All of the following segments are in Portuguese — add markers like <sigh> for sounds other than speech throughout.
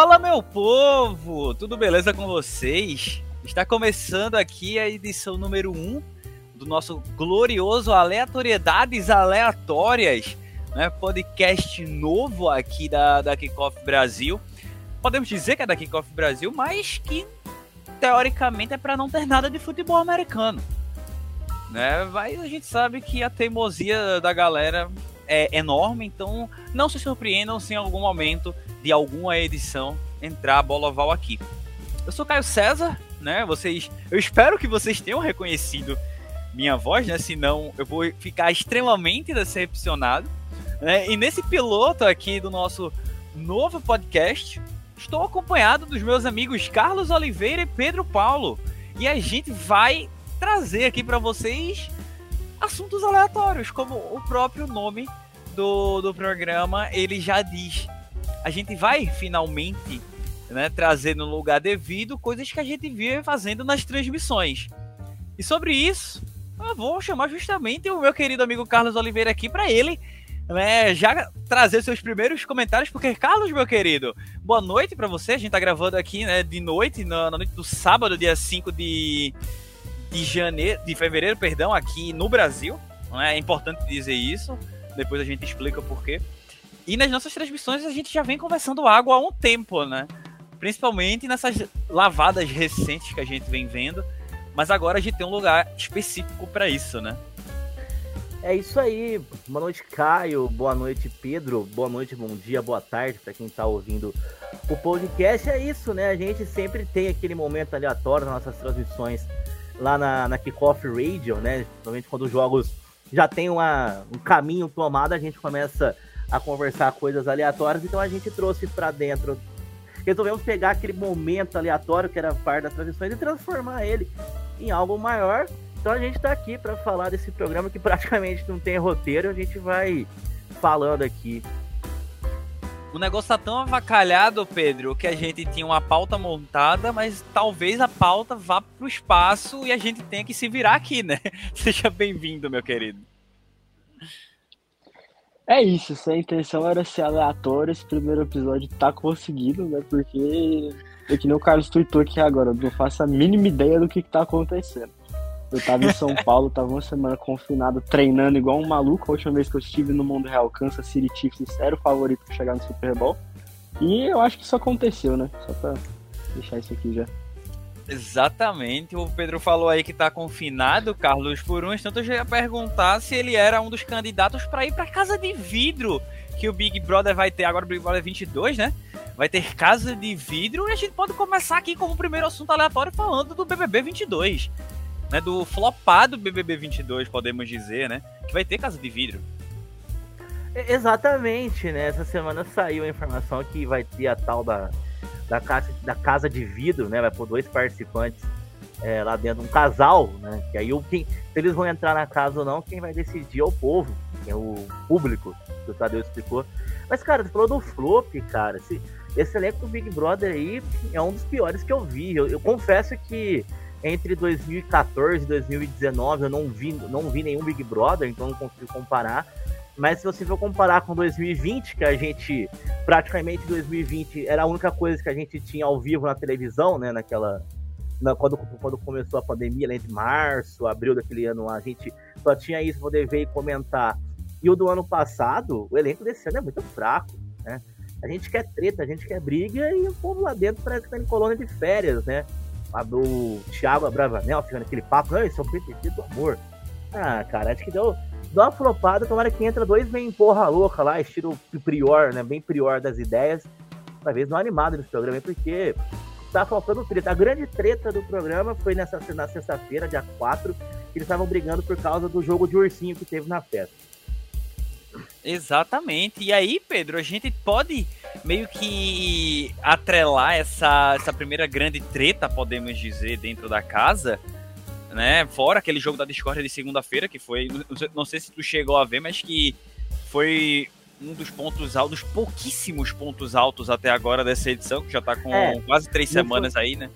Fala meu povo, tudo beleza com vocês? Está começando aqui a edição número 1 do nosso glorioso Aleatoriedades Aleatórias, né? podcast novo aqui da, da Kickoff Brasil. Podemos dizer que é da Kickoff Brasil, mas que teoricamente é para não ter nada de futebol americano. Né? Mas a gente sabe que a teimosia da galera é enorme, então não se surpreendam se em algum momento de alguma edição entrar a bola oval aqui. Eu sou Caio César, né? Vocês, eu espero que vocês tenham reconhecido minha voz, né? Senão eu vou ficar extremamente decepcionado. Né? E nesse piloto aqui do nosso novo podcast, estou acompanhado dos meus amigos Carlos Oliveira e Pedro Paulo. E a gente vai trazer aqui para vocês assuntos aleatórios, como o próprio nome do, do programa ele já diz a gente vai finalmente né, trazer no lugar devido coisas que a gente via fazendo nas transmissões. E sobre isso, eu vou chamar justamente o meu querido amigo Carlos Oliveira aqui para ele né, já trazer seus primeiros comentários, porque Carlos, meu querido, boa noite para você. A gente tá gravando aqui né, de noite, na, na noite do sábado, dia 5 de, de janeiro, de fevereiro, perdão, aqui no Brasil. Né, é importante dizer isso. Depois a gente explica por quê. E nas nossas transmissões a gente já vem conversando água há um tempo, né? Principalmente nessas lavadas recentes que a gente vem vendo. Mas agora a gente tem um lugar específico para isso, né? É isso aí. Boa noite, Caio. Boa noite, Pedro. Boa noite, bom dia, boa tarde para quem está ouvindo o podcast. É isso, né? A gente sempre tem aquele momento aleatório nas nossas transmissões lá na, na Kickoff Radio, né? Principalmente quando os jogos já tem uma, um caminho tomado, a gente começa a conversar coisas aleatórias, então a gente trouxe para dentro. Resolvemos pegar aquele momento aleatório que era parte das transmissões e transformar ele em algo maior. Então a gente está aqui para falar desse programa que <laughs> praticamente não tem roteiro, a gente vai falando aqui. O negócio tá tão avacalhado, Pedro, que a gente tinha uma pauta montada, mas talvez a pauta vá pro espaço e a gente tenha que se virar aqui, né? <laughs> Seja bem-vindo, meu querido. É isso, a intenção era ser aleatório, esse primeiro episódio tá conseguindo, né? Porque é que nem o Carlos tweetou aqui agora, eu não faço a mínima ideia do que, que tá acontecendo. Eu tava em São <laughs> Paulo, tava uma semana confinado, treinando igual um maluco. A última vez que eu estive no mundo real, Kansas City Chiefs era o favorito pra chegar no Super Bowl. E eu acho que isso aconteceu, né? Só pra deixar isso aqui já. Exatamente. O Pedro falou aí que tá confinado, Carlos, por um instante eu já ia perguntar se ele era um dos candidatos para ir para casa de vidro que o Big Brother vai ter agora, o Big Brother 22, né? Vai ter casa de vidro e a gente pode começar aqui como primeiro assunto aleatório falando do BBB 22, né? Do flopado BBB 22, podemos dizer, né? Que vai ter casa de vidro. Exatamente, né? Essa semana saiu a informação que vai ter a tal da da casa, da casa de vidro, né? Vai pôr dois participantes é, lá dentro, um casal, né? Que aí o, quem, se eles vão entrar na casa ou não, quem vai decidir é o povo, é o público, que o Tadeu explicou. Mas, cara, você falou do flop, cara. Esse, esse elenco do Big Brother aí é um dos piores que eu vi. Eu, eu confesso que entre 2014 e 2019 eu não vi, não vi nenhum Big Brother, então não consigo comparar. Mas se você for comparar com 2020, que a gente praticamente 2020 era a única coisa que a gente tinha ao vivo na televisão, né? Naquela. Na, quando, quando começou a pandemia, além de março, abril daquele ano lá, a gente só tinha isso poder ver e comentar. E o do ano passado, o elenco desse ano é muito fraco, né? A gente quer treta, a gente quer briga e o povo lá dentro parece que tá em colônia de férias, né? O Thiago Abravanel ficando aquele papo, isso é o do amor. Ah, cara, acho que deu, dá uma flopada, tomara que entra dois bem porra louca lá, estilo prior, né? Bem prior das ideias. Talvez não animado nesse programa, porque tá faltando treta. A grande treta do programa foi nessa na sexta-feira, dia 4, que eles estavam brigando por causa do jogo de ursinho que teve na festa. Exatamente. E aí, Pedro, a gente pode meio que atrelar essa, essa primeira grande treta, podemos dizer, dentro da casa, né? Fora aquele jogo da Discord de segunda-feira, que foi. Não sei se tu chegou a ver, mas que foi um dos pontos altos, pouquíssimos pontos altos até agora dessa edição, que já tá com é, quase três semanas foi, aí, né?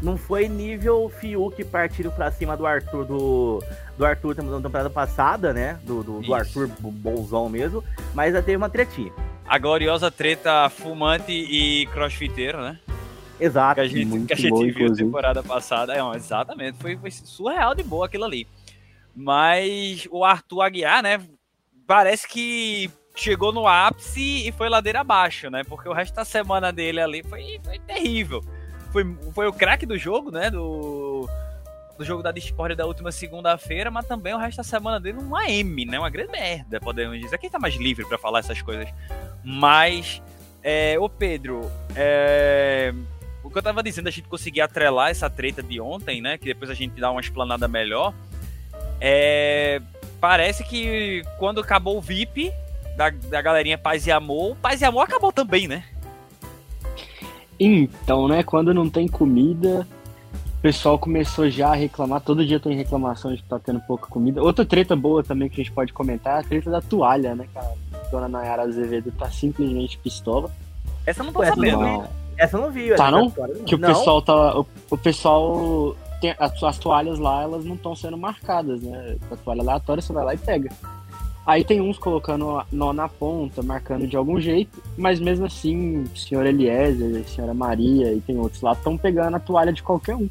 Não foi nível Fiuk partindo pra cima do Arthur do. Do Arthur na temporada passada, né? Do, do, do Arthur bonzão mesmo. Mas já teve uma tretinha. a gloriosa treta fumante e crossfiteiro, né? Exato. Que a gente, muito que a gente bom, viu inclusive. temporada passada. É, exatamente. Foi, foi surreal de boa aquilo ali. Mas o Arthur Aguiar, né? Parece que chegou no ápice e foi ladeira abaixo, né? Porque o resto da semana dele ali foi, foi terrível. Foi, foi o craque do jogo, né? Do, do jogo da Discord da última segunda-feira, mas também o resto da semana dele uma M, né? Uma grande merda, podemos dizer. Quem tá mais livre pra falar essas coisas? Mas, é, ô Pedro, é, que eu tava dizendo, a gente conseguir atrelar essa treta de ontem, né? Que depois a gente dá uma explanada melhor. É, parece que quando acabou o VIP da, da galerinha Paz e Amor, o Paz e Amor acabou também, né? Então, né, quando não tem comida, o pessoal começou já a reclamar. Todo dia tem reclamação de que tá tendo pouca comida. Outra treta boa também que a gente pode comentar é a treta da toalha, né, cara? A dona Nayara Azevedo tá simplesmente pistola. Essa eu não tô Essa sabendo. Não, Essa eu não vi. Tá não? que o Não. pessoal tá. O, o pessoal. Tem, as, as toalhas lá, elas não estão sendo marcadas, né? A toalha aleatória, você vai lá e pega. Aí tem uns colocando nó na ponta, marcando de algum jeito, mas mesmo assim, o senhor Eliezer, a senhora Maria e tem outros lá, estão pegando a toalha de qualquer um.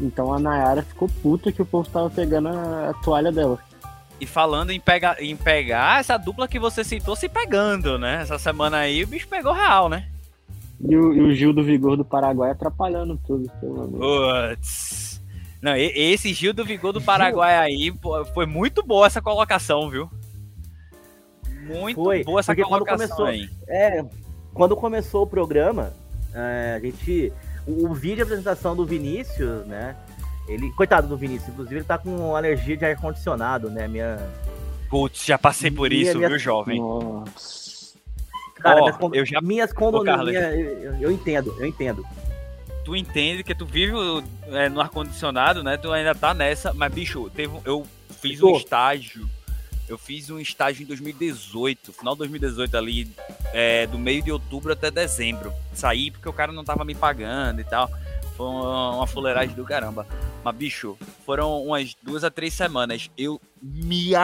Então a Nayara ficou puta que o povo tava pegando a, a toalha dela. E falando em, pega, em pegar, essa dupla que você citou se pegando, né? Essa semana aí o bicho pegou real, né? E o, e o Gil do Vigor do Paraguai atrapalhando tudo, pelo amor. Putz. Não, esse Gil do Vigor do Paraguai aí, foi muito boa essa colocação, viu? Muito Foi, boa essa porque quando colocação começou- aí. É, quando começou o programa, é, a gente. O, o vídeo de apresentação do Vinícius, né? Ele. Coitado do Vinícius, inclusive, ele tá com alergia de ar-condicionado, né? Minha. Putz, já passei por Minha- isso, minha- viu, jovem? Nossa. Cara, con- eu já- minhas condomínias. Eu, eu- entendo, eu entendo. Tu entende que tu vive é, no ar-condicionado, né? Tu ainda tá nessa, mas, bicho, teve, eu fiz um estágio. Eu fiz um estágio em 2018, final de 2018 ali, é, do meio de outubro até dezembro. Saí porque o cara não tava me pagando e tal. Foi uma, uma fuleiragem do caramba. Mas, bicho, foram umas duas a três semanas. Eu me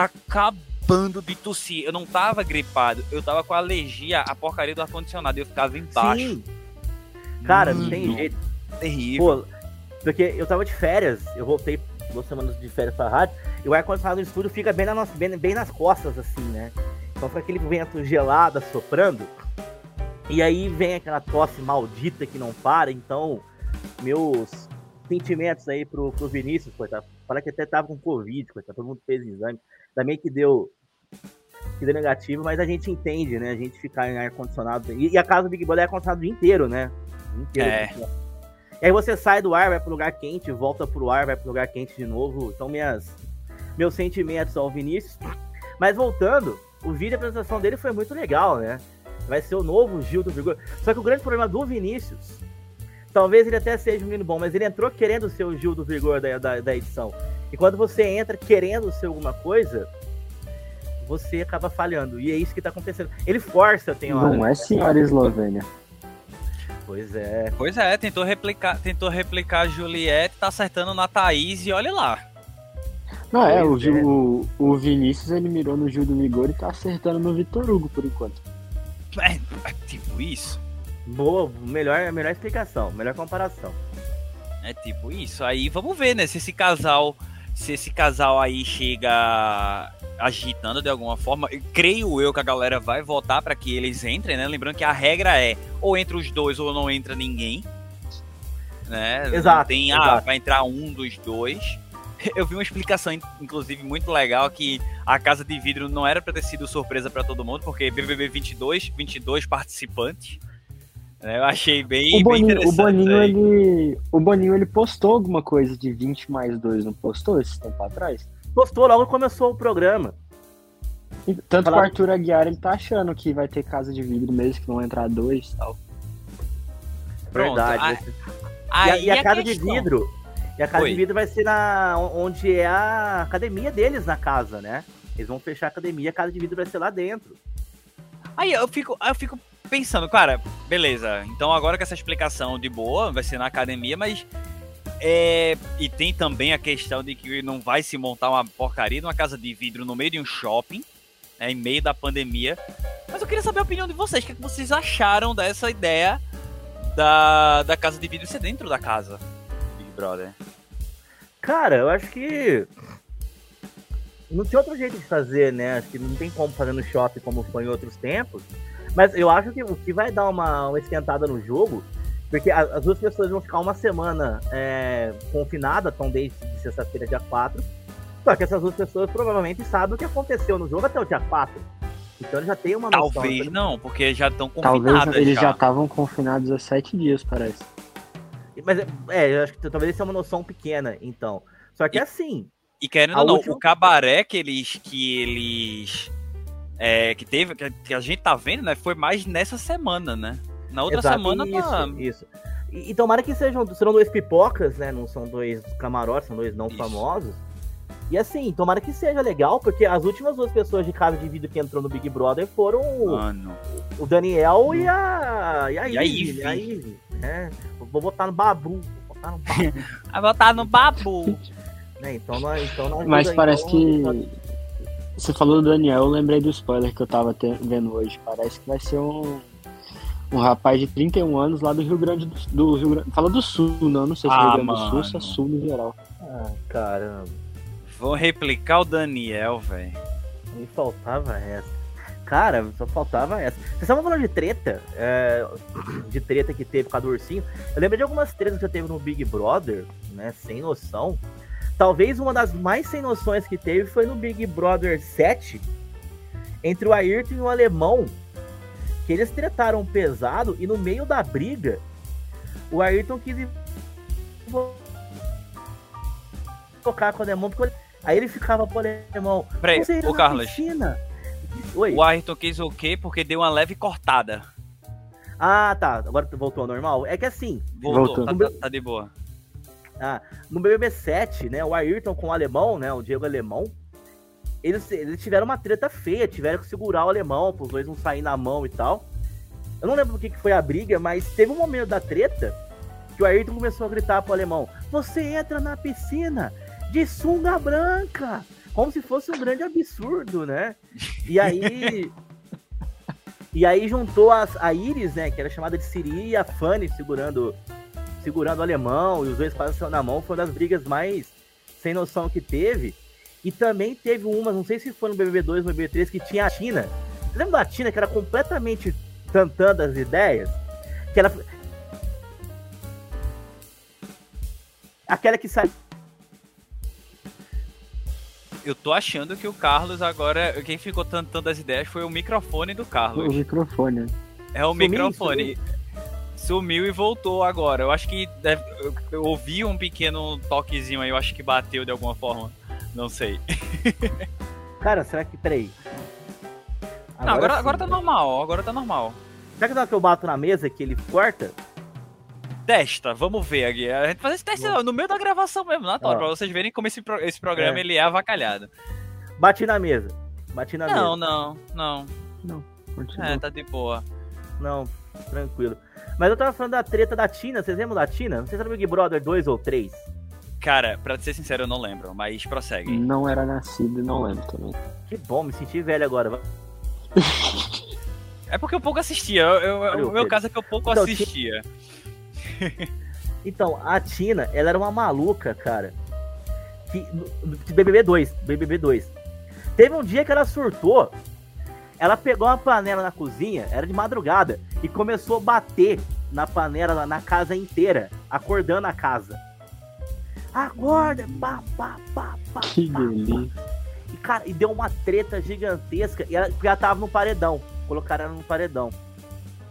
acabando de tossir. Eu não tava gripado, eu tava com alergia à porcaria do ar-condicionado. Eu ficava embaixo. Sim. Cara, não tem jeito. Terrível. Pô, porque eu tava de férias, eu voltei duas semanas de férias pra rádio, e o ar-condicionado no estúdio fica bem, na nossa, bem, bem nas costas, assim, né? Então fica aquele vento gelado soprando, e aí vem aquela tosse maldita que não para, então meus sentimentos aí pro, pro Vinícius, coitado. Fala que até tava com Covid, coitado, todo mundo fez exame. Também que deu, que deu negativo, mas a gente entende, né? A gente ficar em ar-condicionado. E, e a casa do Big Brother é ar-condicionado o dia inteiro, né? O dia inteiro. É. E aí você sai do ar, vai pro lugar quente, volta pro ar, vai pro lugar quente de novo. Então minhas, meus sentimentos ao Vinícius. Mas voltando, o vídeo de apresentação dele foi muito legal, né? Vai ser o novo Gil do Vigor. Só que o grande problema do Vinícius, talvez ele até seja um menino bom, mas ele entrou querendo ser o Gil do Vigor da, da, da edição. E quando você entra querendo ser alguma coisa, você acaba falhando. E é isso que tá acontecendo. Ele força, tem hora. Não é senhora Eslovênia. Pois é. Pois é, tentou replicar, tentou replicar a Juliette, tá acertando na Thaís e olha lá. Não, é, o, é. o, o Vinícius ele mirou no Gil do Vigor e tá acertando no Vitor Hugo por enquanto. É, é tipo isso. Boa, melhor, melhor explicação, melhor comparação. É tipo isso. Aí vamos ver, né? Se esse casal, se esse casal aí chega agitando de alguma forma, creio eu que a galera vai votar pra que eles entrem, né? Lembrando que a regra é ou entra os dois ou não entra ninguém. Né? Não Exato, Tem, ah, exato. vai entrar um dos dois. <laughs> Eu vi uma explicação, inclusive, muito legal que a Casa de Vidro não era pra ter sido surpresa pra todo mundo, porque BBB 22, 22 participantes. Né? Eu achei bem, O bem Boninho, o interessante. Boninho, aí. ele. O Boninho ele postou alguma coisa de 20 mais 2, não postou esse tempo atrás? Postou logo que começou o programa. E Tanto que o Arthur Aguiar ele tá achando que vai ter casa de vidro mesmo, que vão entrar dois e tal. Pronto, Verdade. a- vai ser. e a, e a casa questão- de vidro. E a casa Oi. de vidro vai ser na onde é a academia deles na casa, né? Eles vão fechar a academia, a casa de vidro vai ser lá dentro. Aí eu fico, aí eu fico pensando, cara, beleza. Então agora com essa explicação de boa, vai ser na academia, mas é, e tem também a questão de que não vai se montar uma porcaria numa casa de vidro no meio de um shopping, né, em meio da pandemia. Mas eu queria saber a opinião de vocês. O que, é que vocês acharam dessa ideia da, da casa de vidro ser dentro da casa, Big Brother? Cara, eu acho que não tem outro jeito de fazer, né? Acho que não tem como fazer no shopping como foi em outros tempos. Mas eu acho que o que vai dar uma, uma esquentada no jogo, porque as, as duas pessoas vão ficar uma semana é, confinadas, estão desde sexta-feira, dia 4. Só que essas duas pessoas provavelmente sabem o que aconteceu no jogo até o dia 4. Então já tem uma noção. Talvez não, porque já estão confinadas. Talvez eles já estavam confinados há sete dias, parece. Mas é, eu acho que talvez isso é uma noção pequena, então. Só que e, assim. E querendo ou não, última... o cabaré que eles. que eles. É, que teve, que a gente tá vendo, né? Foi mais nessa semana, né? Na outra Exato, semana isso, tá. Isso. E, e tomara que sejam. Serão dois pipocas, né? Não são dois camarotes, são dois não isso. famosos. E assim, tomara que seja legal, porque as últimas duas pessoas de casa de vidro que entrou no Big Brother foram Mano. o Daniel e a, e a e Ivy. A Ivy né? Vou botar no babu. Vou botar no babu. <laughs> Vai botar no babu. né? Então, nós, então nós Mas parece então, que. Você falou do Daniel, eu lembrei do spoiler que eu tava vendo hoje. Parece que vai ser um um rapaz de 31 anos lá do Rio Grande do, do Rio Grande. Fala do Sul, não, não sei se é ah, Rio Grande do Sul, se é Sul no geral. Ah, caramba. Vão replicar o Daniel, velho. Me faltava essa. Cara, só faltava essa. Vocês estavam falando de treta? É, de treta que teve com a do ursinho. Eu lembro de algumas tretas que já teve no Big Brother, né? Sem noção. Talvez uma das mais sem noções que teve foi no Big Brother 7, entre o Ayrton e o alemão. Que eles tretaram pesado e no meio da briga, o Ayrton quis tocar com o alemão porque Aí ele ficava pro alemão. Peraí, ô Carlos. Oi. O Ayrton quis o quê? Porque deu uma leve cortada. Ah, tá. Agora voltou ao normal. É que assim. Voltou, tá, tá, tá, de boa. Ah, no BBB 7, né? O Ayrton com o alemão, né? O Diego Alemão. Eles, eles tiveram uma treta feia, tiveram que segurar o alemão, para os dois não sair na mão e tal. Eu não lembro o que, que foi a briga, mas teve um momento da treta que o Ayrton começou a gritar pro alemão: Você entra na piscina de sunga branca. Como se fosse um grande absurdo, né? E aí. <laughs> e aí juntou as, a Iris, né? Que era chamada de Siri e a Fanny segurando, segurando o alemão. E os dois passaram na mão. Foi uma das brigas mais sem noção que teve. E também teve uma, não sei se foi no BBB2 ou no BBB3, que tinha a Tina. Você lembra da Tina, que era completamente tantando as ideias? Que ela. Aquela que saiu eu tô achando que o Carlos agora. Quem ficou tentando as ideias foi o microfone do Carlos. O microfone. É o sumiu, microfone. Sumiu. e voltou agora. Eu acho que deve, eu, eu, ouvi um pequeno toquezinho aí, eu acho que bateu de alguma forma. Não sei. <laughs> Cara, será que. Peraí. Agora, Não, agora, agora tá normal, agora tá normal. Será que na que eu bato na mesa que ele corta? testa, vamos ver aqui. A gente faz esse teste no meio da gravação mesmo, na tora, pra vocês verem como esse, pro, esse programa é. ele é avacalhado. Bati na mesa. Bati na não, mesa. Não, não, não. Continua. É, tá de boa. Não, tranquilo. Mas eu tava falando da treta da Tina, vocês lembram da Tina? Não sei se era Big Brother 2 ou 3. Cara, pra ser sincero, eu não lembro, mas prossegue. Não era nascido e não lembro também. Que bom, me senti velho agora. é porque eu pouco assistia. Eu, eu, o meu caso é que eu pouco então, assistia. <laughs> então, a Tina, ela era uma maluca, cara. Que, de BBB 2, BBB 2. Teve um dia que ela surtou. Ela pegou uma panela na cozinha, era de madrugada, e começou a bater na panela na casa inteira, acordando a casa. Acorda! Pá, pá, pá, pá, que delícia. E, cara, e deu uma treta gigantesca, e ela, porque ela tava no paredão. Colocaram ela no paredão.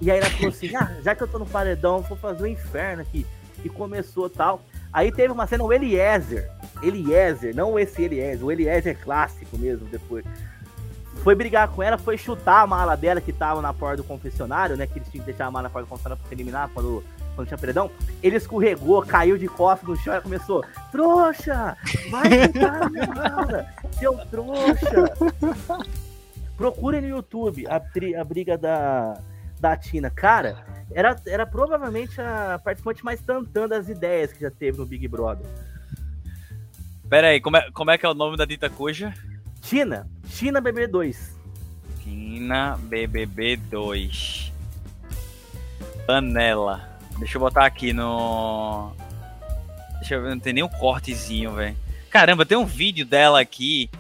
E aí ela falou assim: <laughs> ah, já que eu tô no paredão, vou fazer o um inferno aqui. E começou tal. Aí teve uma cena, o Eliezer. Eliezer, não esse Eliezer, o Eliezer clássico mesmo, depois. Foi brigar com ela, foi chutar a mala dela que tava na porta do confessionário, né? Que eles tinham que deixar a mala na porta do confessionário pra se eliminar quando, quando tinha paredão. Ele escorregou, caiu de costas no chão e começou: Trouxa! Vai chutar a minha mala! Seu trouxa! Procure no YouTube a, a briga da da Tina. Cara, era, era provavelmente a participante mais tantã das ideias que já teve no Big Brother. Pera aí, como é, como é que é o nome da dita cuja? Tina. Tina BB2. Tina BBB 2. Panela. Deixa eu botar aqui no. Deixa eu ver, não tem nem um cortezinho, velho. Caramba, tem um vídeo dela aqui.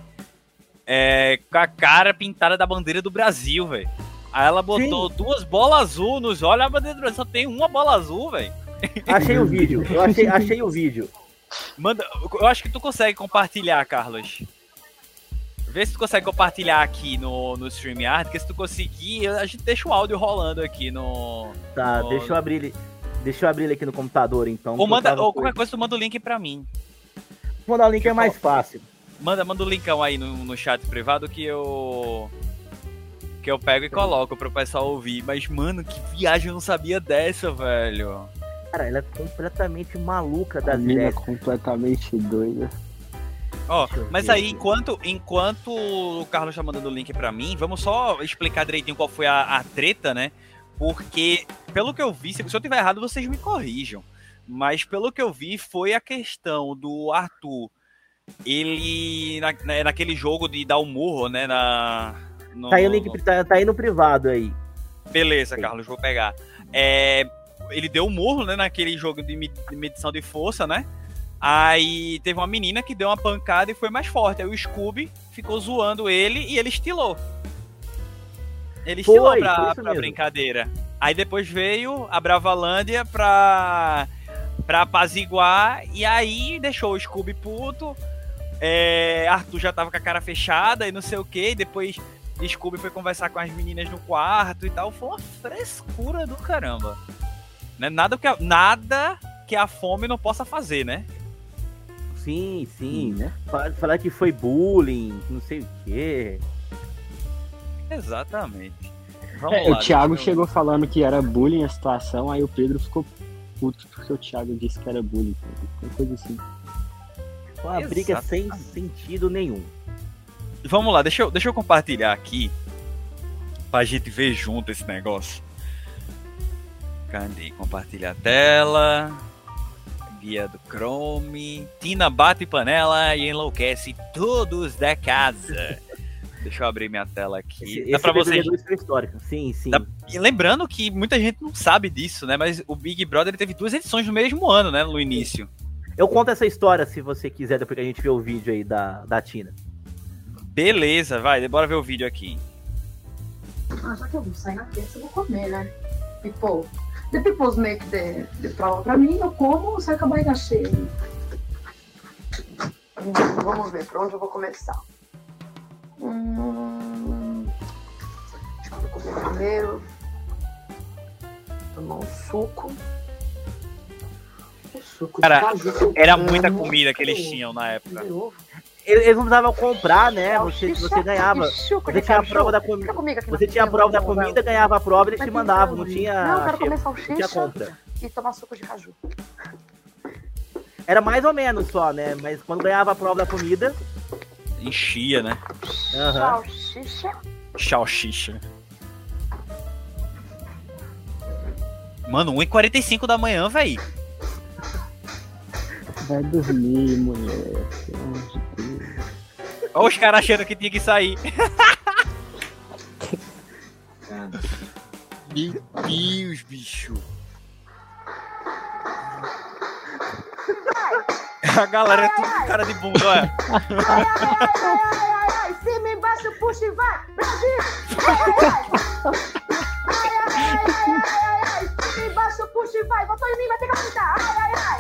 É, com a cara pintada da bandeira do Brasil, velho. Aí ela botou Sim. duas bolas azul nos olhos, a bandeira do Brasil só tem uma bola azul, velho. Achei o vídeo, eu achei, achei o vídeo. Manda, eu acho que tu consegue compartilhar, Carlos. Vê se tu consegue compartilhar aqui no, no StreamYard, porque se tu conseguir, a gente deixa o áudio rolando aqui no. Tá, no... deixa eu abrir ele. Deixa eu abrir ele aqui no computador, então. Ou, manda, ou qualquer coisa tu manda o link pra mim. Mandar o link é mais fácil. Manda, manda o linkão aí no, no chat privado que eu. Que eu pego e coloco pro pessoal ouvir. Mas, mano, que viagem eu não sabia dessa, velho. Cara, ela é completamente maluca das ideias. completamente doida. Ó, oh, mas aí, enquanto, enquanto o Carlos tá mandando o link pra mim, vamos só explicar direitinho qual foi a, a treta, né? Porque, pelo que eu vi, se eu tiver errado, vocês me corrijam. Mas pelo que eu vi, foi a questão do Arthur. Ele. Na, né, naquele jogo de dar o um murro, né? Na, no, tá, aí link, tá, tá aí no privado aí. Beleza, Carlos, vou pegar. É, ele deu um murro, né? Naquele jogo de medição de força, né? Aí teve uma menina que deu uma pancada e foi mais forte. Aí o Scooby ficou zoando ele e ele estilou. Ele estilou foi, pra, foi pra brincadeira. Aí depois veio a Bravalândia pra, pra apaziguar e aí deixou o Scooby puto. É, Arthur já tava com a cara fechada e não sei o que. Depois Scooby foi conversar com as meninas no quarto e tal. Foi uma frescura do caramba. Né? Nada, que a, nada que a fome não possa fazer, né? Sim, sim, né? Falar que foi bullying, não sei o quê. Exatamente. É, lá, o Thiago eu... chegou falando que era bullying a situação, aí o Pedro ficou puto porque o Thiago disse que era bullying. Uma coisa assim. Uma Exatamente. briga sem sentido nenhum. Vamos lá, deixa eu, deixa eu compartilhar aqui pra gente ver junto esse negócio. Cadê? Compartilhar a tela guia do Chrome. Tina bate panela e enlouquece todos da casa. <laughs> Deixa eu abrir minha tela aqui. Esse, Dá pra vocês. É histórico. Sim, sim. Dá... E lembrando que muita gente não sabe disso, né? Mas o Big Brother teve duas edições no mesmo ano, né? No início. Eu conto essa história se você quiser, depois que a gente vê o vídeo aí da, da Tina. Beleza, vai, bora ver o vídeo aqui. Ah, já que eu vou sair na terça, eu vou comer, né? E pô, depois meio que de, de prova pra mim, eu como, sai com a barriga cheia. Hum, vamos ver, pra onde eu vou começar? Hum, acho que eu vou comer primeiro. Tomar um suco. O suco Cara, era muita comida que eles tinham na época eles não precisavam comprar, né? Você, você ganhava. Você tinha a prova da comida. Você tinha a prova da comida, ganhava a prova e eles te mandavam. Não tinha. Não, eu quero comer salsicha. Tinha compra. E tomar suco de caju. Era mais ou menos só, né? Mas quando ganhava a prova da comida. Enchia, né? Uhum. Salsicha. Salsicha. Mano, 1h45 da manhã, véi. Vai dormir, mulher. Olha os caras achando que tinha que sair. Meu Deus, bicho. A galera é tudo cara de bunda, olha. Ai, ai, ai, ai, ai, ai, cima, embaixo, puxa e vai. Brasil! Ai, ai, ai, ai, ai, ai, ai, embaixo, puxa e vai. Botou em mim, vai ter que apontar. Ai, ai, ai.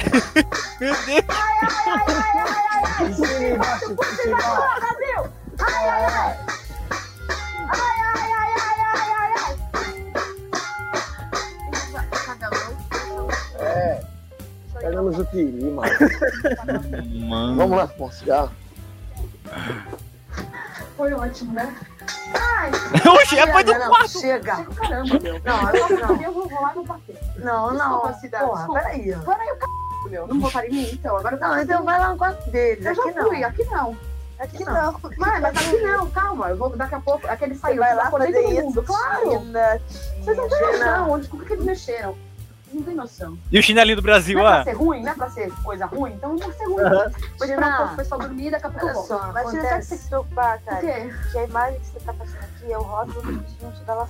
Meu Deus. Ai, ai, ai, ai, ai, ai. Cima, embaixo, puxa e vai. Brasil! Ai, ai, ai. Ai, ai, ai, ai, ai, ai, ai. É. Pegamos o piri, mano. Vamos lá, Portugal. Foi ótimo, né? Ai, <laughs> Oxe, é foi do não, quarto. Chega. Caramba, meu. Não, eu não. Eu vou lá no bater. Não, não. Porra, peraí. Peraí, o c... meu. Não votaram em mim, então. Agora não, então vai lá no quarto deles. Eu aqui já fui, não. aqui não. Aqui não. não. Mas, mas aqui não, calma. Eu vou daqui a pouco. Aquele saiu. Vai lá fazer isso. Mundo, claro. Vocês não têm noção onde, como que eles mexeram. Não tem noção. E o chinelinho do Brasil, Não é pra ah? ser ruim, não é pra ser coisa ruim, então não vai ser ruim. Porque não, o pessoal dormir daqui a pouco só, Vai ser acontece. só se preocupar, O cara. quê? Que a imagem que você tá passando aqui é o rótulo do bichinho te dá lá.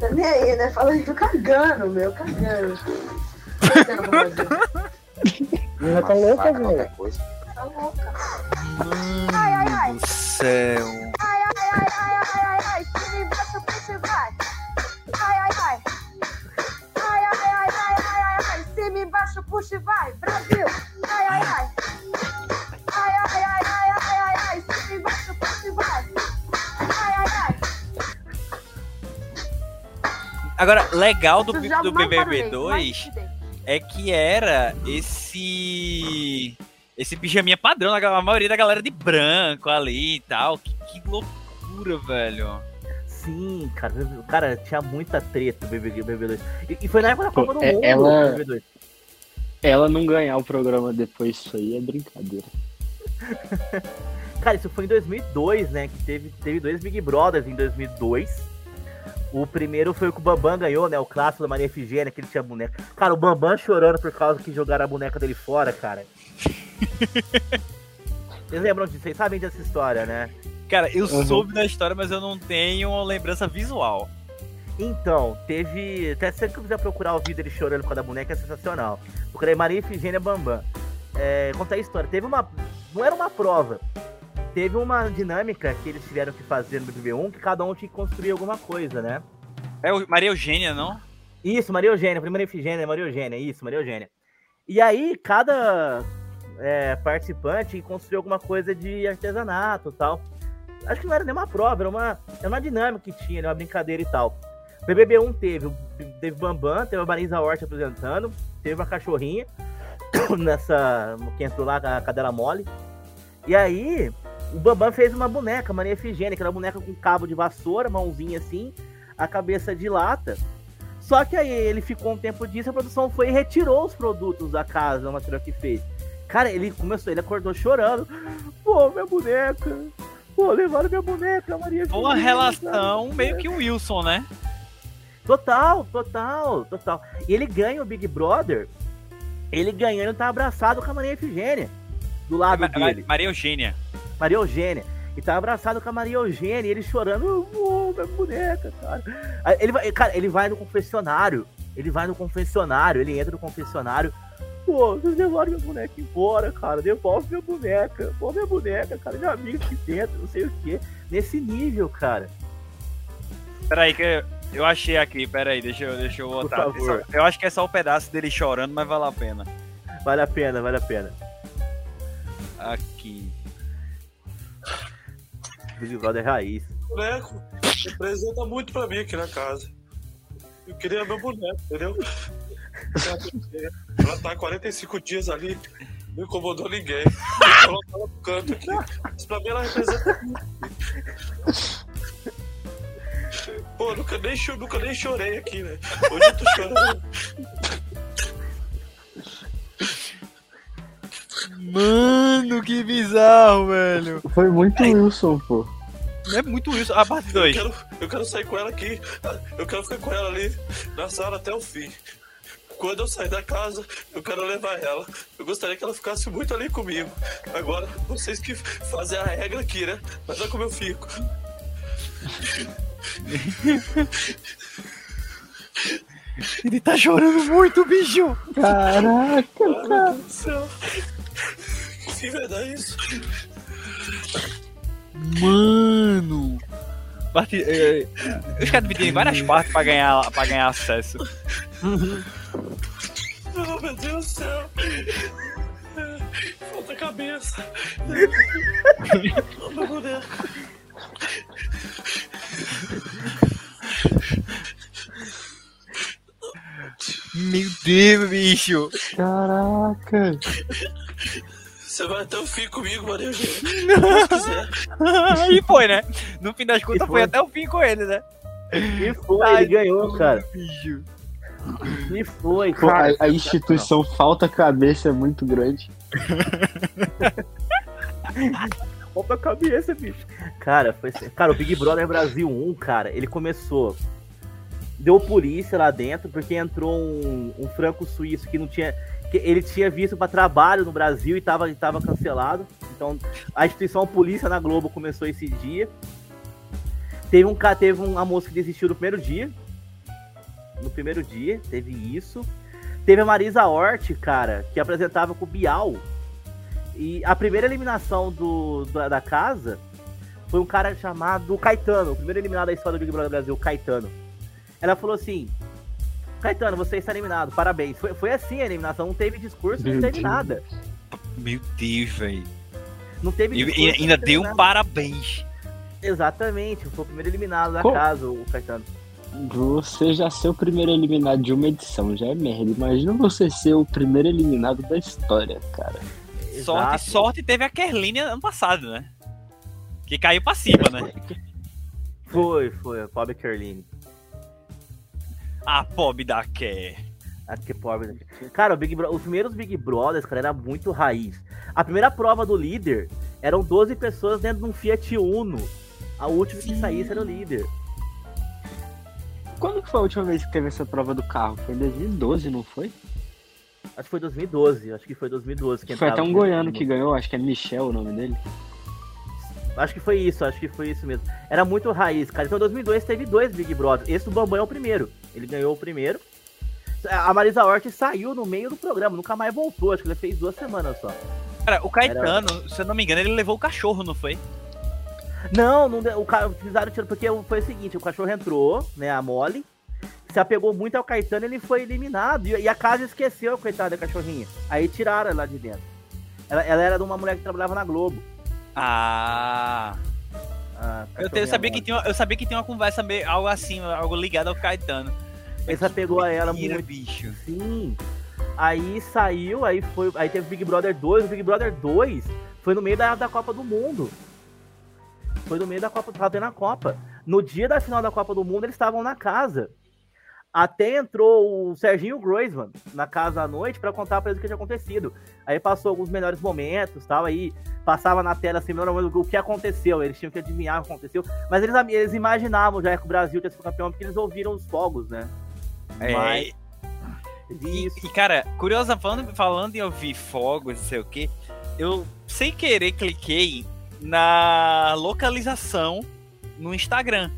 Tá nem aí, né? Fala aí, tô cagando, meu, cagando. Menina tá louca, velho. Tá louca. Mano do céu. Ai, ai, ai, ai, ai, ai, ai, se baixa, puxa, vai. Ai, ai, ai. Ai, baixa, puxa, vai. Brasil. Ai, ai, ai. Ai, ai, ai, ai, ai, ai, ai, baixa, puxa, vai. Ai, ai, ai. Agora, legal do, do não BBB barulhei, 2 mas tudo bem. é que era esse. Esse pijaminha padrão, a maioria da galera de branco ali e tal. Que, que loucura, velho. Sim, cara, cara, tinha muita treta no BBB, BBB 2. E, e foi na época da Copa do é- Mundo, ela- BBB 2. Ela não ganhar o programa depois disso aí é brincadeira. <laughs> Cara, isso foi em 2002, né? Que teve, teve dois Big Brothers em 2002. O primeiro foi o que o Bambam ganhou, né? O clássico da Maria Efigênia, que ele tinha boneca. Cara, o Bambam chorando por causa que jogaram a boneca dele fora, cara. <laughs> Vocês lembram disso? Vocês sabem dessa história, né? Cara, eu Uhum. soube da história, mas eu não tenho lembrança visual. Então, teve. Até se você quiser procurar o vídeo dele chorando por causa da boneca, é sensacional. Procurei Maria Efigênia Bambam. É, conta a história. Teve uma. Não era uma prova. Teve uma dinâmica que eles tiveram que fazer no BBB1 que cada um tinha que construir alguma coisa, né? É o Maria Eugênia, não? Isso, Maria Eugênia, primeira Efigênia, Maria Eugênia, isso, Maria Eugênia. E aí, cada é, participante construiu alguma coisa de artesanato e tal. Acho que não era nem uma prova, era uma, era uma dinâmica que tinha, era uma brincadeira e tal. BBB1 teve, o- teve Bambam, teve a Marisa Hort apresentando, teve uma cachorrinha <coughs> nessa. que entrou lá com a cadela mole. E aí, o Bambam fez uma boneca, Maria Efigênia, que era uma boneca com cabo de vassoura, mãozinha assim, a cabeça de lata. Só que aí ele ficou um tempo disso, a produção foi e retirou os produtos da casa, o material que fez. Cara, ele começou, ele acordou chorando. Pô, minha boneca. Pô, levaram minha boneca, Maria uma relação meio que o Wilson, né? Total, total, total. E ele ganha o Big Brother, ele ganhando tá abraçado com a Maria Efigênia. Do lado Ma- Ma- dele. Maria Eugênia. Maria Eugênia. E tá abraçado com a Maria Eugênia, e ele chorando, oh, minha boneca, cara. Ele vai, cara, ele vai no confessionário. Ele vai no confessionário, ele entra no confessionário. Pô, vocês levaram minha boneca embora, cara. Devolve minha boneca. Pô, minha boneca, cara. Minha amiga aqui dentro, não sei o quê. Nesse nível, cara. Peraí, que eu, achei aqui, peraí, deixa eu, deixa eu botar. favor. Eu acho que é só o pedaço dele chorando, mas vale a pena. Vale a pena, vale a pena. Aqui. Big Brother raiz. boneco representa muito pra mim aqui na casa. Eu queria meu boneco, entendeu? Ela tá há 45 dias ali, não incomodou ninguém. Eu coloco ela no canto aqui. Isso pra mim ela representa muito. Pô, nunca nem, cho- nunca nem chorei aqui, né? Hoje eu tô chorando. Mano, que bizarro, velho. Foi muito Wilson, pô. Não é muito isso. A parte Eu 2. quero, eu quero sair com ela aqui. Eu quero ficar com ela ali na sala até o fim. Quando eu sair da casa, eu quero levar ela. Eu gostaria que ela ficasse muito ali comigo. Agora, vocês que fazem a regra aqui, né? Mas olha como eu fico. <laughs> Ele tá chorando muito, bicho. Caraca, Meu Deus do céu. Que vai dar isso? Mano. Parte, é, os caras dividiram em várias partes pra ganhar, pra ganhar acesso. Oh, meu Deus do céu. Falta cabeça. <laughs> Meu boneco. Meu Deus, bicho. caraca. Você vai até o fim comigo, Maria <laughs> e foi, né? No fim das contas, foi foi. até o fim com ele, né? E foi, Ai, ele ganhou, cara. Bicho. E foi, Pô, cara. a, a instituição falta cabeça é muito grande. <laughs> A cabeça, bicho. Cara, foi assim- Cara, o Big Brother Brasil 1, cara, ele começou deu polícia lá dentro, porque entrou um, um franco-suíço que não tinha. Que ele tinha visto para trabalho no Brasil e estava tava cancelado. Então a instituição Polícia na Globo começou esse dia. Teve um teve uma moça que desistiu no primeiro dia. No primeiro dia, teve isso. Teve a Marisa Hort, cara, que apresentava com o Bial. E a primeira eliminação do, da, da casa foi um cara chamado Caetano, o primeiro eliminado da história do Big Brother Brasil, Caetano. Ela falou assim: Caetano, você está eliminado, parabéns. Foi, foi assim a eliminação, não teve discurso, Meu não teve Deus. nada. Meu Deus, velho. Não teve discurso. E ainda deu um parabéns. Exatamente, foi o primeiro eliminado da casa, o Caetano. Você já ser o primeiro eliminado de uma edição já é merda. Imagina você ser o primeiro eliminado da história, cara. Sorte, sorte teve a Kerline ano passado, né? Que caiu pra cima, né? Foi, foi, a pobre Kerline. A pobre da Ker. A que pobre da Ker. Cara, o Big Bro... os primeiros Big Brothers, cara, era muito raiz. A primeira prova do líder eram 12 pessoas dentro de um Fiat Uno. A última Sim. que saísse era o líder. Quando foi a última vez que teve essa prova do carro? Foi em 2012, não foi? Acho que foi 2012, acho que foi 2012. Que foi até um goiano que ganhou, acho que é Michel o nome dele. Acho que foi isso, acho que foi isso mesmo. Era muito raiz, cara. Então em 2002 teve dois Big Brother. Esse do Bambam é o primeiro. Ele ganhou o primeiro. A Marisa Hort saiu no meio do programa, nunca mais voltou. Acho que ele fez duas semanas só. Cara, o Caetano, Era... se eu não me engano, ele levou o cachorro, não foi? Não, não o cara fizeram tiro porque foi o seguinte, o cachorro entrou, né, a Molly, se apegou muito ao Caetano, ele foi eliminado e, a casa esqueceu, coitada da cachorrinha. Aí tiraram ela de dentro. Ela, ela era de uma mulher que trabalhava na Globo. Ah. ah eu, eu, sabia que tinha, eu sabia que tinha uma conversa meio, algo assim, algo ligado ao Caetano. Ele se apegou a ela muito. bicho. Sim. Aí saiu, aí foi, aí teve Big Brother 2, o Big Brother 2 foi no meio da, da Copa do Mundo. Foi no meio da Copa, tava tendo a Copa. No dia da final da Copa do Mundo, eles estavam na casa. Até entrou o Serginho Groisman na casa à noite para contar para eles o que tinha acontecido. Aí passou alguns melhores momentos, tal, aí passava na tela assim, o que aconteceu, eles tinham que adivinhar o que aconteceu, mas eles, eles imaginavam já que o Brasil tinha sido campeão porque eles ouviram os fogos, né? É. Mas... E, e, cara, curiosa, falando, falando em ouvir fogos, não sei o que, eu sem querer cliquei na localização no Instagram.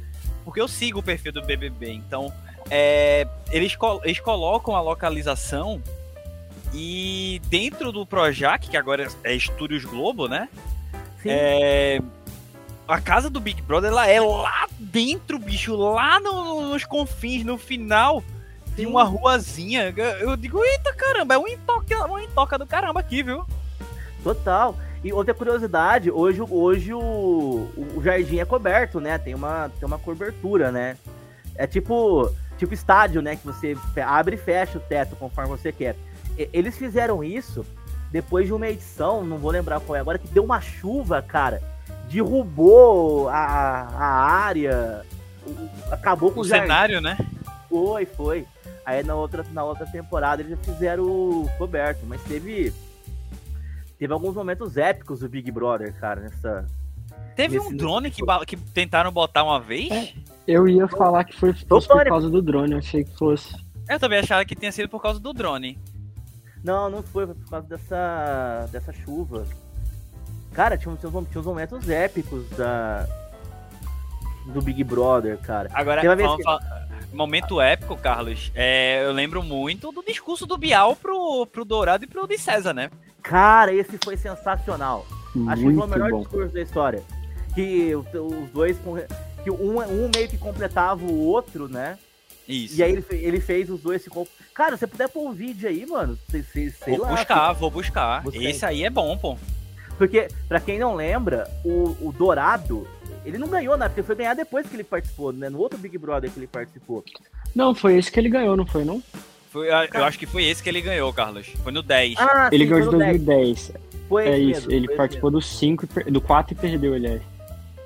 Porque eu sigo o perfil do BBB, então é, eles, eles colocam a localização e dentro do Projac, que agora é Estúdios Globo, né? É, a casa do Big Brother ela é lá dentro, bicho, lá no, nos confins, no final de uma ruazinha. Eu digo, eita caramba, é um intoca, uma intoca do caramba aqui, viu? Total. E outra curiosidade, hoje, hoje o, o jardim é coberto, né? Tem uma, tem uma cobertura, né? É tipo, tipo estádio, né? Que você abre e fecha o teto conforme você quer. Eles fizeram isso depois de uma edição, não vou lembrar qual é agora, que deu uma chuva, cara. Derrubou a, a área, acabou com o, o cenário, né? Foi, foi. Aí na outra, na outra temporada eles já fizeram coberto, mas teve teve alguns momentos épicos do Big Brother, cara, nessa. Teve nesse... um drone que, que tentaram botar uma vez? É, eu ia falar que foi por causa do drone, eu achei que fosse. Eu também achava que tinha sido por causa do drone. Não, não foi, foi por causa dessa, dessa chuva. Cara, tinha, tinha, tinha uns momentos épicos da, do Big Brother, cara. Agora, vamos, que... momento épico, Carlos. É, eu lembro muito do discurso do Bial pro, pro Dourado e pro de César, né? Cara, esse foi sensacional. Muito Acho que foi o melhor bom. discurso da história. Que os dois. Que um, um meio que completava o outro, né? Isso. E aí ele, ele fez os dois se Cara, se você puder pôr um vídeo aí, mano, sei, sei, sei vou lá. Buscar, vou buscar, vou buscar. Esse aí é bom, pô. Porque, pra quem não lembra, o, o Dourado, ele não ganhou, né? Porque foi ganhar depois que ele participou, né? No outro Big Brother que ele participou. Não, foi esse que ele ganhou, não foi, não? Foi, eu acho que foi esse que ele ganhou, Carlos. Foi no 10. Ah, ele sim, ganhou de 2010. Foi é isso, mesmo, ele participou do 5 do 4 e perdeu, aliás.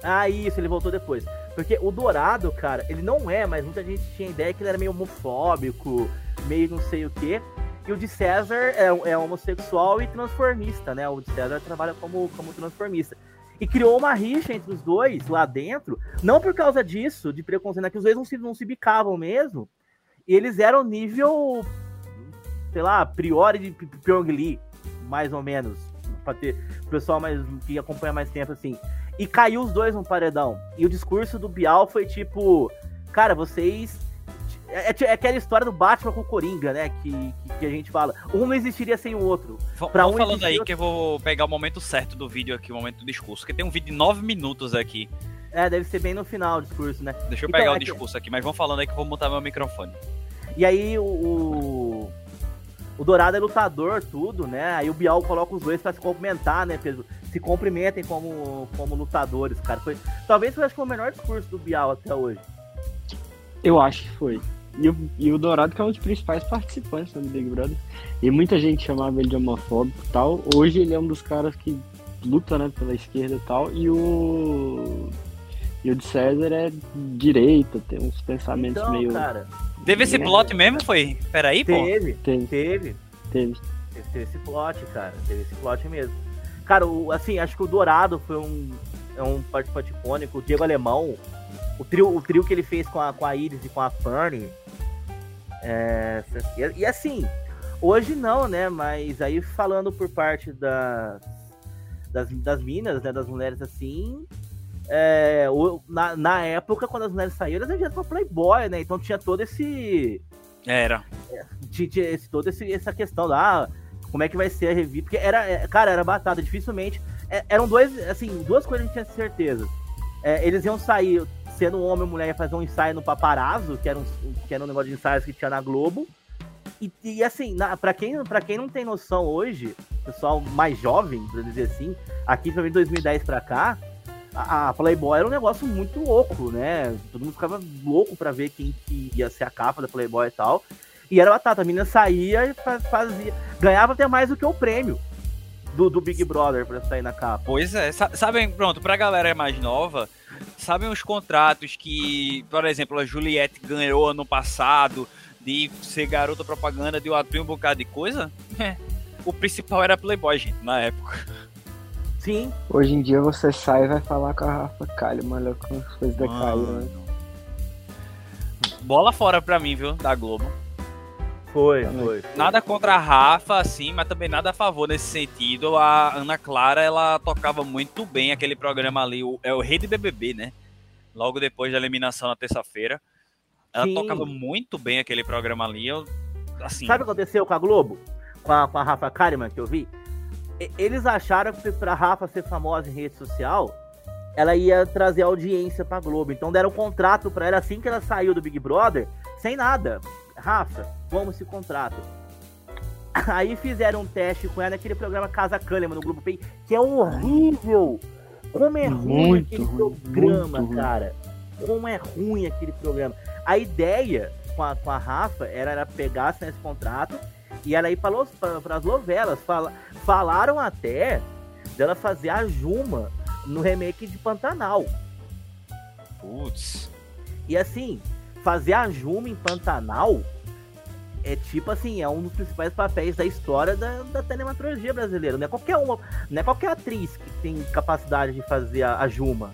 Ah, isso, ele voltou depois. Porque o Dourado, cara, ele não é, mas muita gente tinha ideia que ele era meio homofóbico, meio não sei o quê. E o de César é, é homossexual e transformista, né? O de César trabalha como, como transformista. E criou uma rixa entre os dois lá dentro, não por causa disso, de preconceito, é que os dois não se, não se bicavam mesmo. E eles eram nível, sei lá, Priori de Pyong Lee, mais ou menos. Pra ter o pessoal mais, que acompanha mais tempo assim. E caiu os dois no paredão. E o discurso do Bial foi tipo: Cara, vocês é, é, é, aquela história do Batman com o Coringa, né? Que, que, que, a gente fala. Um não existiria sem o outro. Pra um falando aí que eu vou pegar o momento certo do vídeo aqui, o momento do discurso. Porque tem um vídeo de nove minutos aqui. É, deve ser bem no final o discurso, né? Deixa eu então, pegar é o discurso que... aqui, mas vão falando aí que eu vou montar meu microfone. E aí o, o Dourado é lutador, tudo, né? Aí o Bial coloca os dois para se cumprimentar, né, Pedro? Se cumprimentem como, como lutadores, cara. Foi, talvez foi acho foi o melhor discurso do Bial até hoje. Eu acho que foi. E o, e o Dourado, que é um dos principais participantes né, do Big Brother. E muita gente chamava ele de homofóbico e tal. Hoje ele é um dos caras que luta né, pela esquerda e tal. E o. E o de César é direita, tem uns pensamentos então, meio. Cara, Teve esse plot mesmo, foi? Peraí, pô. Teve, teve. Teve. Teve. Teve esse plot, cara. Teve esse plot mesmo. Cara, o, assim, acho que o Dourado foi um, é um participante icônico. O Diego Alemão, o trio, o trio que ele fez com a, com a Iris e com a Fanny. É, e, e, assim, hoje não, né? Mas aí falando por parte das, das, das minas, né? Das mulheres assim, é, na, na época, quando as mulheres saíram, elas eram pra Playboy, né? Então tinha todo esse. Era. É, tinha, tinha esse, toda esse, essa questão lá, como é que vai ser a revista. Porque era, é, cara, era batata, dificilmente. É, eram dois, assim, duas coisas que a gente tinha certeza. É, eles iam sair sendo um homem e mulher ia fazer um ensaio no paparazzo, que era um, que era um negócio de ensaios que tinha na Globo. E, e assim, na, pra, quem, pra quem não tem noção hoje, pessoal mais jovem, pra dizer assim, aqui pra mim 2010 pra cá, a, Playboy era um negócio muito louco, né? Todo mundo ficava louco para ver quem que ia ser a capa da Playboy e tal. E era batata, a menina saía e fazia. Ganhava até mais do que o prêmio do, do Big Brother pra sair na capa. Pois é, sabem, pronto, pra galera mais nova, sabem os contratos que, por exemplo, a Juliette ganhou ano passado de ser garota propaganda de um bocado de coisa? É. <laughs> O principal era Playboy, gente, na época. Sim. Hoje em dia você sai e vai falar com a Rafa Kalimann, olha como as coisas decaíram, né? Bola fora pra mim, viu, da Globo. Foi, foi. Nada contra a Rafa, assim, mas também nada a favor nesse sentido. A Ana Clara, ela tocava muito bem aquele programa ali, o, é o Rei de BBB, né? Logo depois da eliminação na terça-feira. Ela Sim. tocava muito bem aquele programa ali. Eu, assim... Sabe o que aconteceu com a Globo? Com a, com a Rafa Kalimann, que eu vi? Eles acharam que pra Rafa ser famosa em rede social, ela ia trazer audiência pra Globo. Então deram um contrato pra ela assim que ela saiu do Big Brother, sem nada. Rafa, vamos esse contrato. <laughs> Aí fizeram um teste com ela naquele programa Casa Kahneman no Globo Pay, que é horrível. Como é ruim muito aquele programa, cara. Como é ruim aquele programa. A ideia com a, com a Rafa era, era pegar esse contrato e ela aí falou para as novelas. Fala, falaram até dela fazer a Juma no remake de Pantanal. Putz. E assim, fazer a Juma em Pantanal é tipo assim, é um dos principais papéis da história da, da telematologia brasileira. Não é qualquer uma, não é qualquer atriz que tem capacidade de fazer a, a Juma.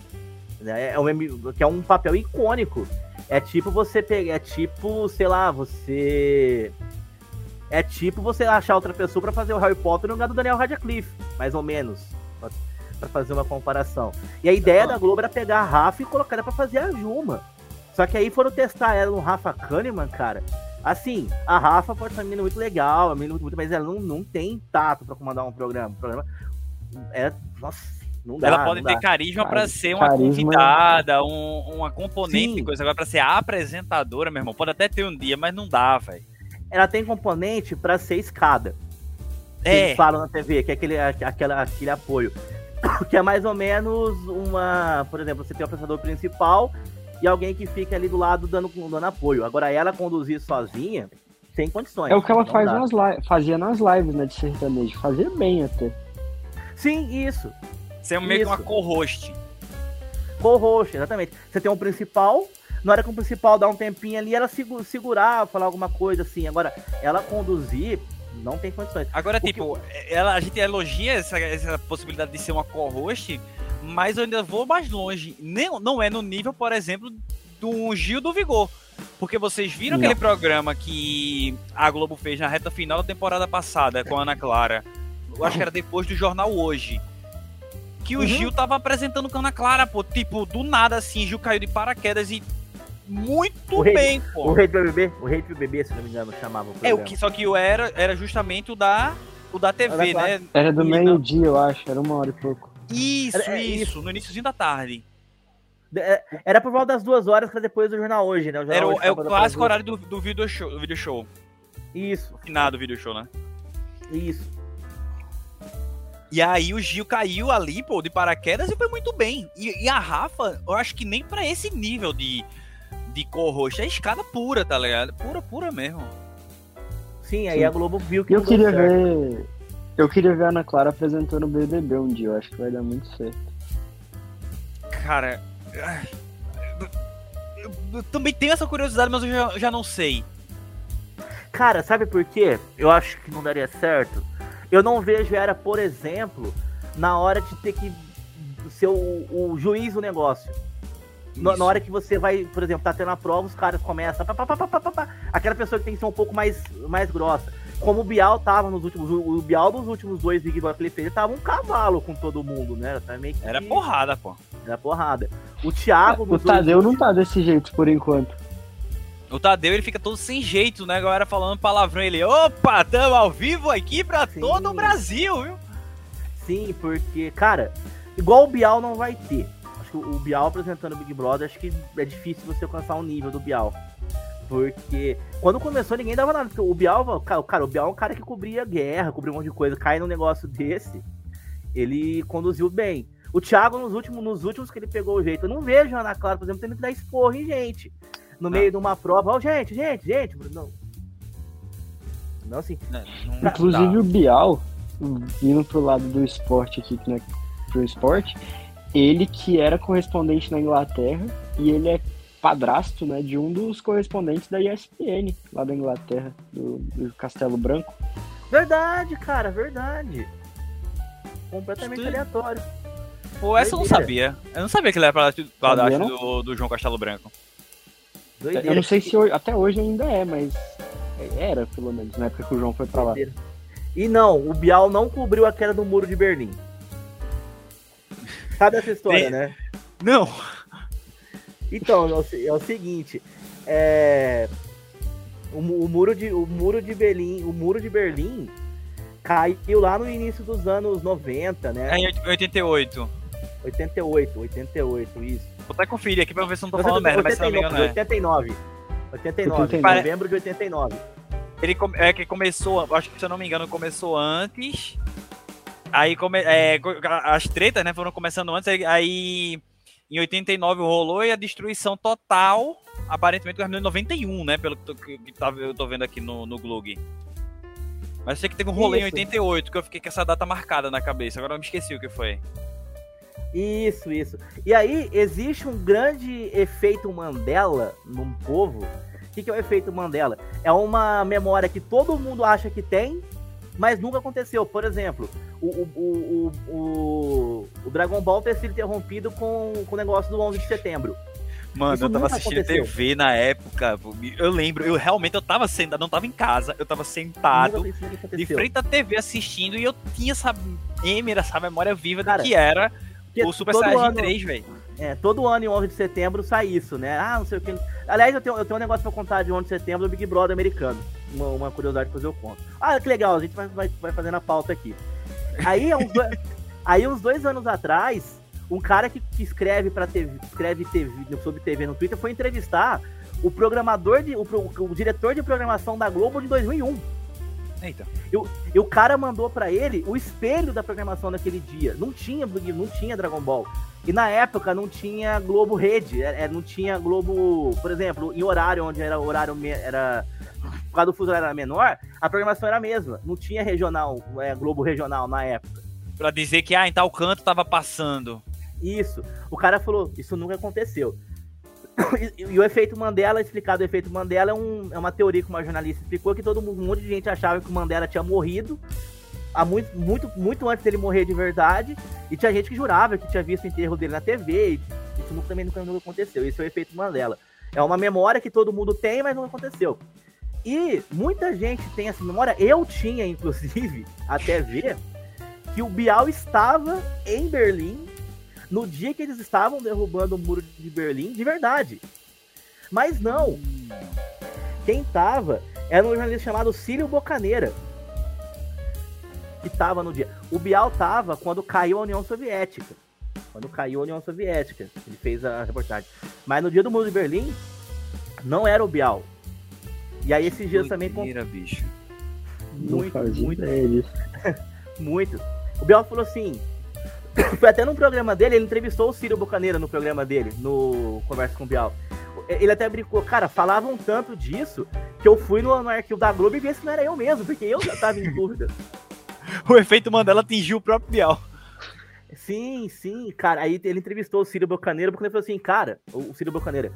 Né? É um, que é um papel icônico. É tipo você pegar, é tipo, sei lá, você é tipo você achar outra pessoa para fazer o Harry Potter no lugar do Daniel Radcliffe, mais ou menos. para fazer uma comparação. E a ideia da Globo era pegar a Rafa e colocar ela pra fazer a Juma. Só que aí foram testar ela no Rafa Kahneman, cara. Assim, a Rafa pode ser uma menina muito legal, uma menina muito, mas ela não, não tem tato para comandar um programa. O programa é. Nossa, não dá. Ela pode ter carisma para ser uma carisma... convidada, um, uma componente, Sim. coisa. Agora, pra ser apresentadora, meu irmão, pode até ter um dia, mas não dá, velho ela tem componente para ser escada. É. Eles falam na TV, que é aquele, aquele, aquele apoio. <coughs> Que é mais ou menos uma. Por exemplo, você tem o apresentador principal e alguém que fica ali do lado dando, dando apoio. Agora, ela conduzir sozinha, sem condições. É o que ela faz nas fazia nas lives né, de sertanejo. Fazia bem até. Sim, isso. Você é meio que uma co-host. Co-host, exatamente. Você tem um principal na hora que o principal dá um tempinho ali, ela segurar, falar alguma coisa assim. Agora, ela conduzir, não tem condições. Agora, tipo, ela, a gente elogia essa, essa possibilidade de ser uma co-host, mas eu ainda vou mais longe. Nem, não é no nível, por exemplo, do Gil do Vigor. Porque vocês viram Não. aquele programa que a Globo fez na reta final da temporada passada com a Ana Clara? Eu acho que era depois do Jornal Hoje. Que o Uhum. Gil tava apresentando com a Ana Clara, pô. Tipo, do nada assim, Gil caiu de paraquedas e muito O rei- bem, O pô. Rei do BBB, o Rei do BBB, se não me engano, chamava o É, o que, só que o era, era justamente o da, o da TV, Clara. né? Era do meio-dia, eu acho. Era uma hora e pouco. Isso, É, é isso, no iníciozinho da tarde. É, Era por volta das duas horas, que era depois do Jornal Hoje, né? O Jornal Era o, Hoje é o clássico horário do, do video show, do video show. Isso, Finado video show, né? isso. E aí o Gil caiu ali, pô, de paraquedas e foi muito bem. E, e a Rafa, eu acho que nem pra esse nível de, de co-host, é escada pura, tá ligado? Pura, pura mesmo. Sim, aí Sim. a Globo viu que eu queria certo. ver. Eu queria ver a Ana Clara apresentando o BBB um dia. Eu acho que vai dar muito certo. Cara. Eu, eu também tenho essa curiosidade, mas eu já, já não sei. Cara, sabe por quê? Eu acho que não daria certo. Eu não vejo era, por exemplo, na hora de ter que ser o, o juiz do negócio. Na, na hora que você vai, por exemplo, tá tendo a prova, os caras começam. Pá, pá, pá, pá, pá, pá, pá. aquela pessoa que tem que ser um pouco mais, mais grossa. Como o Bial tava nos últimos. O Bial dos últimos dois Big Brother que ele fez, ele tava um cavalo com todo mundo, né? Tá meio que- Era porrada, pô. Era porrada. O Thiago O nos Tadeu dois não tá desse jeito por enquanto. O Tadeu, ele fica todo sem jeito, né? A galera falando palavrão, ele, opa, tamo ao vivo aqui pra Sim. todo o Brasil, viu? Sim, porque, cara, igual o Bial não vai ter. Acho que o Bial apresentando o Big Brother, acho que é difícil você alcançar o nível do Bial. Porque quando começou ninguém dava nada. Porque o Bial, cara, cara, o Bial é um cara que cobria guerra, cobria um monte de coisa. Cai num negócio desse, ele conduziu bem. O Thiago, nos últimos, nos últimos que ele pegou o jeito, eu não vejo a Ana Clara, por exemplo, tendo que dar esporro em gente. No meio de uma prova, ó, gente, gente, gente. Não. Não, assim. Não, não Inclusive dá. o Bial, indo pro lado do esporte aqui, que não é pro esporte, ele que era correspondente na Inglaterra e ele é padrasto, né, de um dos correspondentes da ESPN lá da Inglaterra, do, do Castelo Branco. Verdade, cara, verdade. Completamente Isso- aleatório. Pô, essa eu não sabia. Eu não sabia que ele era padrasto do, do João Castelo Branco. Doideira. Eu não sei se hoje- até hoje ainda é, mas era pelo menos na época que o João foi pra lá. Doideira. E não, o Bial não cobriu a queda do muro de Berlim. Sabe essa história, né? Não. Então, é o, é o seguinte, é, o, o muro de o muro de Berlim, o muro de Berlim caiu lá no início dos anos 90, É né? em 88. 88, 88, isso. Vou até conferir aqui pra ver se eu não tô falando merda, mas se não me engano é. 89. 89, 89. novembro de 89. Ele é que começou, acho que se eu não me engano, começou antes. Aí come, é, as tretas, né, foram começando antes. aí- Aí em 89 rolou e a destruição total, aparentemente terminou em 91, né, pelo que, tá- eu tô vendo aqui no, no Glug. Mas eu sei que teve um rolê em Isso. 88, que eu fiquei com essa data marcada na cabeça. Agora eu me esqueci o que foi. Isso, isso. E aí, existe um grande efeito Mandela num povo. O que, que é o efeito Mandela? É uma memória que todo mundo acha que tem, mas nunca aconteceu. Por exemplo, o, o, o, o, Dragon Ball ter sido interrompido com, com o negócio do 11 de setembro. Mano, Isso eu tava assistindo aconteceu. TV na época. Eu lembro, eu realmente eu tava sentado, não tava em casa, eu tava sentado de frente à TV assistindo e eu tinha essa êmera, essa memória viva Cara, do que era o Super Saiyajin ano- 3, velho. É, todo ano em 11 de setembro sai isso, né? Ah, não sei o que. Aliás, eu tenho, eu tenho um negócio pra contar de 11 de setembro do Big Brother americano. Uma, uma curiosidade pra fazer eu conto. Ah, que legal, a gente vai, vai, vai fazendo a pauta aqui. Aí, uns, do- <laughs> aí, uns dois anos atrás, um cara que, que escreve para TV, escreve TV, sobre TV no Twitter foi entrevistar o programador, de, o, o diretor de programação da Globo de 2001. Eita. E o cara mandou pra ele o espelho da programação daquele dia. Não tinha não tinha Dragon Ball. E na época não tinha Globo Rede, é, é, não tinha Globo, por exemplo, em horário onde era horário era por causa do fuso horário era menor, a programação era a mesma. Não tinha regional, é, Globo regional na época. Pra dizer que, ah, em tal canto tava passando. Isso. O cara falou, isso nunca aconteceu. E, <coughs> e o efeito Mandela, explicado o efeito Mandela, é, um- é uma teoria que uma jornalista explicou que todo mundo, um monte de gente achava que o Mandela tinha morrido há muito, muito, muito antes dele morrer de verdade. E tinha gente que jurava que tinha visto o enterro dele na TV. E isso nunca, também nunca, nunca aconteceu. Isso é o efeito Mandela. É uma memória que todo mundo tem, mas não aconteceu. E muita gente tem essa memória. Eu tinha, inclusive, <laughs> até ver que o Bial estava em Berlim no dia que eles estavam derrubando o muro de Berlim de verdade. Mas não. Quem estava era um jornalista chamado Círio Bocaneira. Que estava no dia. O Bial estava quando caiu a União Soviética. Quando caiu a União Soviética. Ele fez a reportagem. Mas no dia do muro de Berlim, não era o Bial. E aí esses dias também. Doideira, bicho. Muito, muito, disso. <laughs> muito. O Bial falou assim. <coughs> Foi até no programa dele, ele entrevistou o Ciro Bocaneira no programa dele, no Conversa com o Bial. Ele até brincou, cara, falavam tanto disso que eu fui no, no arquivo da Globo e vi se não era eu mesmo, porque eu já tava em dúvida. <laughs> O efeito Mandela atingiu o próprio Bial. Sim, sim, cara. Aí ele entrevistou o Ciro Bocaneira, porque ele falou assim, cara, o Ciro Bocaneira,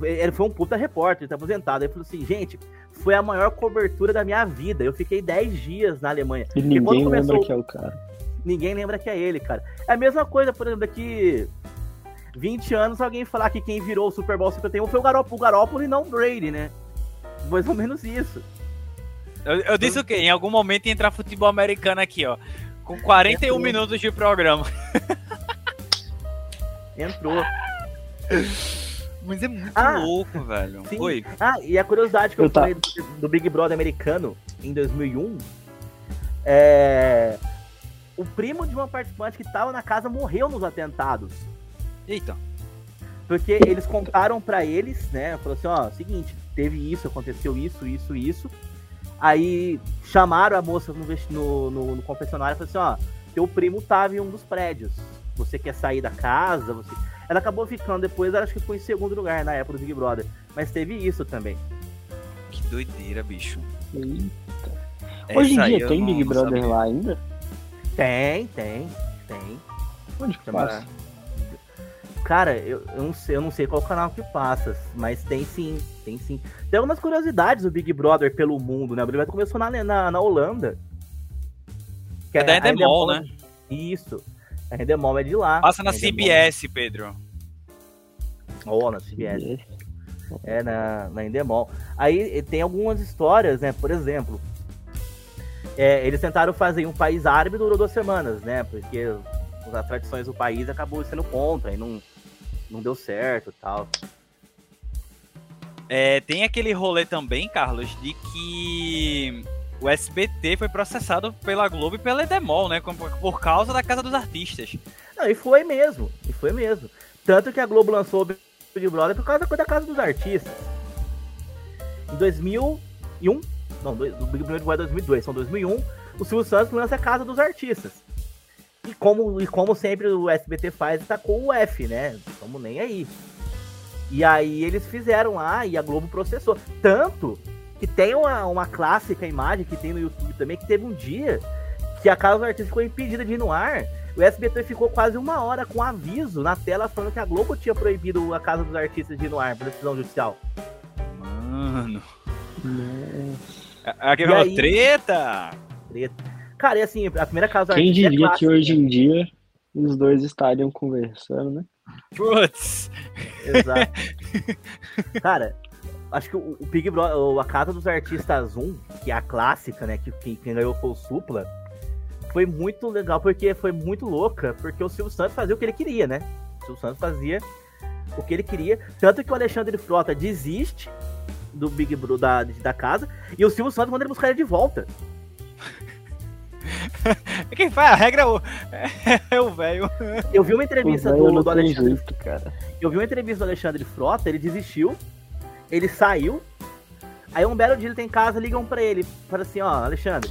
ele foi um puta repórter, ele tá aposentado. Ele falou assim, gente, foi a maior cobertura da minha vida. Eu fiquei 10 dias na Alemanha. E ninguém começou- lembra que é o cara. Ninguém lembra que é ele, cara. É a mesma coisa, por exemplo, daqui 20 anos alguém falar que quem virou o Super Bowl 51 foi o Garoppolo, o Garoppolo e não o Brady, né? Mais ou menos isso. Eu, eu disse o quê? Em algum momento ia entrar futebol americano aqui, ó. Com 41 Entrou. minutos de programa. Entrou. Mas é muito Ah, louco, velho. sim. Oi. Ah, e a curiosidade que eu, Eu tá- falei do, do Big Brother americano em 2001 é. O primo de uma participante que tava na casa morreu nos atentados. Eita. Porque eles contaram pra eles, né? Falou assim, ó, seguinte, teve isso, aconteceu isso, isso, isso. Aí chamaram a moça no, no, no, no confessionário e falaram assim, ó, teu primo tava em um dos prédios. Você quer sair da casa? Você... Ela acabou ficando depois, ela acho que foi em segundo lugar na época do Big Brother. Mas teve isso também. Que doideira, bicho. Eita. Hoje em dia tem Big Brother sabia. lá ainda? Tem, tem, tem. Onde que Chama- passa? Cara, eu, eu não sei, eu não sei qual canal que passa, mas tem sim, tem sim. Tem algumas curiosidades do Big Brother pelo mundo, né? O Big Brother começou na, na, na Holanda. Que É da Endemol, Endemol- Isso. A Endemol é de lá. Passa na Endemol- CBS, Pedro. Oh, na CBS. É, na, na Endemol. Aí tem algumas histórias, né? Por exemplo, é, eles tentaram fazer um país árabe durou duas semanas, né? Porque as tradições do país acabou sendo contra e não, não deu certo tal. É, tem aquele rolê também, Carlos, de que o SBT foi processado pela Globo e pela Edemol, né? Por causa da Casa dos Artistas. Não, e foi mesmo, e foi mesmo. Tanto que a Globo lançou o Big Brother por causa da Casa dos Artistas. Em 2001, não, dois- o Big Brother é 2002, são 2001, o Silvio Santos lança a Casa dos Artistas. E como, e como sempre o SBT faz, tá com o F, né? Estamos nem aí. E aí eles fizeram lá e a Globo processou. Tanto que tem uma, uma clássica imagem que tem no YouTube também, que teve um dia que a Casa dos Artistas ficou impedida de ir no ar. O SBT ficou quase uma hora com aviso na tela falando que a Globo tinha proibido a Casa dos Artistas de ir no ar por decisão judicial. Mano. Nossa. Aqui E falou, aí? treta! Treta. Cara, e assim, a primeira Casa Quem é diria que clássica, hoje né? em dia os dois estariam conversando, né? Putz! Exato. <laughs> Cara, acho que o, o Big Brother, a Casa dos Artistas 1, que é a clássica, né? Que quem, quem ganhou foi o Supla, foi muito legal, porque foi muito louca, porque o Silvio Santos fazia o que ele queria, né? O Silvio Santos fazia o que ele queria. Tanto que o Alexandre Frota desiste do Big Brother da, da casa, e o Silvio Santos manda ele buscar ele de volta. <laughs> Quem faz a regra é o- <laughs> é o velho. Eu vi uma entrevista do, do Alexandre jeito, cara. Eu vi uma entrevista do Alexandre Frota, ele desistiu, ele saiu, aí um belo dia ele tem em casa, ligam pra ele, fala assim, ó, Alexandre,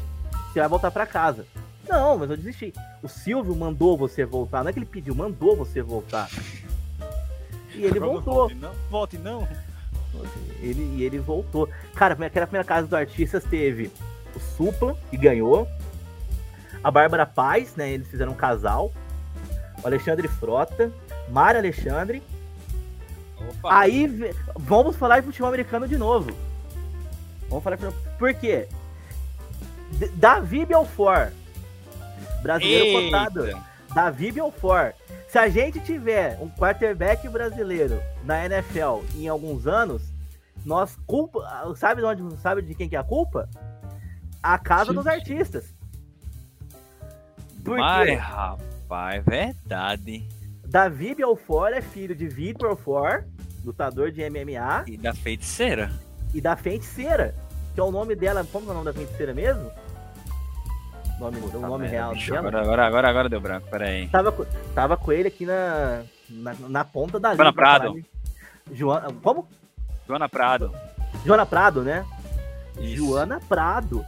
você vai voltar pra casa. Não, mas eu desisti. O Silvio mandou você voltar, não é que ele pediu, mandou você voltar. E ele voltou. Volte não. Volte não. Ele, e ele voltou. Cara, aquela primeira casa dos artistas teve o Supla, que ganhou. A Bárbara Paz, né? Eles fizeram um casal. O Alexandre Frota. Mário Alexandre. Opa. Aí vamos falar de futebol americano de novo. Vamos falar de futebol- Por quê? D- Davi Belfort Brasileiro Eita. cotado. Davi Belfort. Se a gente tiver um quarterback brasileiro na NFL em alguns anos, nós culpa. Sabe de onde sabe de quem que é a culpa? A casa dos artistas. Por Mas, rapaz, é verdade. Davi Belfort é filho de Vitor Fort, lutador de MMA, E da feiticeira. e da feiticeira, que é o nome dela. Como é o nome da feiticeira mesmo? O nome, o Tá nome vendo, real bicho? dela. Agora, agora, agora, agora deu branco, pera aí. Tava, tava com ele aqui na, na, na ponta da Joana língua, Prado. Joana, como? Joana Prado. Joana Prado, né? Isso. Joana Prado.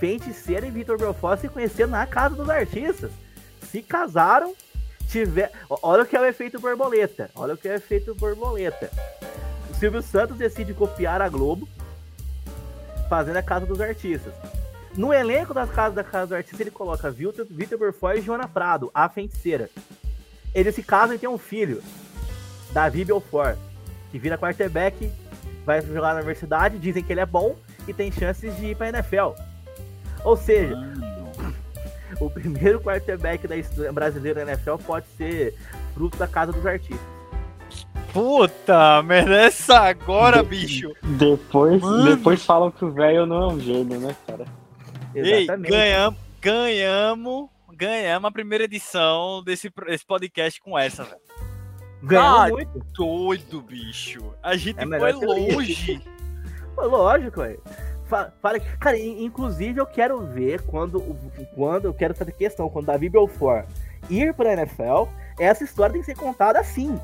Feiticeira e Vitor Belfort se conheceram na casa dos artistas. Se casaram, tiver. Olha o que é o efeito borboleta. Olha o que é o efeito borboleta. O Silvio Santos decide copiar a Globo, fazendo a casa dos artistas. No elenco das casas da casa dos artistas, ele coloca Vitor, Vitor Belfort e Joana Prado, a feiticeira. Eles se casam e têm um filho, Davi Belfort, que vira quarterback, vai jogar na universidade, dizem que ele é bom e tem chances de ir pra NFL. Ou seja, Mano. <laughs> o primeiro quarterback da história brasileira da NFL pode ser fruto da casa dos artistas. Puta essa agora, bicho. Depois, Mano. depois falam que o velho não é um gênio, né, cara? Ei, ganhamos, ganhamos, ganhamos a primeira edição desse, desse podcast com essa, velho. Ganhou Ah, muito. Doido, bicho. A gente É foi longe. <laughs> Pô, Lógico, velho. Fa- Fala, cara, in- inclusive eu quero ver quando, quando eu quero fazer questão, quando Davi Belfort ir pra NFL, essa história tem que ser contada assim.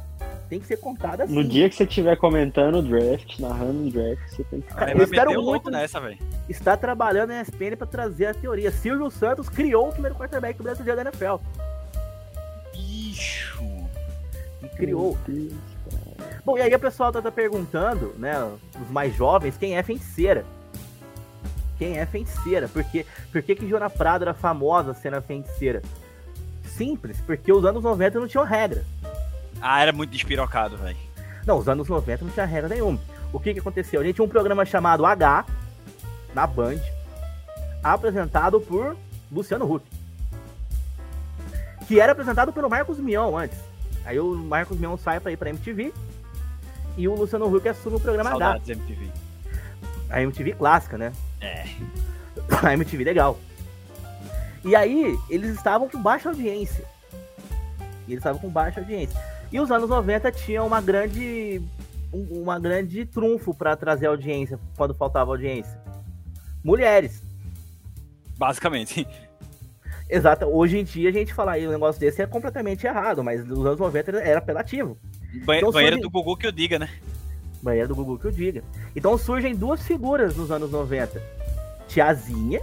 Tem que ser contada assim. No dia que você estiver comentando o draft, narrando o draft, você tem que Aí eu espero muito- nessa, velho. Está trabalhando na ESPN pra trazer a teoria. Silvio Santos criou o primeiro quarterback brasileiro da NFL. Bicho. Criou. Bom, e aí o pessoal tá, tá perguntando, né, os mais jovens, quem é feiticeira? Quem é feiticeira? Por, quê? Por que que Joana Prado era famosa sendo a feiticeira? Simples, porque os anos 90 não tinham regra. Ah, era muito despirocado, velho. Não, os anos 90 não tinha regra nenhuma. O que que aconteceu? A gente tinha um programa chamado H, na Band, apresentado por Luciano Huck. Que era apresentado pelo Marcos Mion antes. Aí o Marcos Mion sai pra ir pra MTV e o Luciano Huck assume o programa. Saudades MTV. A MTV clássica, né? É. <laughs> A MTV legal. E aí, eles estavam com baixa audiência. Eles estavam com baixa audiência. E os anos 90 tinham uma grande um- uma grande trunfo para trazer audiência quando faltava audiência. Mulheres. Basicamente. Exato. Hoje em dia a gente falar aí um negócio desse é completamente errado, mas nos anos 90 era apelativo. Então, banheiro surge- do Gugu que eu diga, né? Banheiro do Google que eu diga. Então surgem duas figuras nos anos 90. Tiazinha,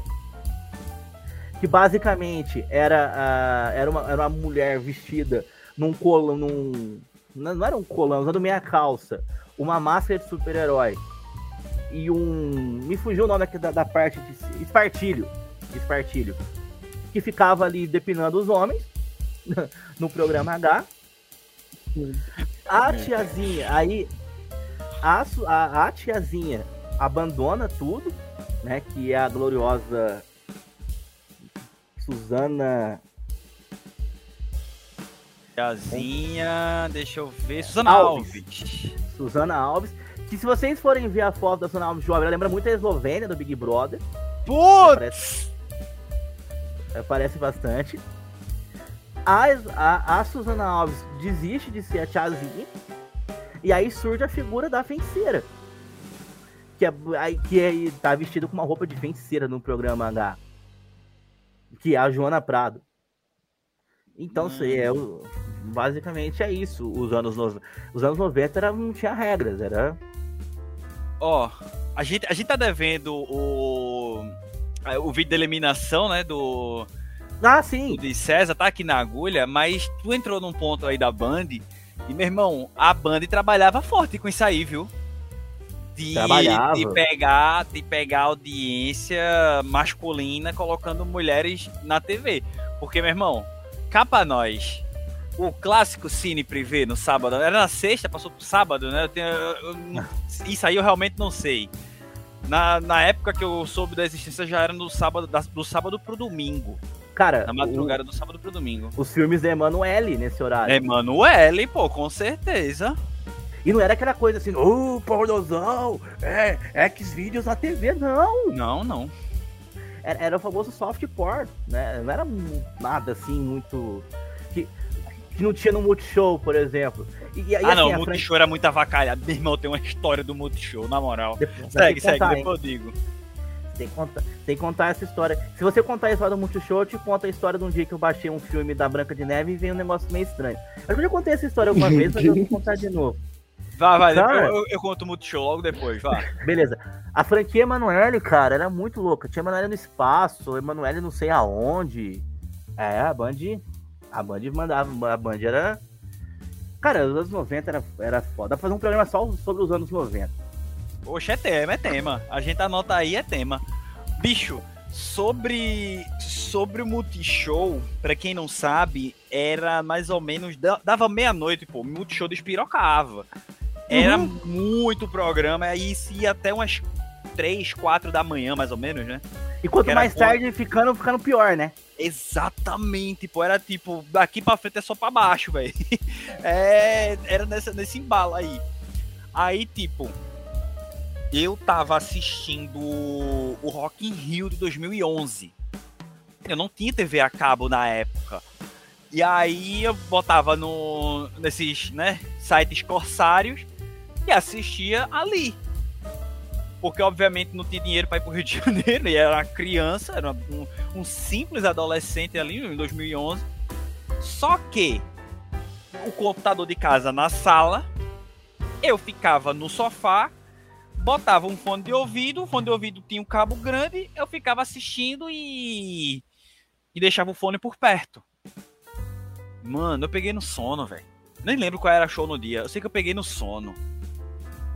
que basicamente era, era, uma, era uma mulher vestida num colão, num. Não era um colão, usando meia calça, uma máscara de super-herói e um. Me fugiu o nome da, da parte de. Espartilho. Espartilho. Que ficava ali depinando os homens <laughs> no programa H. A tiazinha, aí a, a, a tiazinha abandona tudo, né? Que é a gloriosa Suzana Tiazinha, deixa eu ver. Susana Alves. Alves. Suzana Alves. Que se vocês forem ver a foto da Suzana Alves jovem, ela lembra muito a Eslovênia do Big Brother. Putz! Aparece bastante. A, a, a Suzana Alves desiste de ser a tiazinha. E aí surge a figura da feiticeira. Que, é, que é, tá vestida com uma roupa de feiticeira no programa H. Que é a Joana Prado. Então, Hum. é, basicamente é isso. Os anos, no- os anos 90 era, não tinha regras. Era Ó, a gente, a gente tá devendo o. O vídeo da eliminação, né? Do. Ah, sim. de César, tá aqui na agulha, mas tu entrou num ponto aí da Band. E, meu irmão, a Band trabalhava forte com isso aí, viu? De, Trabalhava. de pegar de pegar audiência masculina colocando mulheres na TV. Porque, meu irmão, capa nós. O clássico Cine Privé no sábado, era na sexta, passou pro sábado, né? Eu tenho- eu- eu isso aí eu realmente não sei. Na, na época que eu soube da existência já era no sábado, da- do sábado pro domingo. Cara, Na madrugada do sábado pro domingo. o- os filmes da Emanuele nesse horário. Emanuele, pô, com certeza. E não era aquela coisa assim, ô, pornozão, é, X-Vídeos na TV, não. Não, não. Era, era o famoso soft porn, né? Não era nada assim muito. Que, não tinha no Multishow, por exemplo. E, e ah, não, assim, o a Fran- Multishow era muito avacalhado. <laughs> Meu irmão, tem uma história do Multishow, na moral. Depois- Segue, segue, contar, hein? depois eu digo. Tem que, contar, tem que contar essa história. Se você contar a história do Multishow, eu te conto a história de um dia que eu baixei um filme da Branca de Neve e veio um negócio meio estranho. Eu já contei essa história alguma vez, mas eu vou contar de novo. Vai, vai, Cara. eu, eu conto o Multishow logo depois, vai. <laughs> Beleza. A franquia Emanuele, cara, era muito louca. Tinha Emanuele no espaço, Emanuele não sei aonde. É, a Band. A Band mandava. A Band era. Cara, os anos 90 era, era foda. Dá pra fazer um programa só sobre os anos 90. Oxe, é tema, é tema. A gente anota aí, é tema. Bicho, sobre sobre o Multishow, pra quem não sabe, era mais ou menos. da- Dava meia-noite, pô. O Multishow despirocava. Era muito programa, aí isso ia até umas 3, 4 da manhã, mais ou menos, né? E quanto mais tarde ficando, ficando pior, né? Exatamente, pô. Era tipo, daqui pra frente é só pra baixo, velho. <laughs> É, era nessa, nesse embalo aí. Aí, tipo, eu tava assistindo o Rock in Rio de 2011. Eu não tinha TV a cabo na época. E aí eu botava no, nesses, né, sites corsários e assistia ali. Porque, obviamente, não tinha dinheiro pra ir pro Rio de Janeiro, <laughs> e era uma criança, era um, um simples adolescente ali em 2011. Só que o computador de casa na sala, eu ficava no sofá, botava um fone de ouvido, o fone de ouvido tinha um cabo grande, eu ficava assistindo e e deixava o fone por perto. Mano, eu peguei no sono, velho. Nem lembro qual era show no dia. Eu sei que eu peguei no sono.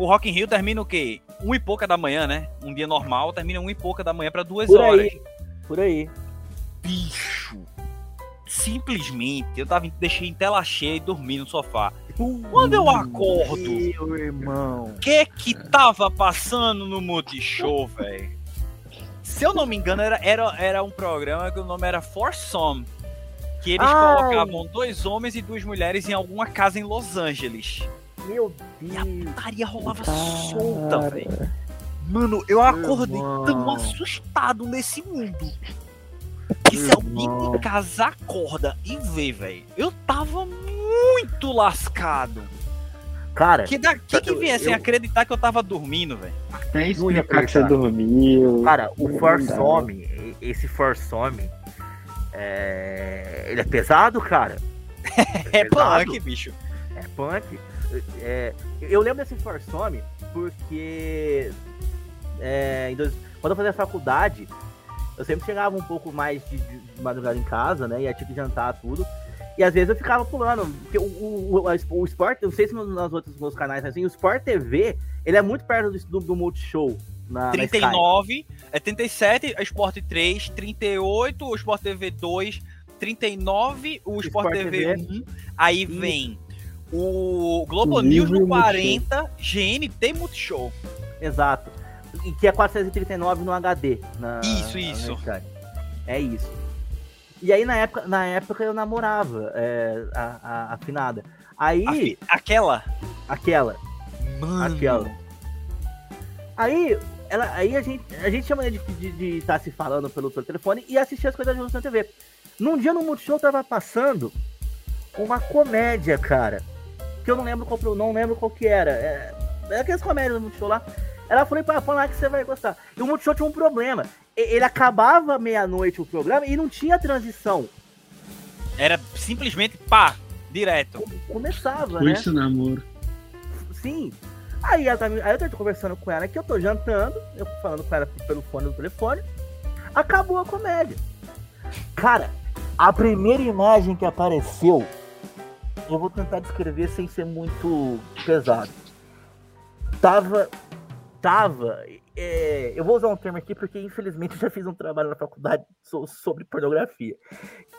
O Rock in Rio termina o quê? Um e pouca da manhã, né? Um dia normal termina um e pouca da manhã pra duas Por horas aí. Por aí. bicho. Simplesmente, eu tava, deixei em tela cheia e dormi no sofá. Quando eu acordo, Meu irmão. o que que tava passando no Multishow, velho? Se eu não me engano, era, era, era um programa que o nome era For Some. Que eles Ai. colocavam dois homens e duas mulheres em alguma casa em Los Angeles. Meu E a Deus. putaria rolava Cara. solta, velho. Mano, eu acordei irmão. tão assustado nesse mundo. Que se alguém Irmão. em casa acorda e vê, velho, eu tava muito lascado. Cara, Que daqui que viessem eu- acreditar que eu tava dormindo, velho. Até explicar que você dormiu. cara, o Não Forsome, e- esse Forsome, é... ele é pesado, cara. <laughs> É pesado. punk, bicho. É punk. É, eu lembro desse Forsome porque é, dois- quando eu fazia faculdade, eu sempre chegava um pouco mais de, de- madrugada em casa, né? Ia ter que jantar tudo. E às vezes eu ficava pulando. Porque o, o, o, o Sport, eu não sei se nos, nos outros meus canais assim, o Sport TV, ele é muito perto do, do, do Multishow. Na, na Sky. 39, é 37, a Sport 3, 38, o Sport TV 2, 39, o Sport, Sport TV, TV. 1. Aí vem o Globo O News no o Multishow. 40, GNT Multishow. Exato. E que é 439 no HD. na- Isso, isso. É isso. E aí na época, na época eu namorava é, a, a, a finada. Aí, A fi- Aquela. aquela. Mano. Aquela. Aí, ela, aí a gente, a gente chama de estar de, de estar se falando pelo, pelo telefone e assistir as coisas juntos na TV. Num dia no Multishow tava passando uma comédia, cara. Que eu não lembro qual, não lembro qual que era. É, é aquelas comédias do Multishow lá. Ela falou pra falar que você vai gostar. E o Multishow tinha um problema. Ele acabava meia-noite o programa e não tinha transição. Era simplesmente pá, direto. Começava, Por né? isso namoro. Sim. Aí, ela tá, aí eu tô conversando com ela que eu tô jantando, eu falando com ela pelo fone do telefone. Acabou a comédia. Cara, a primeira imagem que apareceu, eu vou tentar descrever sem ser muito pesado. Tava. Tava. é, eu vou usar um termo aqui porque infelizmente eu já fiz um trabalho na faculdade so- sobre pornografia.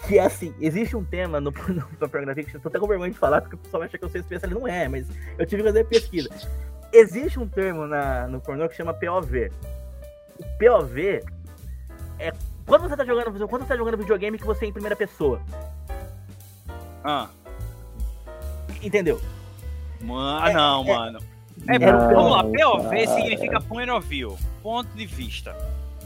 Que é assim, existe um tema no, no, <laughs> na pornografia que eu tô até com vergonha de falar, porque o pessoal acha que eu sou especialista. Não é, mas eu tive que fazer pesquisa. Existe um termo na, no pornô que chama POV. O POV é Quando você tá jogando, quando você tá jogando videogame que você é em primeira pessoa. Ah. Entendeu? Mano, ah, não, é- mano. É, Não, vamos lá, POV cara. significa point of view, ponto de vista.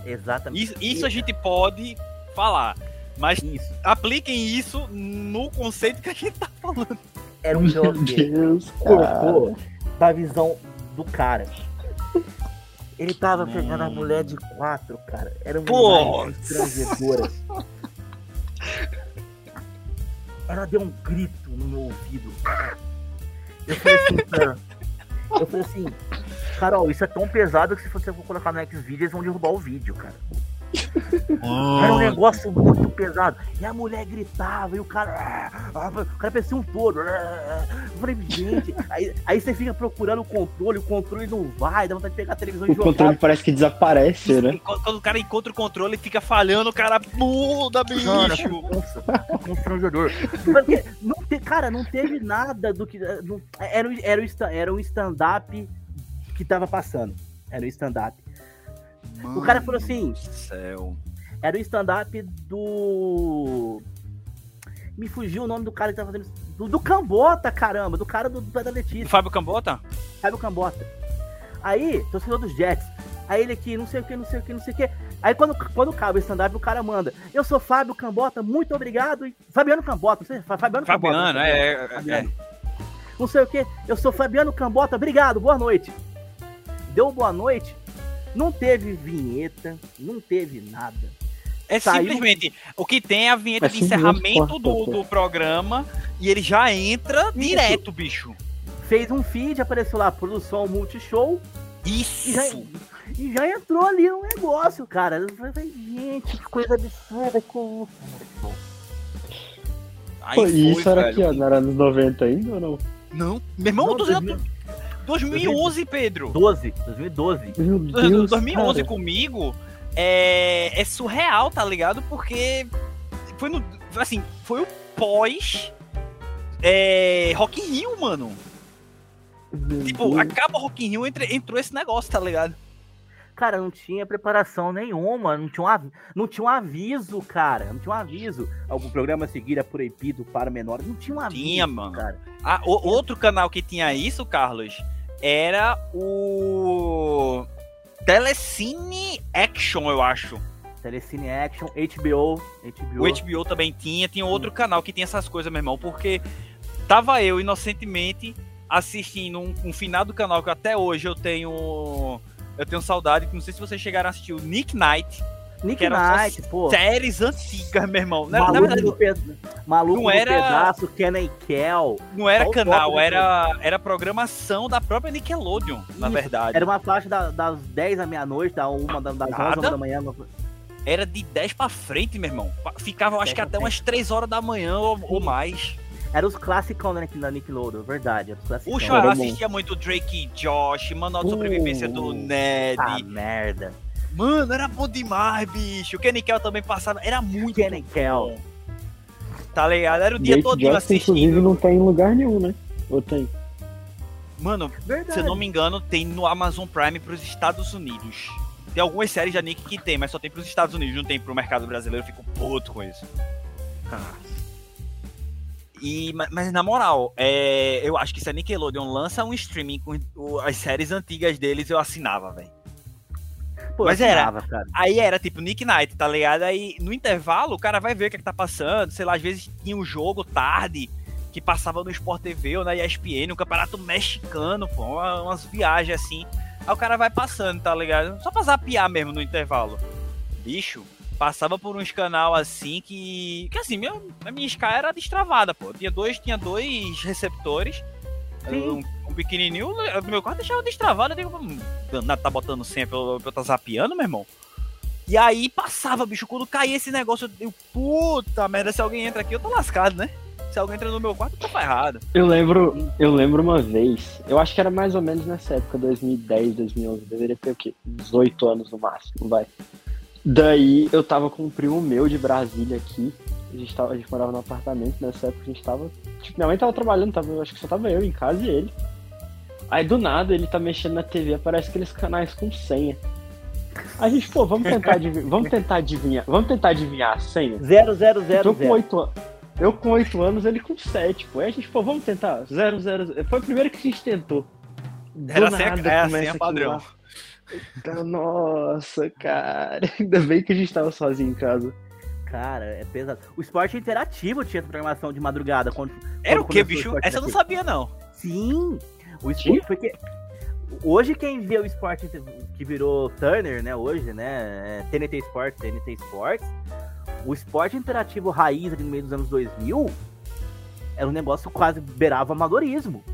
Exatamente. Isso, isso a gente pode falar, mas Isso. apliquem isso no conceito que a gente tá falando. Era um Meu POV. Deus, cara. Colocou da visão do cara. Ele tava Hum. pegando a mulher de quatro, cara. Era uma Pô. imagem estrangedora. <laughs> Ela deu um grito no meu ouvido. Eu falei assim, cara. Eu falei assim, Carol, isso é tão pesado que se você for colocar no Xvideos, eles vão derrubar o vídeo, cara. Era um negócio muito pesado. E a mulher gritava, e o cara. ah, O cara parecia um touro. Eu falei, gente. <laughs> Aí, aí você fica procurando o controle, o controle não vai, dá vontade de pegar a televisão e O jogar. controle parece que desaparece, né? Quando, quando o cara encontra o controle, fica falhando, o cara muda, bicho. <laughs> constrangedor. Porque não te- cara, não teve nada do que. não- era, o- era, o era um stand-up que tava passando. Era o stand-up. O cara falou assim: Céu. Era o stand-up do. Me fugiu o nome do cara que tava fazendo. Do, do Cambota, caramba, do cara do, do da Letícia, Fábio Cambota? Fábio Cambota. Aí, torcedor dos Jets. Aí ele aqui, não sei o que, não sei o que, não sei o que. Aí quando, quando acaba o stand-up, o cara manda. Eu sou Fábio Cambota, muito obrigado. E- Fabiano Cambota, não sei, Fa- Fabiano Cambota. Fabiano, não sei, é, é, Fabiano. Não sei o que. Eu sou Fabiano Cambota, obrigado, boa noite. Deu boa noite. Não teve vinheta, não teve nada. É Saiu- simplesmente. O que tem é a vinheta É de simplesmente encerramento do, do programa e ele já entra direto, bicho. Fez um feed, apareceu lá, produção Multishow, Isso! e já, e já entrou ali no negócio, cara. Eu falei, gente, que coisa absurda que é isso. Aí Pô, foi, isso era velho. aqui, ó, não era nos 90 ainda ou não? Não, meu irmão, Não, tô dizendo 2000 2011, Pedro. 12, 2012. Meu Deus, 2011 cara. comigo é, é surreal, tá ligado? Porque foi no. Assim, foi o pós. É, Rock in Rio, mano. Meu Tipo, Deus. acaba Rock in Rio, entre- entrou esse negócio, tá ligado? Cara, não tinha preparação nenhuma, não tinha, um, av- não tinha um aviso, cara. Não tinha um aviso. Algum programa a seguir é proibido para menores. Não tinha um aviso. Tinha, mano. Cara. Ah, o- outro canal que tinha isso, Carlos, era o. Telecine Action, eu acho. Telecine Action, HBO. HBO. O HBO também tinha, tinha outro canal que tinha essas coisas, meu irmão, porque tava eu inocentemente assistindo um, um final do canal que até hoje eu tenho eu tenho saudade, que não sei se vocês chegaram a assistir o Nick Knight, Nick Knight, pô. séries antigas, meu irmão. Na, na Maluco, verdade, do, pe... Maluco não do era- pedaço, Kenny Kell. não era canal, foco era, era programação da própria Nickelodeon, na Isso, verdade. Era uma faixa da- das 10 à meia-noite, da uma da- das 11 Nada. da manhã. Era de 10 pra frente, meu irmão. Ficava, eu acho que 10 até umas 3 horas da manhã ou, ou mais. Era os clássicos da Nick- da Nickelodeon, verdade. Os classicão. Puxa, eu assistia muito Drake e Josh, Manual de Uh, Sobrevivência do Ned. Ah, merda. Mano, era bom demais, bicho. O Kenny Kell também passava. Era muito Kenny Kell. bom. Tá ligado? Era o dia todinho Johnson, inclusive, assistindo. não tem em lugar nenhum, né? Ou tem? Mano, Verdade. se eu não me engano, tem no Amazon Prime pros Estados Unidos. Tem algumas séries da Nick que tem, mas só tem pros Estados Unidos, não tem pro mercado brasileiro. Eu fico puto com isso. E, ma- mas na moral, é, eu acho que se a Nickelodeon lança um streaming com o- as séries antigas deles, eu assinava, velho. Pô, Mas era. Aí era tipo Nick Knight, tá ligado? Aí no intervalo o cara vai ver o que, é que tá passando. Sei lá, às vezes tinha um jogo tarde que passava no Sport TV ou na ESPN, um campeonato mexicano, pô, uma- umas viagens assim. Aí o cara vai passando, tá ligado? Só pra zapear mesmo no intervalo. Bicho, passava por uns canal assim que. Que assim, meu, a minha Sky era destravada, pô. Tinha dois, tinha dois receptores. Sim. Um, um pequenininho, o meu quarto deixava destravado. Eu digo, "Hum, danado, tá botando senha pra eu, pra eu tá zapeando, meu irmão? E aí passava, bicho, quando caía esse negócio, eu, puta merda, se alguém entra aqui, eu tô lascado, né? Se alguém entra no meu quarto, tá errado. Eu lembro, eu lembro uma vez, eu acho que era mais ou menos nessa época, 2010, 2011, deveria ter o quê? 18 anos no máximo, vai. Daí eu tava com um primo meu de Brasília aqui, a gente, tava, a gente morava no apartamento, nessa época a gente tava, tipo, minha mãe tava trabalhando, tava, eu acho que só tava eu em casa e ele. Aí do nada ele tá mexendo na TV, aparece aqueles canais com senha. A gente, pô, vamos tentar <laughs> adivinhar, vamos tentar adivinhar, vamos tentar adivinhar a senha? 0, 0, 0, Eu com 8 anos. Eu com 8 anos, ele com 7, pô. Aí a gente, pô, vamos tentar. 0, 0, Foi o primeiro que a gente tentou. Do Era nada assim começa é padrão. Eita, Nossa, cara. <laughs> Ainda bem que a gente tava sozinho em casa. Cara, é pesado. O esporte interativo tinha essa programação de madrugada. Quando, Era quando o que, começou bicho? esporte Essa eu não sabia, não. Sim! O esporte, porque hoje quem vê o esporte que virou Turner, né, hoje, né, é TNT Sports, TNT Sports, o esporte interativo raiz ali no meio dos anos 2000 era um negócio que quase beirava amadorismo.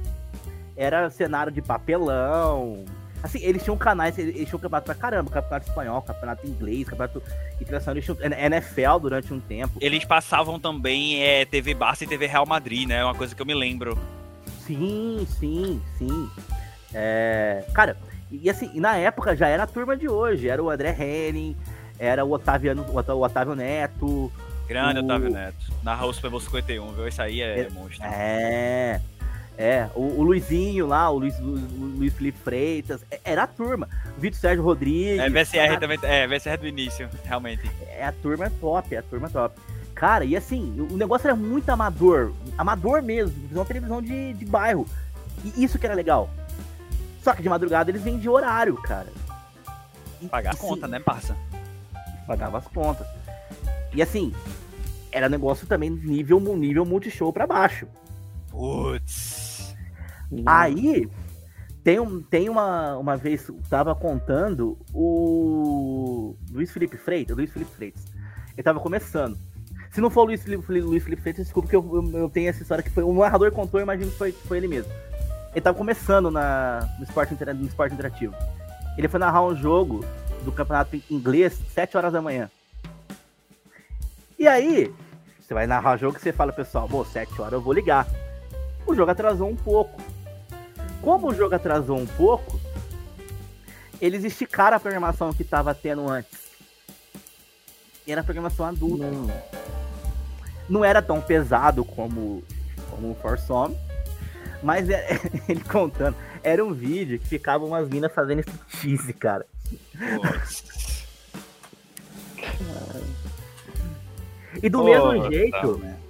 Era cenário de papelão. Assim, eles tinham canais, eles tinham campeonato pra caramba, campeonato espanhol, campeonato inglês, campeonato internacional, eles tinham NFL durante um tempo. Eles passavam também é, TV Barça e TV Real Madrid, né? É uma coisa que eu me lembro. Sim, sim, sim. É, cara, e, assim, na época já era a turma de hoje. Era o André Henning, era o Otaviano, o Otávio Neto. Grande O- Otávio Neto. Narra o Super Bowl 51, viu? Isso aí é, É- monstro. É. É, o, o Luizinho lá, o Luiz, o Luiz Felipe Freitas, é- era a turma. O Vitor Sérgio Rodrigues. É, VSR a- também. É, VSR do início, realmente. É a turma top, é a turma top. Cara, e assim, o negócio era muito amador. Amador mesmo, uma televisão de, de bairro. E isso que era legal. Só que de madrugada eles vendiam horário, cara. E- Pagar a conta, né, parça? Pagava as contas. E assim, era negócio também nível, nível multishow pra baixo. Putz. Aí, tem, um, tem uma, uma vez, tava contando o Luiz Felipe Freitas, Luiz Felipe Freitas. Ele tava começando. Se não for o Luiz Felipe, Luiz Felipe Freitas, desculpa que eu, eu, eu tenho essa história que foi o narrador contou, eu imagino que foi, foi ele mesmo. Ele tava começando na, no, esporte, no esporte interativo. Ele foi narrar um jogo do campeonato inglês, 7 horas da manhã. E aí, você vai narrar o jogo e você fala, pessoal, bom, 7 horas eu vou ligar. O jogo atrasou um pouco. Como o jogo atrasou um pouco, eles esticaram a programação que estava tendo antes. E era programação adulta. Não era tão pesado como, como o Forsome, mas é- <laughs> ele contando. Era um vídeo que ficavam umas minas fazendo striptease, cara. Putz. E do mesmo jeito merda.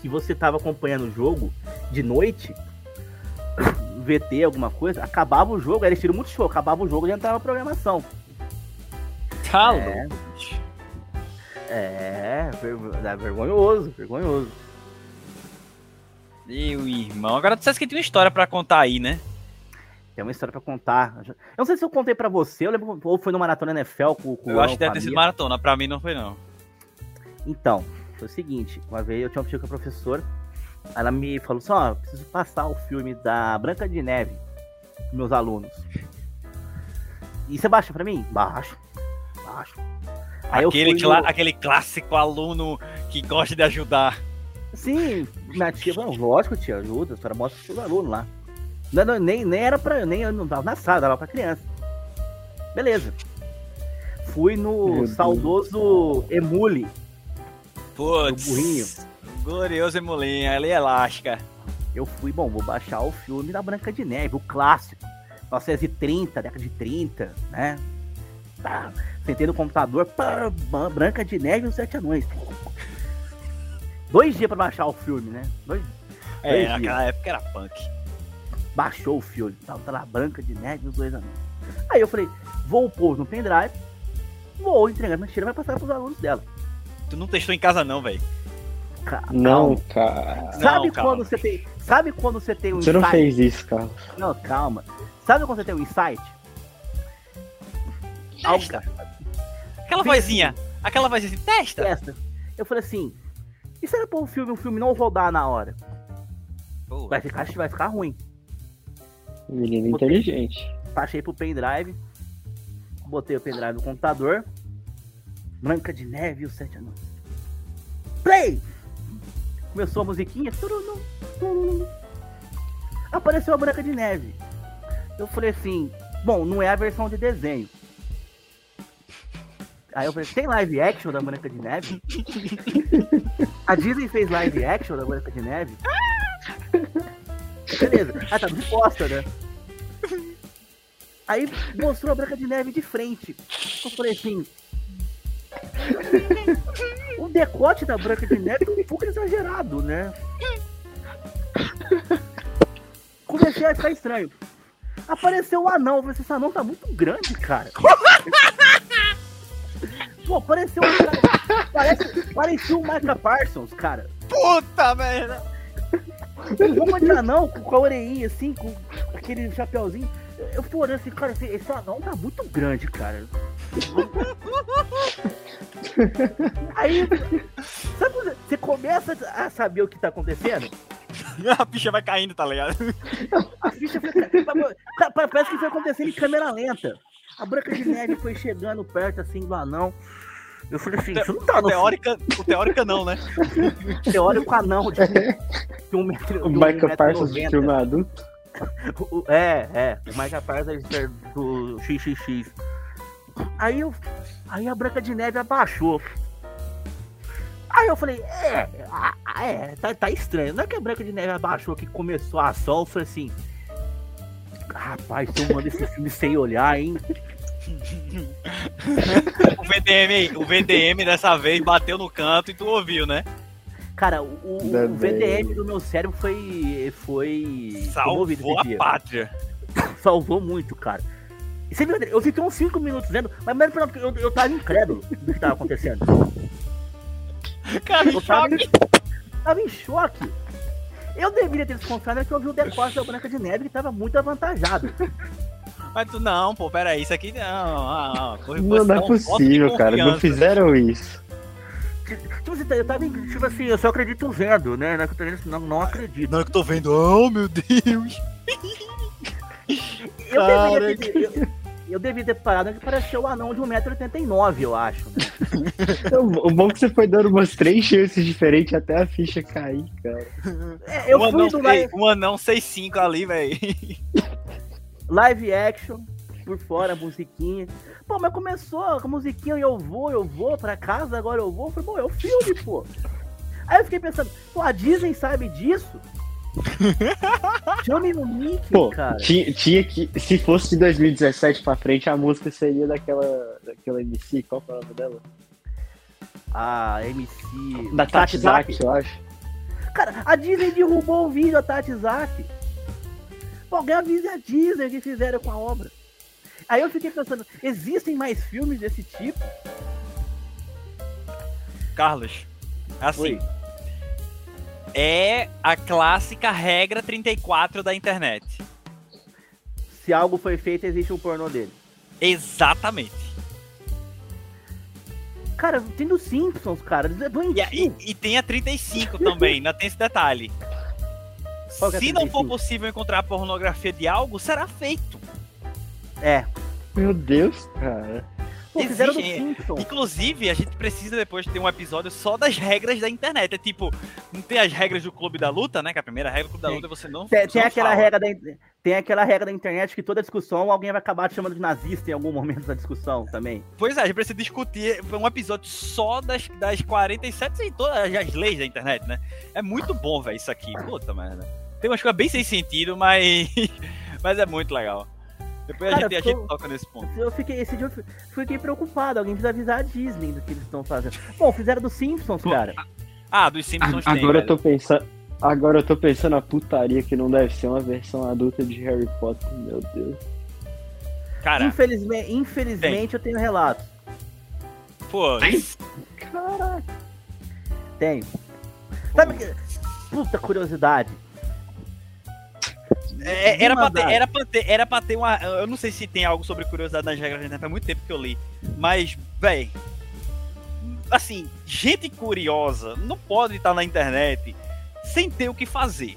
Que você tava acompanhando o jogo de noite, <coughs> VT, alguma coisa, acabava o jogo, era estilo muito show, acabava o jogo e entrava a programação. Tá É. É, é vergonhoso, vergonhoso. Meu irmão. Agora tu sabe que tem uma história pra contar aí, né? Tem uma história pra contar. Eu não sei se eu contei pra você, eu lembro ou foi no Maratona NFL com, com o Eu acho que deve ter sido maratona. Pra mim não foi, não. Então, foi o seguinte, uma vez eu tinha um tio com a professora, ela me falou assim, ó, preciso passar o filme da Branca de Neve pros meus alunos. E você baixa pra mim? Baixo. Baixo. Aí eu Aquele, no- aquele clássico aluno que gosta de ajudar. Sim, minha tia falou, lógico, tia, ajuda, a senhora mostra pros seus alunos lá. Não, não, nem, nem era pra. Nem eu não tava na sala, dava pra criança. Beleza. Fui no Meu Deus. saudoso Emule. Putz. O burrinho. Glorioso Emulinha, ali é elástica. Eu fui, bom, vou baixar o filme da Branca de Neve, o clássico. 1930, década de 30, né? Tá. Sentei no computador, pá, Branca de Neve e os Sete Anões. Dois dias pra baixar o filme, né? Dois, É, Dois naquela época era punk. baixou o filme. Tava tá lá, Branca de Neve e os dois anões. Aí eu falei, vou pôr no pendrive, vou entregar minha tira, vai passar pros alunos dela. Tu não testou em casa, não, velho. Ca- Não, cara. Sabe Não, quando você tem. Sabe quando você tem um Você não insight? fez isso, Carlos. Não, calma. Sabe quando você tem um insight? Testa. Aquela Sim, vozinha. Aquela vozinha assim, testa. Testa. Eu falei assim, e se eu pôr o filme, o filme não rodar na hora? Pô, Vai ficar, vai ficar ruim. Menino inteligente. Baixei pro pendrive, botei o pendrive no computador. Branca de Neve e os Sete Anões. Play! Começou a musiquinha. Apareceu a Branca de Neve. Eu falei assim, bom, não é a versão de desenho. Aí eu falei, tem live action da Branca de Neve? A Disney fez live action da Branca de Neve? Beleza. Ah, tá de bosta, né? Aí mostrou a Branca de Neve de frente. Eu falei assim. <laughs> o decote da Branca de Neve é um pouco exagerado, né? Comecei a ficar estranho. Apareceu o anão. Eu falei assim, esse anão tá muito grande, cara. <laughs> Pô, apareceu um cara. Parece, parecia o Micah Parsons, cara. Puta merda! Roupa de anão, com a orelhinha assim, com aquele chapéuzinho. Eu olhando assim, cara, esse anão tá muito grande, cara. Aí, sabe quando você começa a saber o que tá acontecendo? <laughs> A ficha vai caindo, tá ligado? A ficha foi, parece que foi acontecendo em câmera lenta. A Branca de Neve foi chegando perto assim do anão. Eu falei assim, isso não tá no teórica, O teórica não, né? <laughs> teórico anão de, de um metro. O Michael Parsons de filme adulto. <laughs> É, é. O Michael Parsons do XXX. Aí, eu, aí a Branca de Neve abaixou. Aí eu falei, é, é, tá, tá estranho. Não é que a Branca de Neve abaixou que começou a sol, eu falei assim. Rapaz, eu mando esse filme sem olhar, hein? <laughs> o VDM, o VDM dessa vez bateu no canto e tu ouviu, né? Cara, o, o VDM do meu cérebro foi. foi. Salvou a pátria. <coughs> Salvou muito, cara. Você viu, eu fiquei uns 5 minutos vendo, mas mesmo porque eu, eu tava incrédulo do que tava acontecendo. <laughs> Cara, eu tava, em, tava em choque. Eu deveria ter desconfiado que eu vi o decote da Branca de Neve que tava muito avantajado. <laughs> Mas tu não, pô, peraí, isso aqui não. Ah, ah, não, não é possível, cara. Não fizeram isso. Tipo, eu tava, tipo assim, eu só acredito vendo, né? Não, é não, não acredito. Não é que eu tô vendo, oh meu Deus! <laughs> eu, deveria ter, eu, eu devia ter parado que pareceu o anão de 1,89m, eu acho. Né? <laughs> o bom é que você foi dando umas três chances diferentes até a ficha cair, cara. É, eu um, fui anão, do live... um anão 6'5 ali, velho. Live action, por fora, musiquinha. Pô, mas começou com a musiquinha e eu vou, eu vou pra casa, agora eu vou. Eu falei, pô, é o filme, pô. Aí eu fiquei pensando, pô, a Disney sabe disso? <laughs> Chame no Mickey, Pô, cara. Tinha, tinha, que. Se fosse de 2017 pra frente, a música seria daquela. daquela MC, qual é o nome dela? A MC. Da Tati Zaki, eu acho. Cara, a Disney derrubou o vídeo da Tati Zaki. Pô, alguém avisa a Disney o que fizeram com a obra. Aí eu fiquei pensando, existem mais filmes desse tipo? Carlos, assim. Oi é a clássica regra 34 da internet. Se algo foi feito, existe um pornô dele. Exatamente. Cara, tem dos Simpsons, cara. É e, e, e, tem a 35 <laughs> também, ainda tem esse detalhe. É Se não for possível encontrar pornografia de algo, será feito. É. Meu Deus, cara. Pô, Simpsons. Inclusive, a gente precisa depois ter um episódio só das regras da internet. É tipo, não tem as regras do Clube da Luta, né? Que a primeira regra do Clube da Luta é você não. Tem, tem aquela regra da, tem aquela regra da internet que toda discussão alguém vai acabar te chamando de nazista em algum momento da discussão também. Pois é, a gente precisa discutir um episódio só das, das 47 e todas as leis da internet, né? É muito bom, velho, isso aqui. Puta merda. Tem umas coisas bem sem sentido, mas. <laughs> mas é muito legal. Depois Cara, a, gente, a gente toca nesse ponto. Eu fiquei, esse dia eu fiquei preocupado. Alguém precisa avisar a Disney do que eles estão fazendo. Bom, fizeram dos Simpsons, Pô, cara. Ah, dos Simpsons a, tem, Agora velho. eu tô pensando. Agora eu tô pensando a putaria que não deve ser uma versão adulta de Harry Potter, meu Deus. Cara, infelizmente, infelizmente eu tenho relatos. Pô, Caraca. Tenho. Sabe que. Puta curiosidade. É, era, pra ter, era, pra ter, era pra ter uma. Eu não sei se tem algo sobre curiosidade nas regras da internet, faz muito tempo que eu li. Mas, véi. Assim, gente curiosa não pode estar na internet sem ter o que fazer.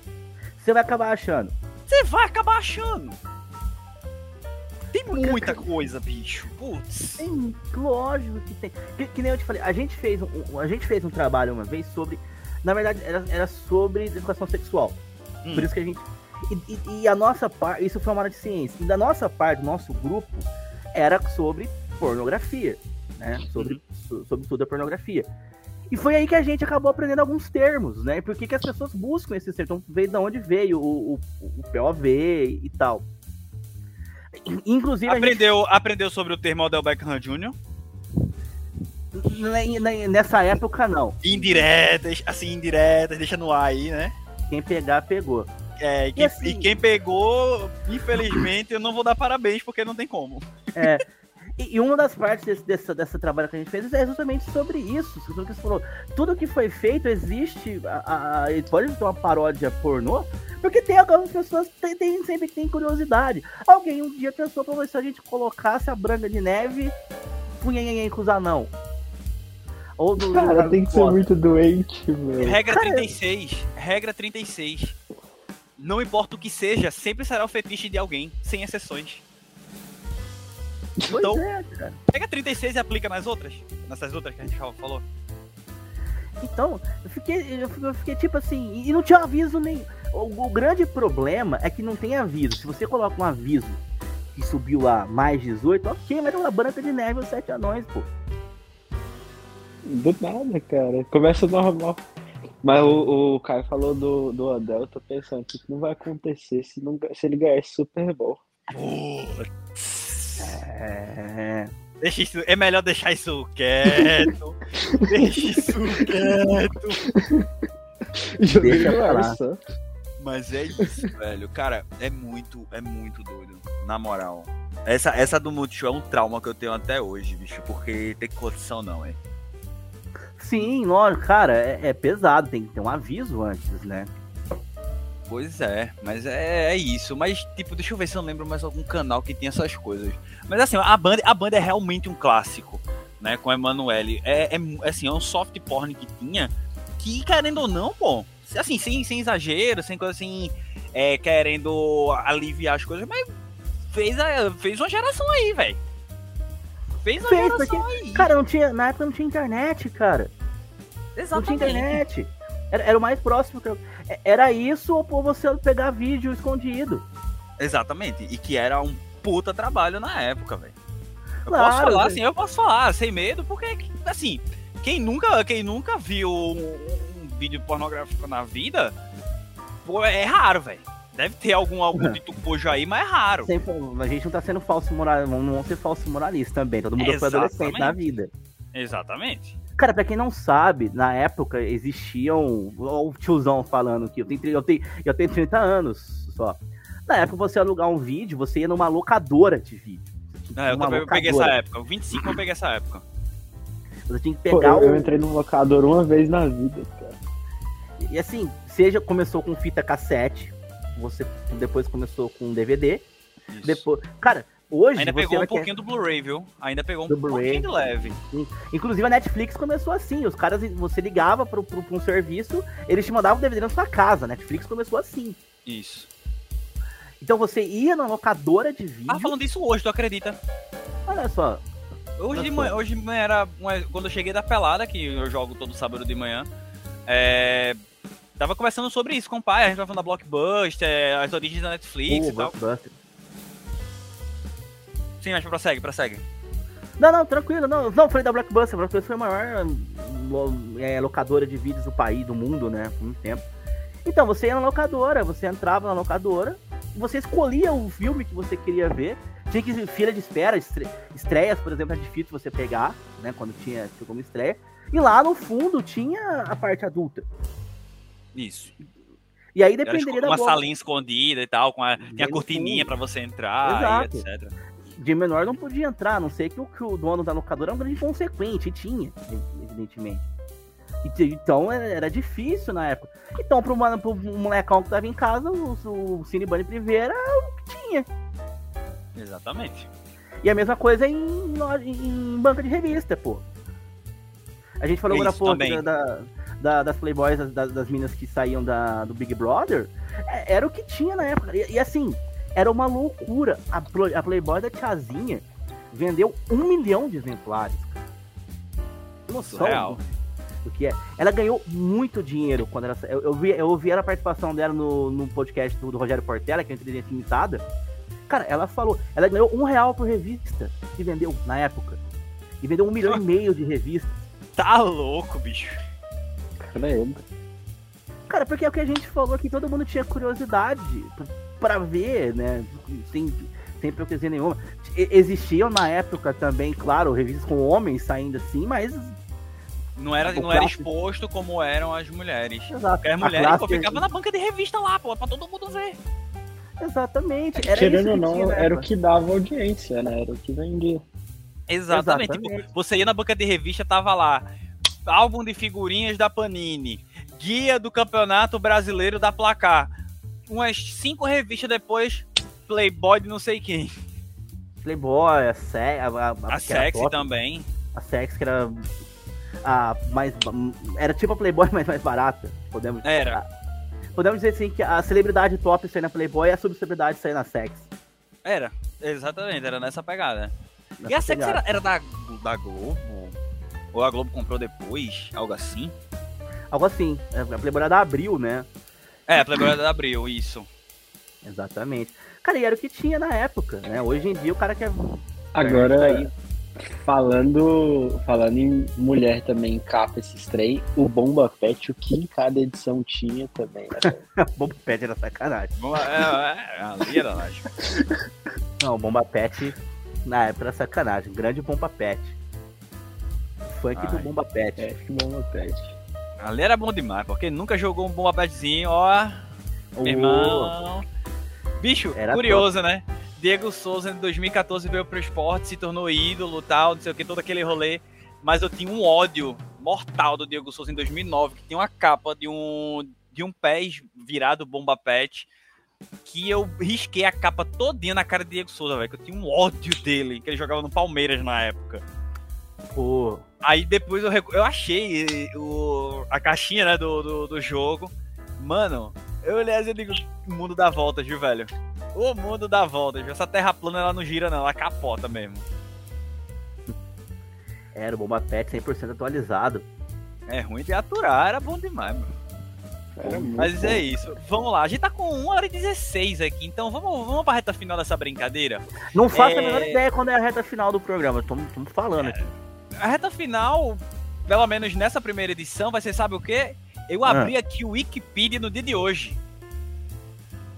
Você vai acabar achando. Você vai acabar achando. Tem muita coisa, bicho. Putz. Tem, lógico que tem. Que, que, nem eu te falei, a gente fez um, a gente fez um trabalho uma vez sobre. Na verdade, era, era sobre educação sexual. Hum. Por isso que a gente e, e, e a nossa parte, isso foi uma área de ciência. E da nossa parte, do nosso grupo, era sobre pornografia, né? Sobre, uhum. sobre tudo a pornografia. E foi aí que a gente acabou aprendendo alguns termos, né? Por que, que as pessoas buscam esses termos? Então, veio de onde veio o, o, o POV e tal. Inclusive, a gente- Aprendeu, aprendeu sobre o termo Odell Beckham Jr. nessa época, não. Indiretas, assim, indiretas, deixa no ar aí, né? Quem pegar, pegou. É, e, quem, assim- e quem pegou, infelizmente, eu não vou dar parabéns, porque não tem como. É. E, e uma das partes desse, dessa, dessa trabalho que a gente fez é justamente sobre isso. Tudo que você falou. Tudo que foi feito existe. A, a, pode ter uma paródia pornô, porque tem algumas pessoas que tem, tem- sempre tem curiosidade. Alguém um dia pensou pra se a gente colocasse a Branca de Neve punha com os anão. Ou do. Cara, do- tem que ser muito doente, meu. Regra Cara, 36. Regra 36. Não importa o que seja, sempre será o fetiche de alguém, sem exceções. Pois Então- é, cara. Pega 36 e aplica nas outras. Nessas outras que a gente já falou. Então, eu fiquei, eu fiquei, eu fiquei tipo assim, e não tinha aviso nem. O, o grande problema é que não tem aviso. Se você coloca um aviso que subiu lá mais 18, ok, mas é uma branca de neve os sete anões, pô. Do nada, cara. Começa normal. Mas o, o Caio falou do, do Odell, eu tô pensando o que que não vai acontecer se, não, se ele ganhar esse Super Bowl. É. Deixa isso, é melhor deixar isso quieto. <laughs> Deixa isso quieto. Deixa pra lá. Mas é isso, velho. Cara, é muito, é muito doido. Na moral. Essa, essa do Multishow é um trauma que eu tenho até hoje, bicho. Porque tem condição não, hein? Sim, lógico, cara, é, é pesado, tem que ter um aviso antes, né? Pois é, mas é, é isso. Mas, tipo, deixa eu ver se eu lembro mais algum canal que tinha essas coisas. Mas assim, a banda, a banda é realmente um clássico, né? Com a Emanuele. É, é, assim, é um soft porn que tinha. Que, querendo ou não, pô, assim, sem, sem exagero, sem coisa assim, é, querendo aliviar as coisas, mas fez, a, fez uma geração aí, velho. Fez uma Fez, geração aí. Cara, não tinha, na época não tinha internet, cara. Não tinha Exatamente. internet. Era, era o mais próximo que eu... é- Era isso ou por você pegar vídeo escondido. Exatamente. E que era um puta trabalho na época, velho. Eu Claro, posso falar, assim, eu posso falar, sem medo, porque, assim, quem nunca, quem nunca viu um, um vídeo pornográfico na vida, pô, é raro, velho. Deve ter algum, algum <laughs> de tucujo aí, mas é raro. Sempre, a gente não tá sendo falso moralista, não vamos ser falso moralista também. Todo mundo foi adolescente Exatamente. na vida. Exatamente. Cara, pra quem não sabe, na época existiam. ó, O tiozão falando que eu tenho, eu, tenho, eu tenho 30 anos só. Na época, você alugar um vídeo, você ia numa locadora de vídeo. Ir É, eu também peguei essa época. O 25 eu peguei essa época. Você tinha que Pô, pegar eu, eu o. entrei no locador uma vez na vida, cara. E assim, seja começou com fita cassete, você depois começou com DVD. Isso. Depois. Cara, hoje Ainda você pegou um ter- pouquinho do Blu-ray, viu? Ainda pegou um Do Blu-ray. pouquinho de leve. Inclusive a Netflix começou assim, os caras, você ligava pra um serviço, eles te mandavam o DVD na sua casa, a Netflix começou assim. Isso. Então você ia na locadora de vídeo, Tava falando disso hoje, tu acredita? olha só, Hoje de manhã, hoje de manhã era uma- quando eu cheguei da pelada, que eu jogo todo sábado de manhã. É, tava conversando sobre isso com o pai, a gente tava falando da Blockbuster, as origens da Netflix Pô, e tal. Blockbuster. Sim, mas prossegue, prossegue. Não, não, tranquilo, não, não, falei da Blockbuster, a Blockbuster foi a maior é, locadora de vídeos do país, do mundo, né, por muito tempo. Então, você ia na locadora, você entrava na locadora, você escolhia o filme que você queria ver, tinha que fila de espera, estre- estreias, por exemplo, é difícil você pegar, né, quando tinha, tinha como estreia, e lá no fundo tinha a parte adulta. Isso. E aí dependeria da uma boca. salinha escondida e tal, com a, Bem a cortininha pra você entrar Exato. etc. De menor não podia entrar, a não sei que o, que o dono da locadora era um grande consequente, e tinha, evidentemente. Te- Então era era difícil na época. Então, pro, mano- pro molecão que tava em casa, o, o Cine Bunny Privé era o que tinha. Exatamente. E a mesma coisa em, loja- em banca de revista, pô. A gente falou Isso, agora há pouco da, da- da- das Playboys, das, das, minas que saíam da, do Big Brother. É, era o que tinha na época. E, e assim, era uma loucura. A, a Playboy da tiazinha vendeu um milhão de exemplares. Noção Surreal. do, que é. Ela ganhou muito dinheiro quando ela. Eu, eu, vi, eu ouvi a participação dela no, no podcast do, do Rogério Portela, que é Inteligência Limitada. Cara, ela falou, ela ganhou um real por revista que vendeu na época. E vendeu um milhão e meio de revistas. Tá louco, bicho. Credo. Cara, porque é o que a gente falou aqui, todo mundo tinha curiosidade pra- pra ver, né? Tem, sem hipocrisia nenhuma. Existiam na época também, claro, revistas com homens saindo assim, mas. Não era, O não era exposto como eram as mulheres. Exato. Porque as A mulheres pô, ficavam na banca de revista lá, pô, pra todo mundo ver. Exatamente. Era Querendo isso ou que não, tinha era o que dava audiência, né? Era o que vendia. Exatamente. Exatamente. Tipo, você ia na banca de revista, tava lá. Álbum de figurinhas da Panini. Guia do Campeonato Brasileiro da Placar. Umas cinco revistas depois, Playboy de não sei quem. Playboy, a, Se a, a, A era Sexy top, também. A Sex, que era a mais. Era tipo a Playboy, <laughs> mas mais barata. Podemos, Era. podemos dizer assim que a celebridade top sai na Playboy e a subcelebridade sai na Sex. Era. Exatamente, era nessa pegada. E Nessa a Sexy pegada. era, era da, da Globo? Ou a Globo comprou depois? Algo assim? Algo assim. A Playboy era da Abril, né? É, a Playboy <clears throat> era da Abril, isso. Exatamente. Cara, e era o que tinha na época, né? Hoje em dia o cara quer. Agora, aí. falando, falando em mulher também, capa esses trem, o Bomba Pet, o que em cada edição tinha também, né? <laughs> Bomba Pet era sacanagem. É, é, ali era. <laughs> Não, Bomba Pet na época era sacanagem. Grande Bomba Pet. Funk do Ai. Bomba Pet. É, que Bomba Pet. Ali era bom demais, porque nunca jogou um bomba petzinho, ó. Meu irmão. Bicho, Era curioso, né? Diego Souza em 2014 veio pro esporte, se tornou ídolo tal, não sei o que, todo aquele rolê. Mas eu tinha um ódio mortal do Diego Souza em 2009, que tinha uma capa de um, de um pés virado bomba pet, que eu risquei a capa todinha na cara de Diego Souza, velho. Que eu tinha um ódio dele, que ele jogava no Palmeiras na época. Pô, Aí depois eu, eu achei o, a caixinha né, do, do, do jogo. Mano, eu olhei assim e digo, o mundo dá voltas, viu, velho? O mundo dá voltas, viu? Essa terra plana ela não gira, não, ela capota mesmo. era o Bomba Pet 100% atualizado. É ruim de aturar, era bom demais, mano. Era Mas bom. é isso. Vamos lá, a gente tá com 1 hora e 16 aqui, então vamos, vamos pra reta final dessa brincadeira. Não faço É. a menor ideia quando é a reta final do programa. Estamos falando aqui. A reta final, pelo menos nessa primeira edição, vai ser, sabe o quê? Eu abri aqui o Wikipedia no dia de hoje.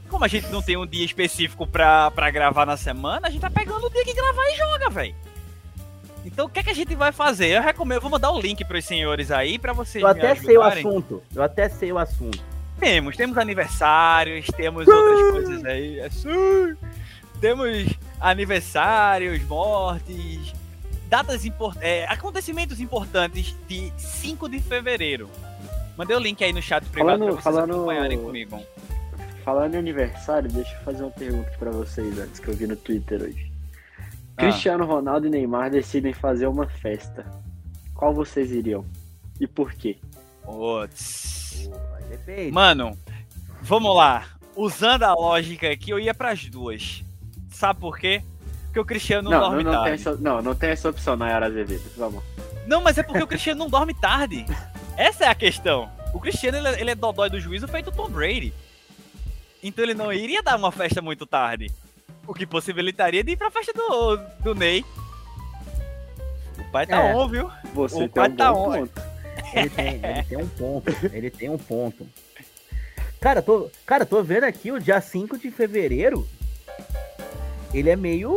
Como a gente não tem um dia específico pra, pra gravar na semana, a gente tá pegando o dia que gravar e joga, velho. Então o que é que a gente vai fazer? Eu recomendo, vou mandar o link pros senhores aí pra vocês Eu até sei o assunto. Eu até sei o assunto. Temos, temos aniversários, temos outras coisas aí. É. Temos aniversários, mortes, datas importantes, acontecimentos importantes de 5 de fevereiro. Mandei o link aí no chat privado Falando- pra vocês falando- acompanharem comigo. Falando em aniversário, deixa eu fazer uma pergunta pra vocês antes que eu vi no Twitter hoje. Ah. Cristiano Ronaldo e Neymar decidem fazer uma festa. Qual vocês iriam? E por quê? Putz. Mano, vamos lá. Usando a lógica aqui, eu ia pras duas. Sabe por quê? Porque o Cristiano não, Não, não, dorme não, tem tarde. essa, não, não tem essa opção, Nayara Azevedo. Vamos. Não, mas é porque o Cristiano não dorme tarde. Essa é a questão. O Cristiano, ele é, ele é dodói do juízo feito Tom Brady. Então ele não iria dar uma festa muito tarde. O que possibilitaria de ir pra festa do, do Ney. O pai tá É. on, viu? Você O tem pai um tá bom on. ponto. Ele tem, ele tem um ponto. Ele tem um ponto. Cara, tô, cara, tô vendo aqui o dia 5 de fevereiro. Ele é meio.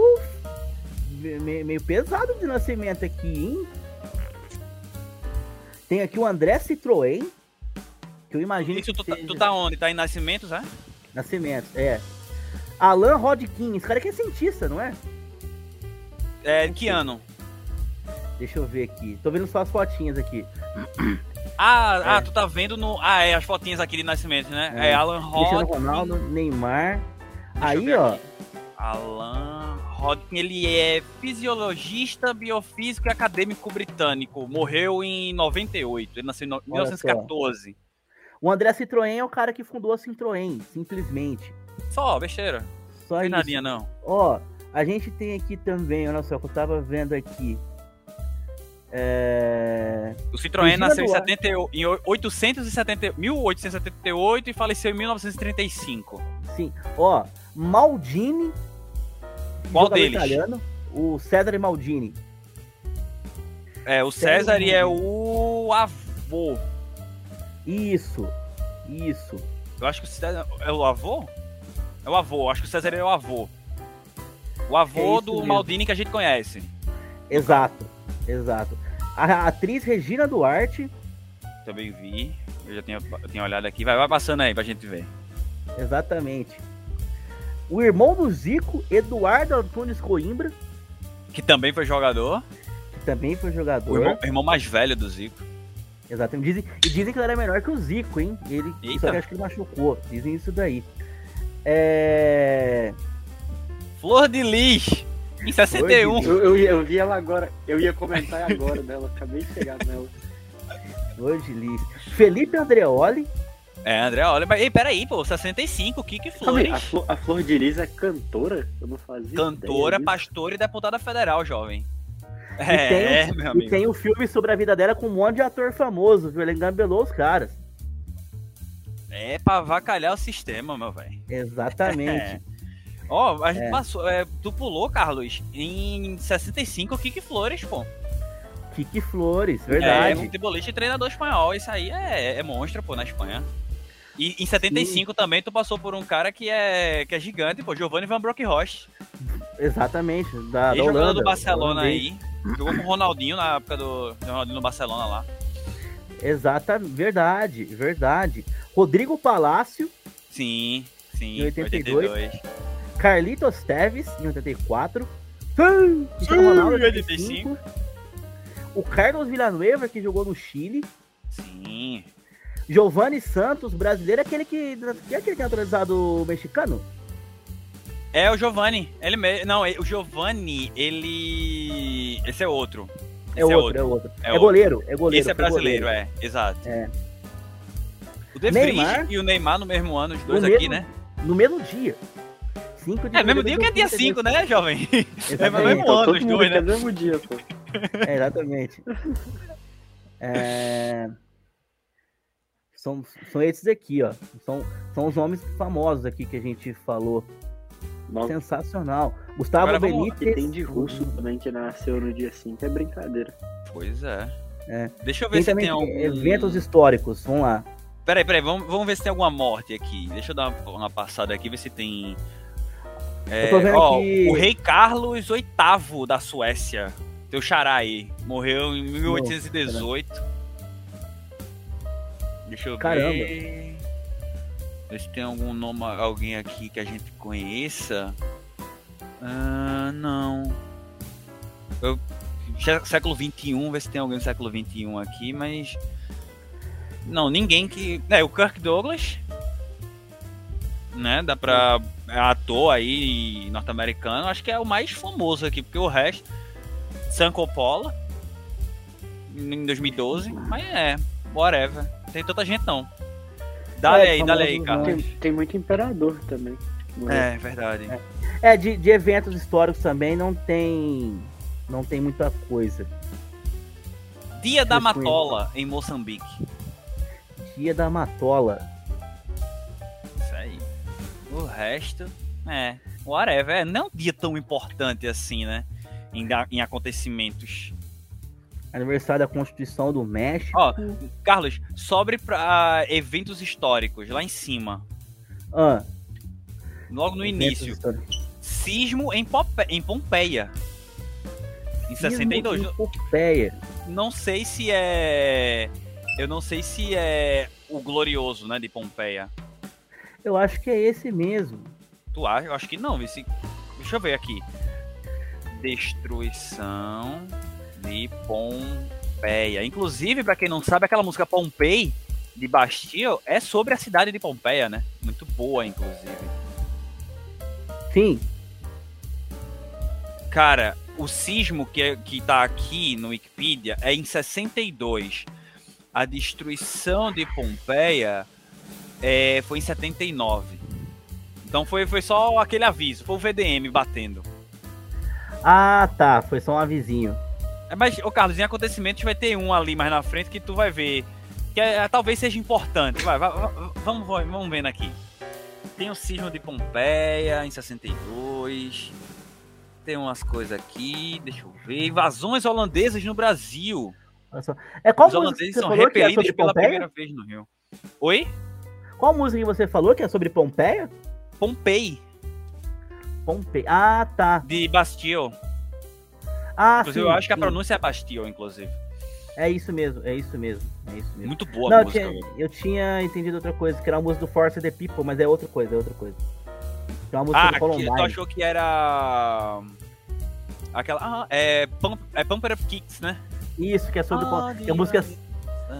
me- meio pesado de nascimento aqui, hein? Tem aqui o André Citroën. Que eu imagino Isso, que tu, tá- seja tu tá onde? Tá em Nascimentos, é? nascimento. É. Alan Rodkin. Esse cara aqui é cientista, não é? É, que ano? Deixa eu ver aqui. Tô vendo só as fotinhas aqui. <clears throat> Ah, É. ah, tu tá vendo no. Ah, é, as fotinhas aqui de Nascimento, né? É. É, Alan Cristiano Rodkin. Ronaldo, Neymar. Deixa Aí, ó. aqui. Alan Rodkin, ele é fisiologista, biofísico e acadêmico britânico. Morreu em 98. Ele nasceu em no- Olha só. 1914. O André Citroën é o cara que fundou a Citroën, simplesmente. Só, besteira. Só Não tem isso. nadinha, não. Ó, a gente tem aqui também, olha só, que eu tava vendo aqui. É... O Citroën Regina nasceu em, Duarte. 70, em 870, 1878 e faleceu em 1935. Sim, ó, Maldini. Qual deles? Italiano, o Cesare Maldini. É, o? César é o avô. Isso, isso. Eu acho que o César é o avô? É o avô, acho que o César é o avô. O avô É do mesmo. Maldini que a gente conhece. Exato, exato. A atriz Regina Duarte, Também vi. Eu já tinha, eu tinha olhado aqui. Vai, vai passando aí pra gente ver. exatamente. O irmão do Zico, Eduardo Antunes Coimbra, Que também foi jogador. que também foi O jogador. irmão, irmão mais velho do Zico. Exatamente. Dizem, e dizem que ele era menor que o Zico, hein? Ele, Eita. só que acho que ele machucou. Dizem isso daí. É. Flor de Lis. Em 61. Eu, eu, ia- eu vi ela agora, eu ia comentar agora dela, acabei de chegar nela. Flor de Lis. Felipe Andreoli. É, André, olha, mas ei, peraí, pô, 65, Kiki Flores. a, Flor, a Flor de Lis é cantora? Eu não fazia Cantora, pastora e deputada federal, jovem. E É, tem, <laughs> meu e amigo. tem o filme sobre a vida dela com um monte de ator famoso, viu? Ele engabelou os caras. É pra avacalhar o sistema, meu velho. Exatamente. <laughs> Ó, a gente É. passou. é, tu pulou, Carlos, em 65, Kiki Flores, pô. Kiki Flores, É, verdade. futebolista e treinador espanhol. Isso aí é, é monstro, pô, na Espanha. E em 75 também tu passou por um cara que é, que é gigante, pô, Giovanni Van Bronckhorst. Exatamente. Da, da Ex-jogador Holanda. do Barcelona aí. Jogou com o Ronaldinho na época do, do Ronaldinho no Barcelona lá. Exata, verdade, verdade. Rodrigo Palácio, Sim, sim. Em 82. 82. Carlitos Teves, em 84. Sim, Cristiano Ronaldo, em 85. 85. O Carlos Villanueva, que jogou no Chile. Sim. Giovanni Santos, brasileiro, aquele que. que é aquele que é naturalizado mexicano? É o Giovanni. Ele me... Não, o Giovanni, ele. Esse é outro. É Esse outro, é outro. É É, outro. goleiro, é goleiro. Esse é foi brasileiro, goleiro. é, exato. É. O De Neymar. e o Neymar no mesmo ano, os dois aqui, mesmo- né? No mesmo dia. 5 de É, mesmo dia que é dia 2022. 5, né, jovem? <laughs> É no mesmo Então, ano, os dois, é né? no mesmo dia, pô. É, exatamente. <laughs> É, São, são esses aqui, ó. São, são os nomes famosos aqui que a gente falou. Nossa, Sensacional. Gustavo Agora vamos- que Benítez. tem de russo também que nasceu no dia 5, é brincadeira. Pois é. É. Deixa eu ver Tem se tem algum. eventos históricos. Vamos lá. Peraí, peraí, vamos, vamos ver se tem alguma morte aqui. Deixa eu dar uma, uma passada aqui, ver se tem. É, ó, que- O rei Carlos VIII da Suécia. Teu xará aí. Morreu em 1818. Deixa eu Caramba. ver. Ver se tem algum nome, alguém aqui que a gente conheça. Ah, não. Eu, sé- século XXI, ver se tem alguém do século XXI aqui, mas. Não, ninguém que. É, o Kirk Douglas. Né? Dá pra. É ator aí norte-americano. Acho que é o mais famoso aqui, porque o resto. Sam Coppola. Em 2012. Mas é. Whatever. Tem tanta gente não. Dale É, aí, dale aí, Carlos. Tem, tem muito imperador também. É, verdade. É, de, de eventos históricos também não tem. Não tem muita coisa. Dia da. Matola, em Moçambique. Dia da Matola. Isso aí. O resto, é, whatever. É, não é um dia tão importante assim, né? Em, em acontecimentos. Aniversário da Constituição do México. Ó, Carlos, sobre pra eventos históricos, lá em cima. Ah, Logo no eventos início. históricos. Sismo em, Pope- em Pompeia. Em 62. Sismo em Pompeia. Não sei se é. Eu não sei se é o glorioso, né, de Pompeia. Eu acho que é esse mesmo. Tu acha? Eu acho que não, vice. Deixa eu ver aqui. Destruição de Pompeia. Inclusive, pra quem não sabe, aquela música Pompei de Bastille é sobre a cidade de Pompeia, né? Muito boa, inclusive. Sim, Cara, o sismo que, é- que tá aqui no Wikipedia é em 62. A destruição de Pompeia é, foi em 79. Então foi, foi só aquele aviso, foi o VDM batendo. Ah, tá. Foi só um avisinho. É, mas, ô Carlos, em acontecimentos vai ter um ali mais na frente que tu vai ver. Que é- talvez seja importante. Vai, vai, vai, vamos, vamos vendo aqui. Tem o sismo de Pompeia em 62. Tem umas coisas aqui, deixa eu ver. Invasões holandesas no Brasil. É qual Os holandeses são é repelidos sobre pela primeira vez no Rio. Oi? Qual música que você falou que é sobre Pompeia? Pompei. Pompei. Ah, tá. De Bastille. Ah, inclusive, sim, eu acho que a sim. pronúncia é Bastille, inclusive. É isso mesmo, é isso mesmo. É isso mesmo. Muito boa Não, a eu música. tinha, eu tinha entendido outra coisa, que era a música do Force the People, mas é outra coisa, é outra coisa. É uma música Ah, do que, Columbine. tu achou que era. Aquela. Ah, é, Pump, é Pumper Up Kicks, né? Isso, que é sobre. Ah, que a música,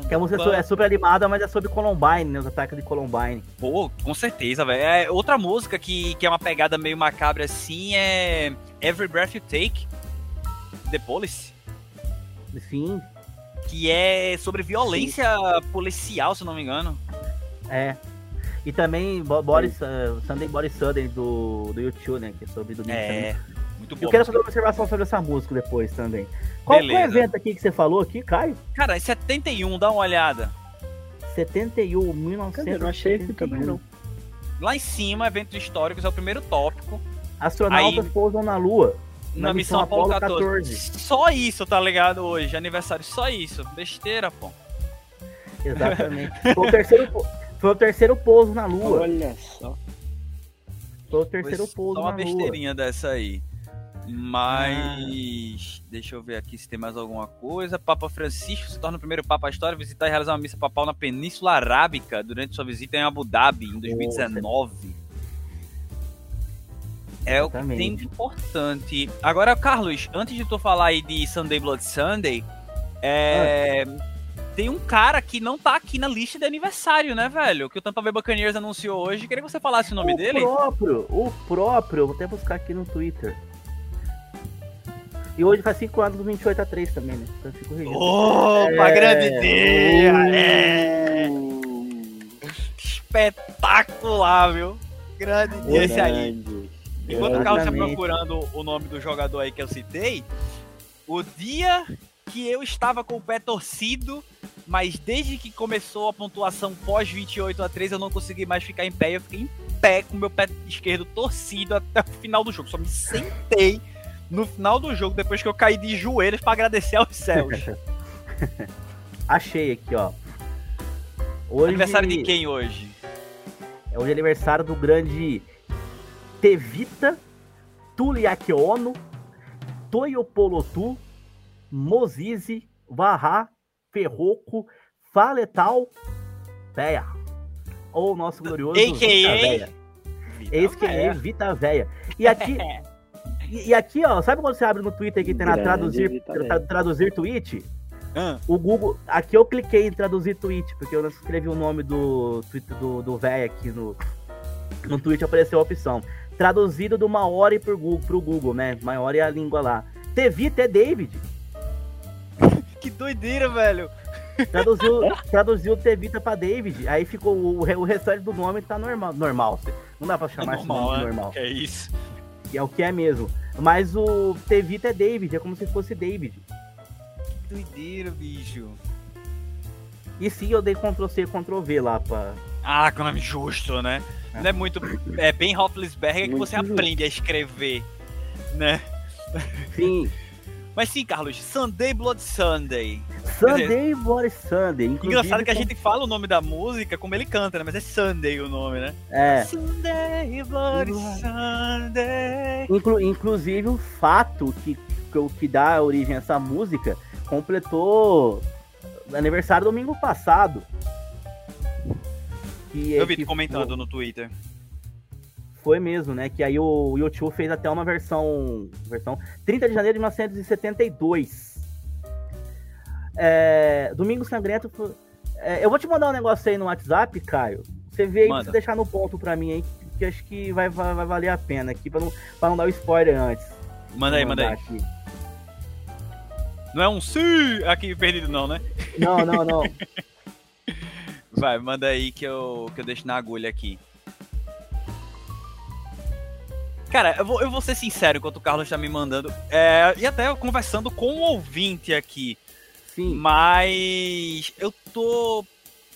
que a música é é super animada, mas é sobre Columbine, né? Os ataques de Columbine. Pô, com certeza, velho. É, outra música que, que é uma pegada meio macabra assim é Every Breath You Take, The Police, Sim, que é sobre violência policial, se eu não me engano. é. E também Bo- Boris, uh, Sunday Boris Sunday do, do YouTube, né? Que é sobre domingo É, também. muito Eu bom. quero fazer uma observação sobre essa música depois também. Qual foi o evento aqui que você falou aqui, Caio? Cara, em 71, dá uma olhada. 71, Cadê? 1971. Eu não achei aqui também, não. Lá em cima, eventos históricos, é o primeiro tópico. Astronautas Aí- pousam na Lua. Na, Na missão missão Apollo Apollo 14. Só isso, tá ligado? Hoje, aniversário, só isso. Besteira, pô. Exatamente. <laughs> Foi o terceiro, foi o terceiro pouso na Lua. Olha só. Foi o Foi terceiro pouso só uma na Lua. besteirinha dessa aí. Mas. Deixa eu ver aqui se tem mais alguma coisa. Papa Francisco se torna o primeiro Papa da história a visitar e realizar uma missa papal na Península Arábica durante sua visita em Abu Dhabi em 2019. É o que tem de importante. Agora, Carlos, antes de tu falar aí de Sunday Blood Sunday, é. Tem um cara que não tá aqui na lista de aniversário, né, velho? Que o Tampa Bay Buccaneers anunciou hoje. Queria que você falasse o nome o dele. próprio, o próprio, vou até buscar aqui no Twitter. E hoje faz 5 anos do 28 a 3 também, né? Então fico registro. Opa, É. grande ideia! É. Espetacular, viu? Grande ideia esse aí. Enquanto o. Carlos tá Exatamente. procurando o nome do jogador aí que eu citei, o dia que eu estava com o pé torcido, mas desde que começou a pontuação pós 28 a 3 eu não consegui mais ficar em pé. Eu fiquei em pé com meu pé esquerdo torcido até o final do jogo. Só me sentei no final do jogo depois que eu caí de joelhos para agradecer aos céus. <laughs> Achei aqui, ó. Hoje, Aniversário de quem hoje? É hoje é aniversário do grande Tevita Tuliak Ono, Toyopolotu, Mozizi, Varra, Ferroco, Faletal, Véia. Ou nosso glorioso A.K.A. Vita Véia. Esse que é Vita Véia. E aqui, <laughs> e, e aqui, ó, sabe quando você abre no Twitter que tem na traduzir, tra- traduzir tweet? Ah, O Google. Aqui eu cliquei em traduzir tweet, porque eu não escrevi o nome do tweet do, do véio aqui no, no tweet, apareceu a opção. Traduzido do Maori pro Google, pro Google, né? Maori é a língua lá. Tevita é David. <laughs> que doideira, velho. Traduziu, <laughs> traduziu Tevita pra David. Aí ficou o, o restante do nome tá normal. Normal. Não dá pra chamar esse nome de né? normal. É isso. Que é o que é mesmo. Mas o Tevita é David, é como se fosse David. Que doideira, bicho. E sim, eu dei Ctrl C, Ctrl V lá pra. Ah, que nome justo, né? Não é muito. É bem Roethlisberger que Muito você justo. aprende a escrever, né? Sim. <laughs> Mas sim, Carlos, Sunday Blood Sunday. Sunday Boris Sunday. Inclusive, Engraçado que a gente fala o nome da música como ele canta, né? Mas é Sunday o nome, né? É. Sunday Bloody Sunday. Inclu- inclusive o fato que, que, o que dá origem a essa música completou aniversário domingo passado. Que, Eu vi que comentando no Twitter. Foi mesmo, né? Que aí o YouTube fez até uma versão. Versão 30 de janeiro de 1972. É, Domingo Sangrento. é, eu vou te mandar um negócio aí no WhatsApp, Caio. Você vê aí, você deixar no ponto pra mim aí, que acho que vai, vai, vai valer a pena aqui, pra não, pra não dar o spoiler antes. Manda aí, manda aí. aqui. Não é um sim aqui perdido, não, né? Não, não, não. <laughs> Vai, manda aí que eu, que eu deixo na agulha aqui. Cara, eu vou, eu vou ser sincero enquanto o Carlos tá me mandando. É, e até conversando com o ouvinte aqui. Sim. Mas eu tô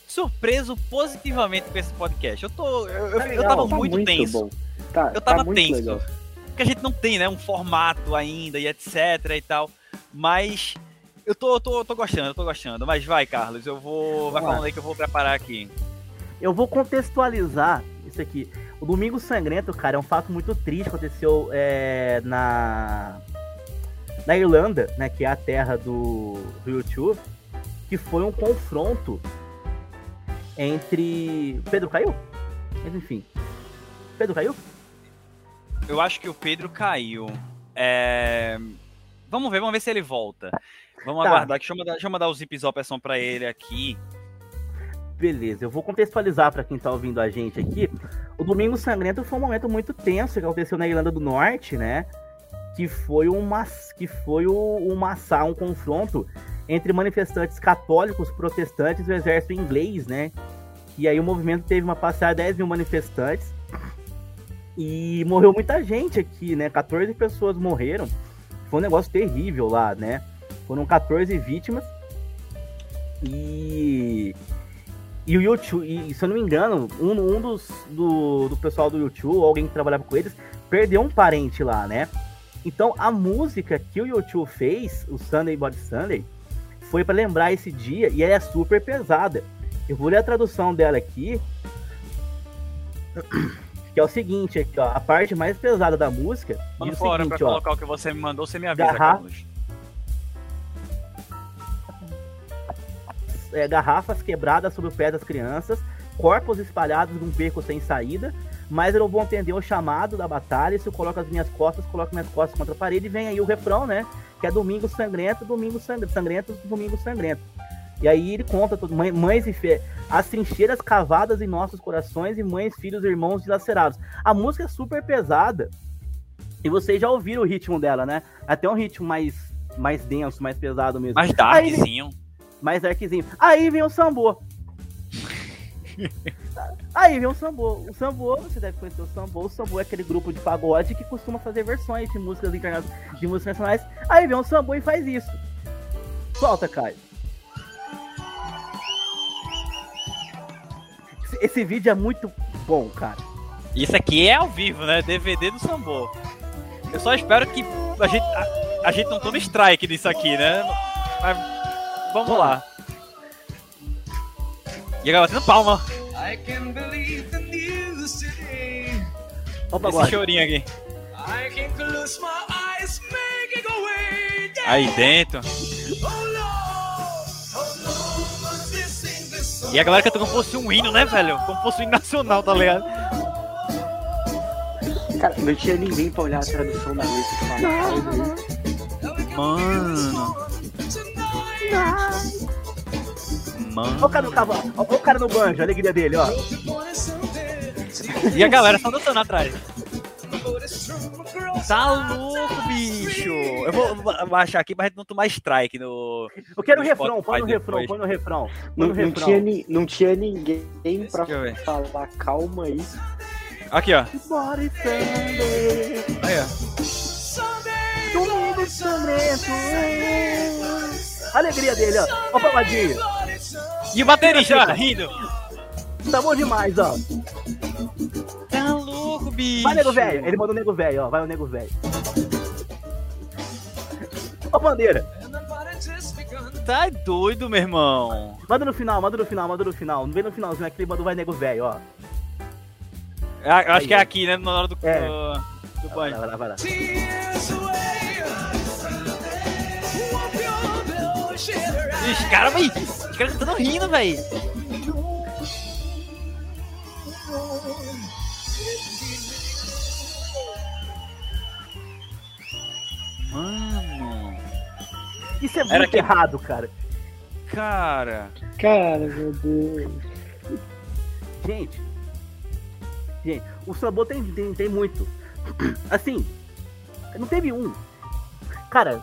surpreso positivamente com esse podcast. Eu tô. Eu, eu, Tá eu tava Tá muito, tenso. bom. Tá, Eu tá tava muito tenso. legal. Porque a gente não tem, né, um formato ainda e etc e tal. Mas eu tô, tô, tô gostando, eu tô gostando. Mas vai, Carlos, eu vou. Vai falando aí que eu vou preparar aqui. Eu vou contextualizar isso aqui. O Domingo Sangrento, cara, é um fato muito triste. Aconteceu é, na, na Irlanda, né? Que é a terra do, do YouTube. Que foi um confronto entre. Pedro caiu? Mas enfim. Pedro caiu? Eu acho que o Pedro caiu. É... Vamos ver, vamos ver se ele volta. Vamos Tá. aguardar. Deixa eu, mandar, deixa eu mandar o zip zop pra ele aqui. Beleza, eu vou contextualizar para quem tá ouvindo a gente aqui. O Domingo Sangrento foi um momento muito tenso que aconteceu na Irlanda do Norte, né? Que foi um, mas... que foi um massa, um confronto entre manifestantes católicos, protestantes e o exército inglês, né? E aí o movimento teve uma passada de 10 mil manifestantes e morreu muita gente aqui, né? 14 pessoas morreram. Foi um negócio terrível lá, né? Foram 14 vítimas. E e o YouTube, e se eu não me engano, um, um dos do, do pessoal do YouTube, ou alguém que trabalhava com eles, perdeu um parente lá, né? Então a música que o YouTube fez, o Sunday Body Sunday, foi para lembrar esse dia e ela é super pesada. Eu vou ler a tradução dela aqui, que é o seguinte, aqui, ó, a parte mais pesada da música Manda diz o fora seguinte, pra ó. colocar o que você me mandou, você me avisa. Carlos. É, garrafas quebradas sob o pé das crianças, corpos espalhados num beco sem saída, mas eu não vou atender o chamado da batalha, se eu coloco as minhas costas, coloco minhas costas contra a parede, e vem aí o refrão, né, que é Domingo Sangrento, Domingo Sangrento, Sangrento, Domingo Sangrento. E aí ele conta, tudo, mãe- mães e fé, as trincheiras cavadas em nossos corações, e mães, filhos, irmãos dilacerados. A música é super pesada, e vocês já ouviram o ritmo dela, né, até um ritmo mais, mais denso, mais pesado mesmo. Mais Aí- darkzinho. Mais darkzinho. Aí vem o sambô. <laughs> Aí vem o sambô. O sambô, você deve conhecer o sambô. O sambô é aquele grupo de pagode que costuma fazer versões de músicas interna... de músicas nacionais. Aí vem o sambô e faz isso. Solta, Caio. Esse- vídeo é muito bom, cara. Isso aqui é ao vivo, né? DVD do Sambô. Eu só espero que a gente, a, a gente não tome strike disso aqui, né? Mas vamos lá. E a galera batendo palma. I can believe the news today. Ó o Esse chorinho aqui. I can close my eyes, making away. Aí dentro. Oh oh? E a galera canta como fosse um hino, né, velho? Como fosse um hino nacional, tá ligado? Cara, não tinha ninguém pra olhar a tradução da letra e "Olha aí". Mano. Ó o cara no cavalo. Ó o cara no banjo, a alegria dele, ó. E a galera só dançando atrás. Tá louco, bicho. Eu vou, vou baixar aqui pra gente não tomar strike no. Eu quero o No refrão, põe no refrão, põe no refrão. Põe Não, no não, refrão. tinha ni- não tinha ninguém pra falar calma aí. Aqui, ó. Body. Aí, ó. Domingo sangrento. A alegria dele, ó. Ó o pagodinho. E o baterista, ó, rindo. Tá bom demais, ó. Tá louco, bicho. Vai, nego velho. Ele mandou o nego velho, ó. Vai o nego velho. Ó, bandeira. Tá doido, meu irmão. Manda no final, manda no final, manda no final. Não vem no finalzinho, aquele mandou vai nego velho, ó. Eu acho Aí, que é aqui, né? Na hora do, É. do, do Vai banho. lá, vai lá, vai lá. Os caras, véi. Os caras cantando rindo, véi. Mano. Isso é Era muito que- errado, cara. Cara. Cara, meu Deus. Gente. Gente, o Sambô tem, tem, tem muito. <clears throat> Assim, não teve um. Cara,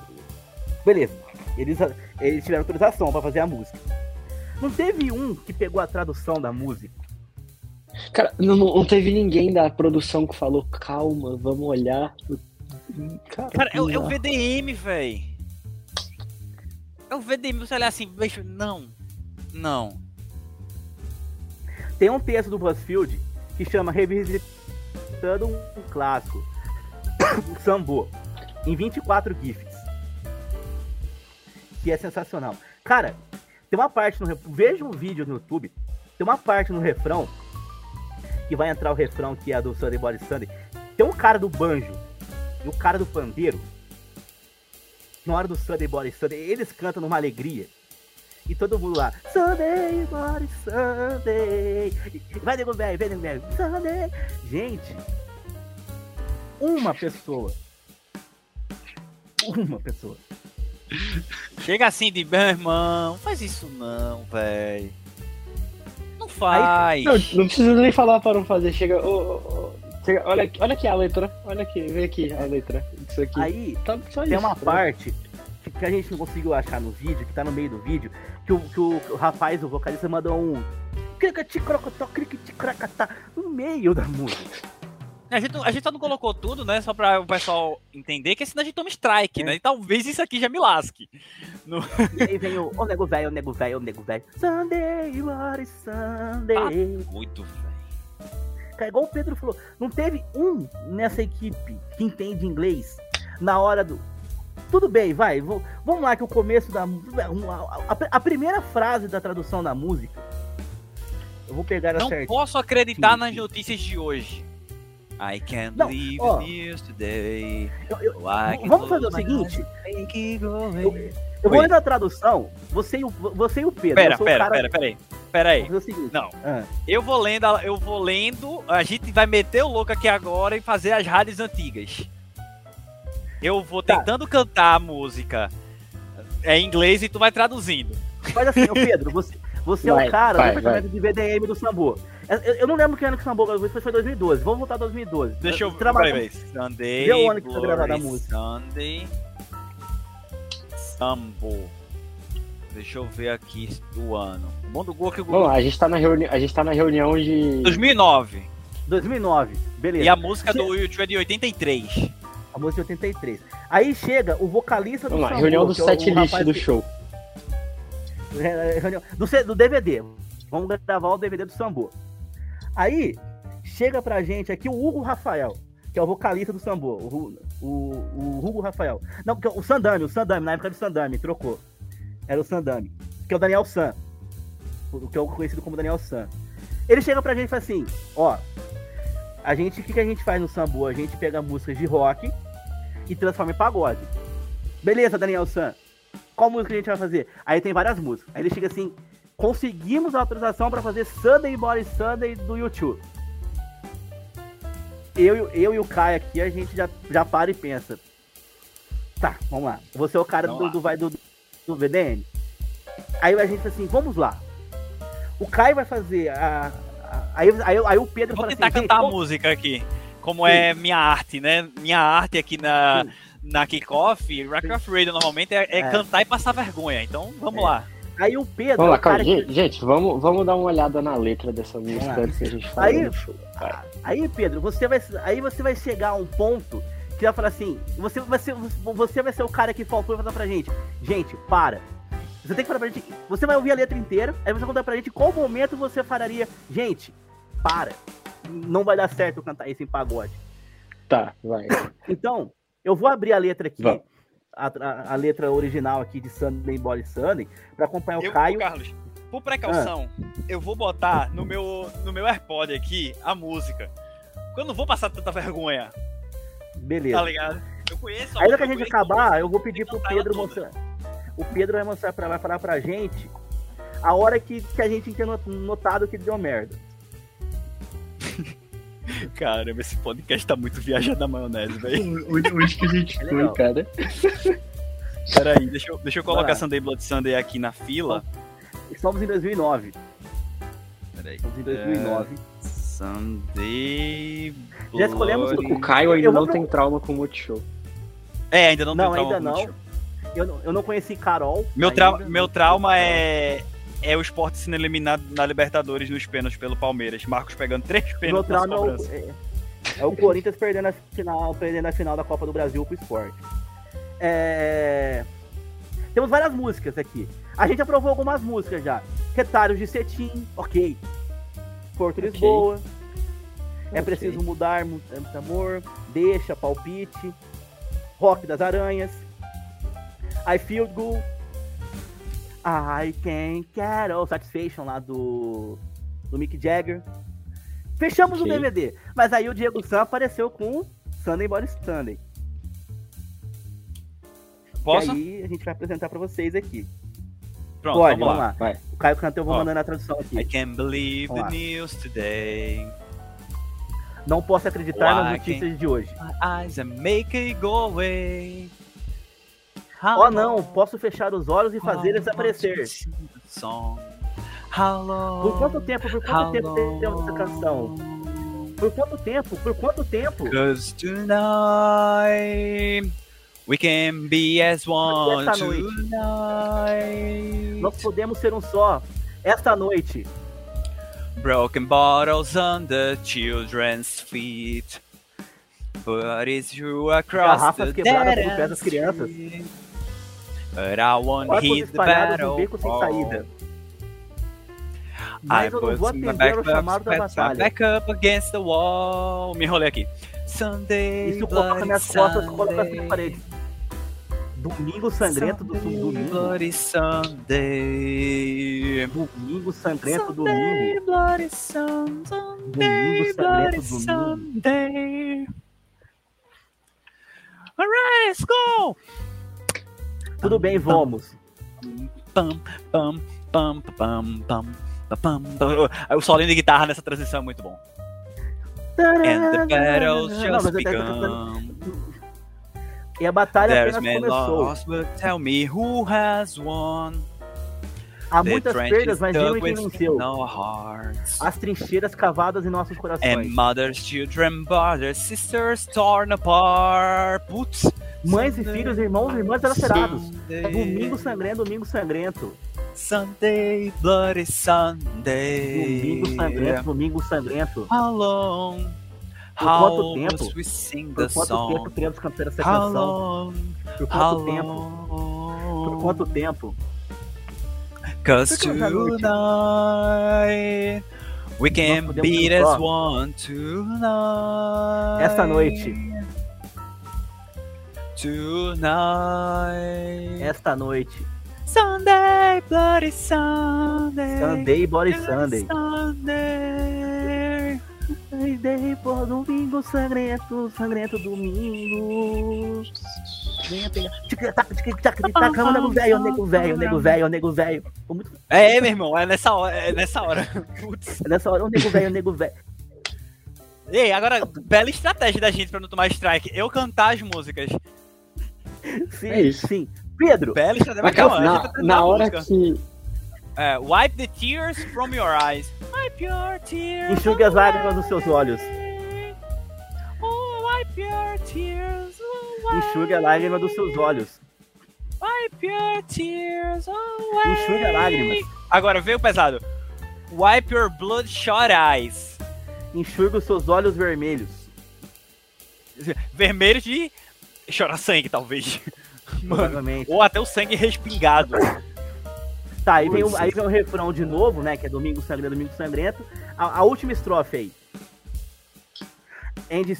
beleza. Eles, eles tiveram autorização pra fazer a música. Não teve um que pegou a tradução da música. Cara, não, não teve ninguém da produção que falou calma, vamos olhar. Cara, Cara, é, o- é o. VDM, véi. É o VDM, você olha assim, bicho, não. Não. Tem um texto do BuzzFeed que chama Revisitando um Clássico. <coughs> Sambô. Em 24 GIFs. Que é sensacional. Cara, tem uma parte no. Veja um vídeo no YouTube. Tem uma parte no refrão que vai entrar o refrão que é do Sunday Body Sunday. Tem um cara do banjo e o cara do pandeiro. Na hora do Sunday Body Sunday, eles cantam numa alegria. E todo mundo lá, Sunday Body Sunday. Vai, nego velho, vem, nego velho. Sunday. Gente, uma pessoa. Uma pessoa. Chega assim de, meu irmão, faz isso não, velho. Não faz. Não, não precisa nem falar para não fazer. Chega, ô, ô, ô, chega olha, aqui- olha aqui a letra. Olha aqui, vem aqui a letra. Isso aqui. Aí Tá só tem isso, uma pronto. parte que, que a gente não conseguiu achar no vídeo, que tá no meio do vídeo, que o, que o, o rapaz, o vocalista, mandou um. no meio da música. A gente, a gente só não colocou tudo, né? Só pra o pessoal entender que senão a gente toma strike, É. né? E talvez isso aqui já me lasque. E aí vem o, o nego velho, o nego velho, o nego velho. Sunday, what is Sunday? Muito, velho. Cara, igual o Pedro falou, não teve um nessa equipe que entende inglês na hora do. Tudo bem, vai, vou- vamos lá que o começo da. A, a- primeira frase da tradução da música. Eu vou pegar a Não certinho. posso acreditar Sim, nas notícias de hoje. I can't Não, believe ó. today. Eu- eu- vamos fazer o seguinte. Eu, eu vou ler a tradução, você e o, você e o Pedro. Pera, pera, cara- pera, pera aí. Pera aí. Não. Ah, Eu vou lendo, a- eu vou lendo, a gente vai meter o louco aqui agora e fazer as rádios antigas. Eu vou Tá. tentando cantar a música é em inglês e tu vai traduzindo. Faz assim, ô Pedro, você, você é Vai, o cara vai, do departamento de VDM do Sambo. Eu, eu não lembro que ano que o Sambo gravou, foi foi 2012. Vamos voltar a 2012. Deixa eu ver. Peraí, peraí. Sunday. Vê o ano que foi gravada a música. Sunday. Sambo. Deixa eu ver aqui o ano. O bom do Google é que o Vamos Google. lá, a gente tá na, reuni a gente tá na reunião de. 2009. 2009, beleza. E a música do YouTube é de 83. A música de 83. Aí chega o vocalista do Vamos lá, Sambo, reunião do é o- set o list rapaz do que- show. É, reunião- do, do DVD. Vamos gravar o DVD do Sambo. Aí, chega pra gente aqui o Hugo Rafael, que é o vocalista do Sambo. O, o, o Hugo Rafael. Não, o Sandame, o Sandame, na época do Sandame, trocou. Era o Sandame. Que é o Daniel San. Que é o conhecido como Daniel San. Ele chega pra gente e fala assim: ó, a gente, o que, que a gente faz no Sambo? A gente pega músicas de rock e transforma em pagode. Beleza, Daniel San. Qual música a gente vai fazer? Aí tem várias músicas. Aí ele chega assim: conseguimos a autorização pra fazer Sunday Body Sunday do YouTube. Eu, eu e o Caio aqui, a gente já, já para e pensa. Tá, vamos lá. Você é o cara do, do, vai do, do VDN. Aí a gente fala assim, vamos lá. O Caio vai fazer a. a- aí, aí, aí o Pedro Vou fala tentar assim, cantar a música aqui. Como Sim. é minha arte, né? Minha arte aqui na, Sim. na Kickoff, Rock Radio normalmente é, é É. cantar e passar vergonha. Então vamos É. lá. Aí o Pedro. Vamos é lá, cara calma. que- Gente, gente, vamos, vamos dar uma olhada na letra dessa música antes que a gente fale Aí-. Aí, Pedro, você vai, aí você vai chegar a um ponto que vai falar assim: você vai ser, você vai ser o cara que faltou e vai falar pra gente: gente, para. Você tem que falar pra gente. Você vai ouvir a letra inteira, aí você vai contar pra gente qual momento você falaria: gente, para. Não vai dar certo eu cantar isso em pagode. Tá, vai. Então, eu vou abrir a letra aqui. Vamos. A, a- letra original aqui de Sunday Body Sunday pra acompanhar o Eu, Caio. Carlos, por precaução, eu vou botar no meu, no meu AirPod aqui a música. Eu não vou passar tanta vergonha, Beleza. tá ligado? Eu conheço a na que a gente acabar, eu vou pedir que pro ela Pedro mostrar. O Pedro vai mostrar pra, vai falar pra gente a hora que, que a gente tinha not- notado que deu merda. Caramba, esse podcast tá muito viajando na maionese, velho. Onde, que a gente É foi, legal. cara? Peraí, deixa eu, deixa eu colocar lá. Sunday Blood Sunday aqui na fila. Estamos em 2009. Peraí. Estamos em 2009. Sunday. Já escolhemos Bloody- O Caio ainda Eu não pro- tem trauma com o Multishow. É, ainda não, Não, tem trauma ainda com não. Multishow. Eu, não- eu não conheci Carol. Meu, ainda, não meu conheci trauma é. É o esporte sendo eliminado na Libertadores nos pênaltis pelo Palmeiras. Marcos pegando três pênaltis nas trauma é é, o Corinthians perdendo a final, perdendo a final da Copa do Brasil pro esporte. É, Temos várias músicas aqui. A gente aprovou algumas músicas já. Retalhos de Cetim, ok. Porto Ok. Lisboa. É preciso mudar, mu- é muito amor. Deixa, palpite. Rock das Aranhas. I Feel Good. I Can Get All Satisfaction lá do, do Mick Jagger. Fechamos Ok. o DVD. Mas aí o Diego Sam apareceu com Sunday Body Sunday. Posso? E aí a gente vai apresentar pra vocês aqui. Pronto, Pode, vamos lá. O Caio cantou, eu vou Ó. mandando a tradução I aqui. can't believe Vamos the lá. news today. Não posso acreditar nas Why notícias de hoje. My eyes and make it go away. Oh não, posso fechar os olhos e fazer eles aparecer. Por quanto tempo, por quanto tempo temos essa canção? Por quanto tempo? Por quanto tempo? Cause tonight we can be as one Esta noite. tonight. Nós podemos ser um só. Esta noite. Broken bottles on the children's feet. Bodies threw across Garrafas the quebradas pelos pés das crianças. But I won't Corpos heed the battle. em becos sem saída. I Mas eu não vou atender back o chamado da batalha. back up against the wall. Me enrolei aqui. Sunday, Isso coloca minhas costas, coloca assim Sunday. na parede. Domingo sangrento do Sunday, domingo. Bloody Sunday. Domingo sangrento Sunday, domingo. bloody Sun- Sunday, Domingo sangrento domingo. Sunday. Alright, let's go! Tudo bem, vamos. Pam, pam, pam, pam, pam, pam, pam. O solinho de guitarra nessa transição é muito bom. And the battle's Não, just eu- begun. E a batalha There's apenas começou. lost, but tell me who has won. Há The muitas perdas, mas nenhum venceu. no hearts. As trincheiras cavadas em nossos And corações. mothers, children, brothers, sisters torn apart. Putz. Mães e filhos, irmãos e irmãs lacerados. Sunday, É domingo sangrento, domingo sangrento. Sunday, bloody Sunday. Domingo sangrento, domingo sangrento. How long? Por How quanto tempo? we sing Por the quanto song? tempo teremos cantar essa How canção? long? Por How quanto tempo? long? Por quanto tempo? Cause tonight we can ser as one tonight. Esta noite. Tonight. Esta noite. Sunday, bloody Sunday. Sunday, Body Sunday. Sunday. Sunday, por domingo sangrento, sangrento domingo. Venha pegar. Tic-tac, tic-tac, tic-tac, Calma, nego velho, nego velho, nego velho, nego velho. É, meu irmão, é nessa hora. É nessa hora. <laughs> Putz. Nessa hora, o nego velho, nego velho. Ei, agora, bela estratégia da gente pra não tomar strike. Eu cantar as músicas. Sim, É isso. sim. Pedro, Bela estratégia. Mas Mas calma, na, tá na hora que. É, wipe the tears from your eyes. Wipe your tears. enxugue as lágrimas dos seus olhos. Wipe your tears. Wipe, Enxugue a lágrima dos seus olhos. wipe your tears. Wipe. Enxugue a lágrimas. Agora, veio pesado. Wipe your bloodshot eyes. Enxugue os seus olhos vermelhos. Vermelho de chorar sangue, talvez. <laughs> Mano. Ou até o sangue respingado. Tá, aí vem, o, aí vem o refrão de novo, né? Que é Domingo Sangrento, Domingo Sangrento. A, a última estrofe aí.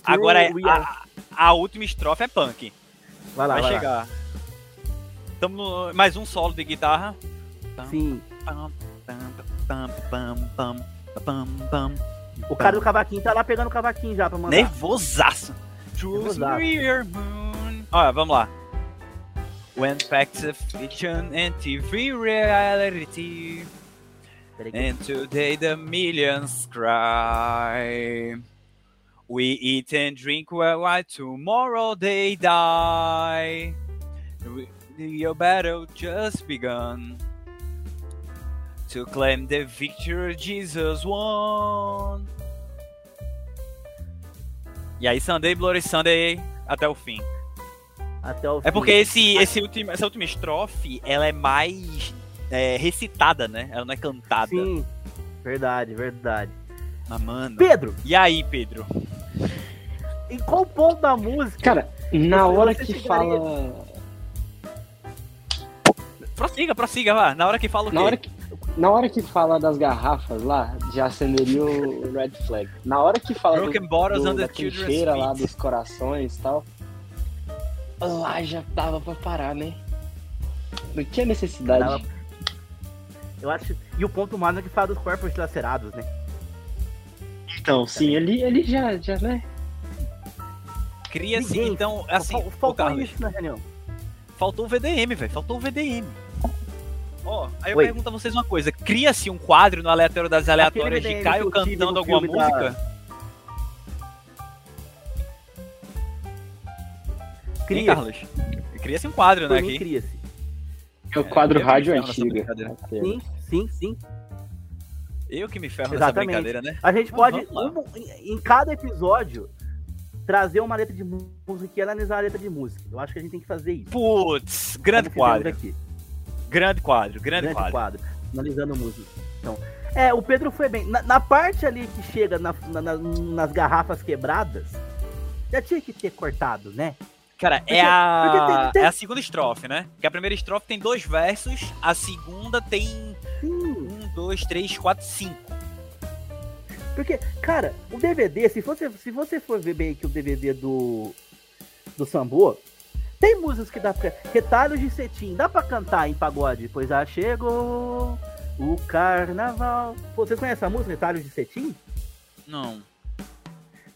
Agora, é- a, a última estrofe é punk. Vai lá, Vai vai lá. chegar. Tamo no, mais um solo de guitarra. Sim. O cara do cavaquinho tá lá pegando o cavaquinho já pra mandar. Nervosaço. Nervosaço. Olha, vamos lá. When facts of fiction and TV reality. And today the millions cry. We eat and drink while while tomorrow they die. Your battle just begun. To claim the victory Jesus won. E aí, Sunday, Bloody Sunday, até o fim. Até o É fim. porque esse, esse último, essa última estrofe, ela é mais é, recitada, né? Ela não é cantada. Sim. Verdade, verdade. Mas, mano. Pedro, E aí, Pedro? em qual ponto da música? Cara, na hora que chegaria- fala. Prossiga, prossiga, vá. Na hora que fala o quê? Na hora que, na hora que fala das garrafas lá, já acenderia o <laughs> red flag. Na hora que fala do, Broken bottles do, the da trincheira lá, dos corações e tal, lá já dava pra parar, né? Não tinha necessidade. Dava- Eu acho. E o ponto mais é que fala dos corpos dilacerados, né? Então, sim, ele, ele já, já, né? Cria-se, Ninguém- então, assim, Fal- Faltou Carlos, isso na reunião. faltou o VDM, velho. Faltou o VDM. Ó, aí eu Oi. pergunto a vocês uma coisa: cria-se um quadro no aleatório das aleatórias de Caio cantando alguma da- música? Hein, Cria. Carlos? Cria-se um quadro, Por né? cria-se. É o quadro eu me rádio antiga. brincadeira. Sim, sim, sim. Eu que me ferro nessa Exatamente. brincadeira, né? A gente pode, um- em, cada episódio, trazer uma letra de música e analisar a letra de música. Eu acho que a gente tem que fazer isso. Putz, grande quadro. Aqui. Grande quadro, grande, Grande quadro. quadro. Analisando música. Então, é, o Pedro foi bem. Na, na parte ali que chega na- na- na- nas garrafas quebradas, já tinha que ter cortado, né? Cara, Porque- é a, porque tem- tem- é a segunda estrofe, né? Que a primeira estrofe tem dois versos, a segunda tem Sim. Um, dois, três, quatro, cinco. Porque, cara, o DVD, se você, se você for ver bem aqui o DVD do, do Sambo, tem músicas que dá pra. Retalhos de cetim, dá pra cantar em pagode, pois já chegou o carnaval. Pô, vocês conhecem a música Retalhos de cetim? Não.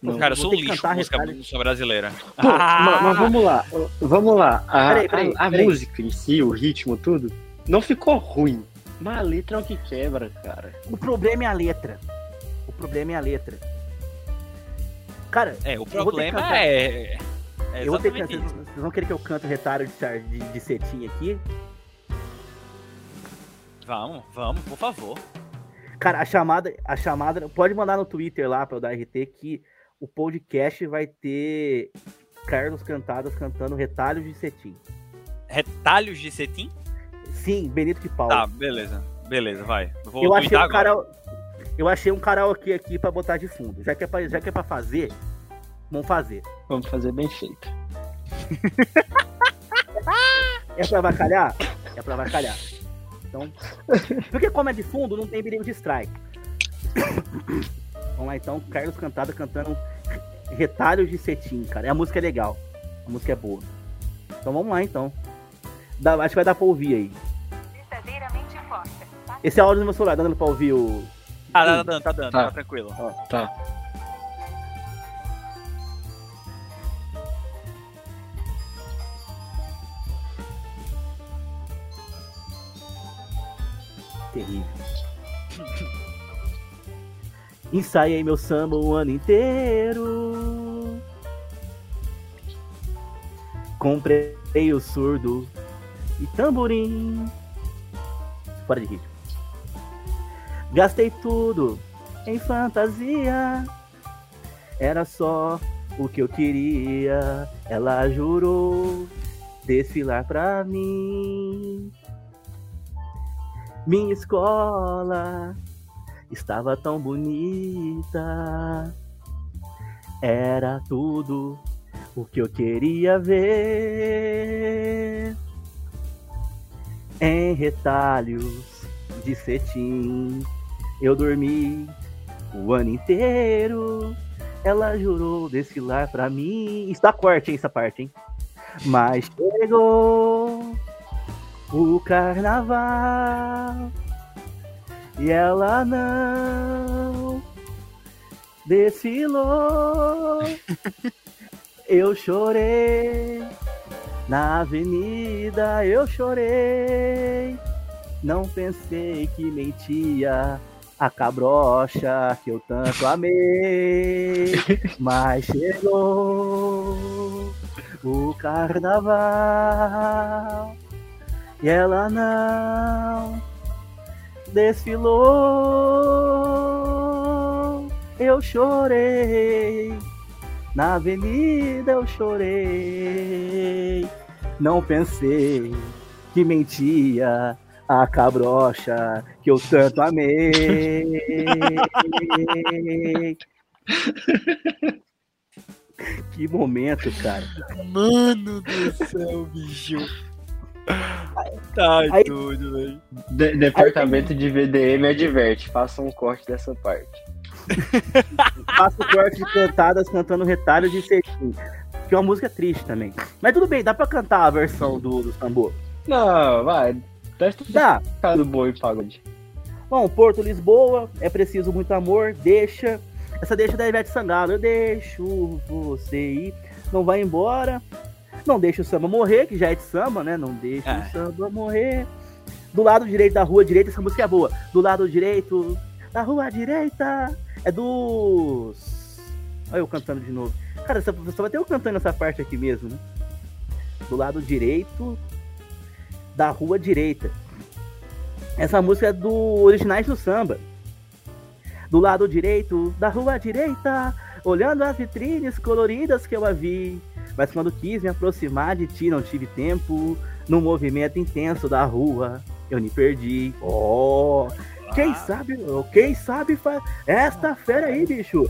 Não. Cara, eu sou um lixo com música, brasileira. Pô, ma- mas vamos lá, vamos lá. A, Peraí, peraí, a- a peraí. música em si, o ritmo, tudo, não ficou ruim. Mas a letra é o que quebra, cara. O problema é a letra. O problema é a letra. Cara, É, o vou ter que problema cantar. é. é eu vou ter que cantar. Vocês vão querer que eu cante retalho de, de, de cetim aqui? Vamos, vamos, por favor. Cara, a chamada, a chamada, pode mandar no Twitter lá para o da RT que o podcast vai ter Carlos Cantadas cantando retalhos de cetim. Retalhos de cetim? Sim, Benito de Paula. Tá, beleza. Beleza, vai. Vou eu achei um agora. cara, eu achei um karaokê aqui para botar de fundo. Já que é para já que é para fazer, vamos fazer. Vamos fazer bem feito. <laughs> É para avacalhar? É para avacalhar. Então, porque como é de fundo, não tem perigo de strike. <coughs> Vamos lá então, Carlos Cantada cantando Retalhos de Cetim, cara. A música é legal. A música é boa. Então vamos lá então. Dá- acho que vai dar pra ouvir aí. Verdadeiramente forte. Esse áudio no meu celular, dando pra ouvir o. Ah, tá dando, tá dando, Tá. tá tranquilo. Tá. Terrível. Ensaiei meu samba o ano inteiro. Comprei o surdo e tamborim. Fora de ritmo. Gastei tudo em fantasia. Era só o que eu queria. Ela jurou desfilar pra mim. Minha escola estava tão bonita. Era tudo o que eu queria ver. Em retalhos de cetim, eu dormi o ano inteiro. Ela jurou desfilar pra mim. Está corte, hein, essa parte, hein? Mas chegou o carnaval e ela não desfilou. <laughs> Eu chorei na avenida, eu chorei. Não pensei que mentia a cabrocha que eu tanto amei, <laughs> mas chegou o carnaval e ela não desfilou. Eu chorei na avenida, eu chorei. Não pensei que mentia a cabrocha que eu tanto amei. que momento, cara. Mano do céu, bicho. Tá Aí- doido, velho. De- departamento de VDM adverte, faça um corte dessa parte. <laughs> Faço corte de cantadas cantando retalho de cetim. Que é uma música triste também. Mas tudo bem, dá pra cantar a versão do, do tambor. Não, vai. Testa Dá. do boi pagode. Bom, Porto Lisboa, é preciso muito amor, deixa. Essa deixa da Ivete Sangalo. Eu deixo você ir, não vai embora. Não deixa o samba morrer, que já é de samba, né? Não deixa É. o samba morrer. Do lado direito da rua direita, essa música é boa. Do lado direito da rua direita é dos. Olha eu cantando de novo. Cara, só, só vai ter eu cantando essa parte aqui mesmo, né? Do lado direito da rua direita. Essa música é do Originais do Samba. Do lado direito da rua direita, olhando as vitrines coloridas que eu a vi. Mas quando quis me aproximar de ti, não tive tempo. No movimento intenso da rua, eu me perdi. Oh, quem sabe, quem sabe faz esta fera aí, bicho.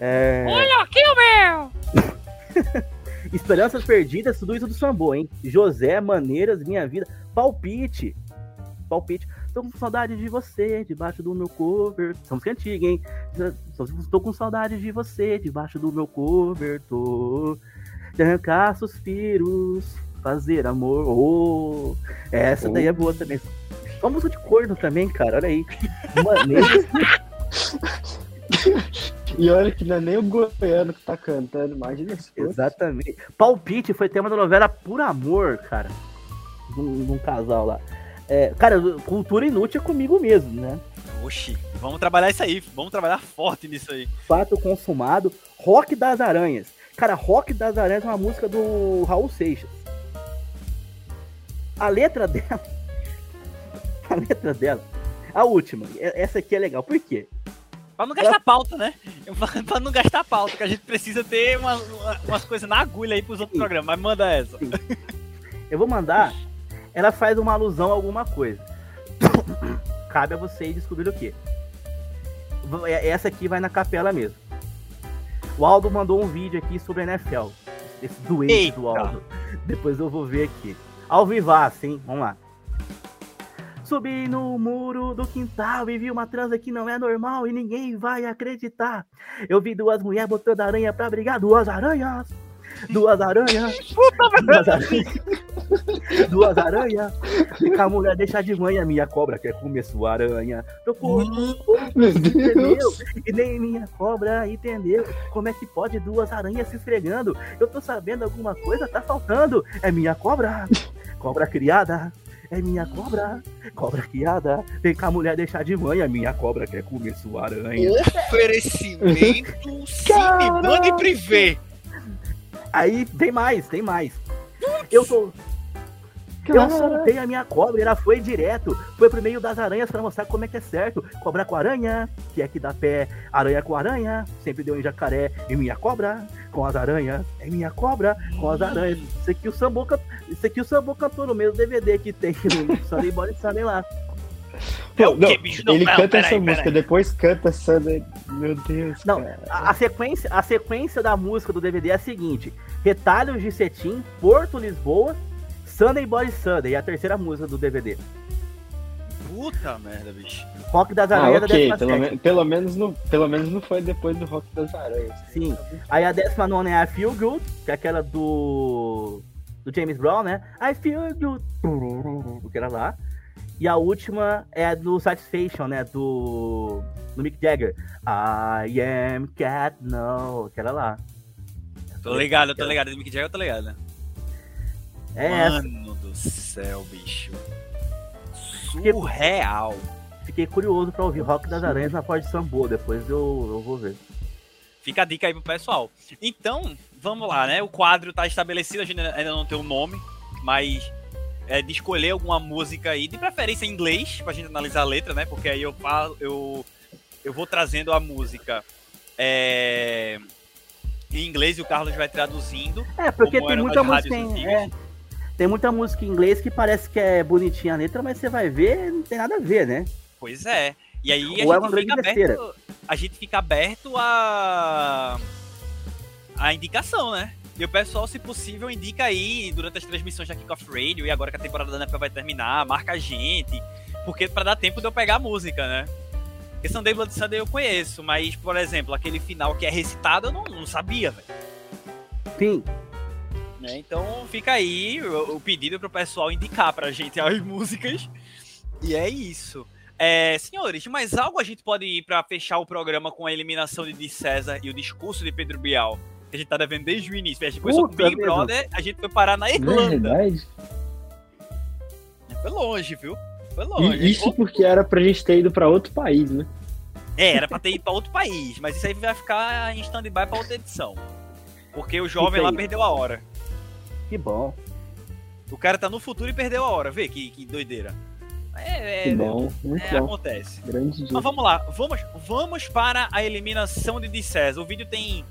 É... Olha aqui o meu! <laughs> Esperanças perdidas, tudo isso do Sambo, hein? José, Maneiras, Minha Vida, Palpite. Palpite. Tô com saudade de você, debaixo do meu cover. Essa música é antiga, hein? Tô- Tô com saudade de você, debaixo do meu cobertor. De arrancar suspiros, fazer amor. Oh, essa daí é boa também. Uma música de corno também, cara, olha aí. Maneiras. E olha que não é nem o goiano que tá cantando, imagina fosse. Exatamente. Palpite foi tema da novela Por Amor, cara. De um, de um casal lá. É, cara, cultura inútil é comigo mesmo, né? Oxi, vamos trabalhar isso aí. Vamos trabalhar forte nisso aí. Fato consumado. Rock das Aranhas. Cara, Rock das Aranhas é uma música do Raul Seixas. A letra <laughs> dela. A letra dela. A última. Essa aqui é legal. Por quê? Pra não gastar pauta, né? <laughs> pra não gastar pauta, que a gente precisa ter uma- uma- umas coisas na agulha aí pros outros programas. Mas manda essa. Eu vou mandar. Ela faz uma alusão a alguma coisa. <coughs> Cabe a vocês descobrir o que. Essa aqui vai na capela mesmo. O Aldo mandou um vídeo aqui sobre a NFL. Esse doente Eita. do Aldo. Depois eu vou ver aqui. Ao vivaço, hein? Vamos lá. Subi no muro do quintal e vi uma transa que não é normal e ninguém vai acreditar. Eu vi duas mulheres botando aranha pra brigar. Duas aranhas. Duas aranhas. Duas aranhas. Duas aranhas. E a mulher deixa de manhã. Minha cobra quer comer sua aranha. Meu corpo entendeu? E nem minha cobra entendeu. Como é que pode duas aranhas se esfregando? Eu tô sabendo alguma coisa tá faltando. É minha cobra. Cobra criada. É minha cobra. Cobra criada. Vem cá, mulher deixar de manhã. Minha cobra quer comer sua aranha. Oferecimento Cine Band Privé. Aí tem mais, tem mais. Eu tô. Eu soltei a minha cobra, ela foi direto. Foi pro meio das aranhas pra mostrar como é que é certo. Cobra com aranha, que é que dá pé. Aranha com aranha, sempre deu em jacaré. E minha cobra com as aranhas. É minha cobra com as aranhas. Isso aqui o Sambo, can- isso aqui o Sambo cantou no mesmo DVD que tem no Sunday Body Sunday lá. Pô, não, bicho? Não, ele não, canta essa peraí. música, depois canta Sunday. Meu Deus. Não, cara. a, a sequência, a sequência da música do DVD é a seguinte: Retalhos de Cetim, Porto Lisboa, Sunday Body Sunday, é a terceira música do DVD. Puta merda, bicho. Rock das Ah, Aranhas da ok, 17. pelo, men- pelo, menos não, pelo menos não foi depois do Rock das Aranhas. Sim. Aí a 19 é a Feel Good, que é aquela do. do James Brown, né? I Feel Good. Que era lá. E a última é a do Satisfaction, né? Do. do Mick Jagger. I am cat, no. Que era lá. Tô ligado, eu tô ligado. Do Mick Jagger eu tô ligado. né? É essa. Mano do céu, bicho. Surreal. Fiquei curioso pra ouvir Rock das Aranhas na Ford Sambo. Depois eu, eu vou ver. Fica a dica aí pro pessoal. Então, vamos lá, né? O quadro tá estabelecido, a gente ainda não tem o nome, mas é de escolher alguma música aí, de preferência em inglês, pra gente analisar a letra, né? Porque aí eu falo, eu, eu vou trazendo a música é, em inglês e o Carlos vai traduzindo. É, porque tem muita música em. é, tem muita música em inglês que parece que é bonitinha a letra, mas você vai ver, não tem nada a ver, né? Pois é. E aí a Ou é uma gente fica grande besteira. aberto. A gente fica aberto a. a indicação, né? E o pessoal, se possível, indica aí durante as transmissões da Kickoff Radio e agora que a temporada da NFL vai terminar, marca a gente. Porque pra dar tempo de eu pegar a música, né? Porque Sunday Blood Sunday eu conheço, mas, por exemplo, aquele final que é recitado eu não, não sabia, velho. Sim. Né? Então fica aí o, o pedido pro pessoal indicar pra gente as músicas. E é isso. É, senhores, mas algo a gente pode ir pra fechar o programa com a eliminação de Di César e o discurso de Pedro Bial. Que a gente tá devendo desde o início. A gente começou com o Puta Big mesmo. Brother, a gente foi parar na Irlanda. Verdade. Foi longe, viu? Foi longe. E isso porque era pra gente ter ido pra outro país, né? É, era pra ter ido pra outro país, mas isso aí vai ficar em stand-by pra outra edição. Porque o jovem lá perdeu a hora. Que bom. O cara tá no futuro e perdeu a hora. Vê que, que doideira. É, é, Que bom, muito é, bom. acontece. Grande dia. Mas vamos lá, vamos, vamos para a eliminação de César. O vídeo tem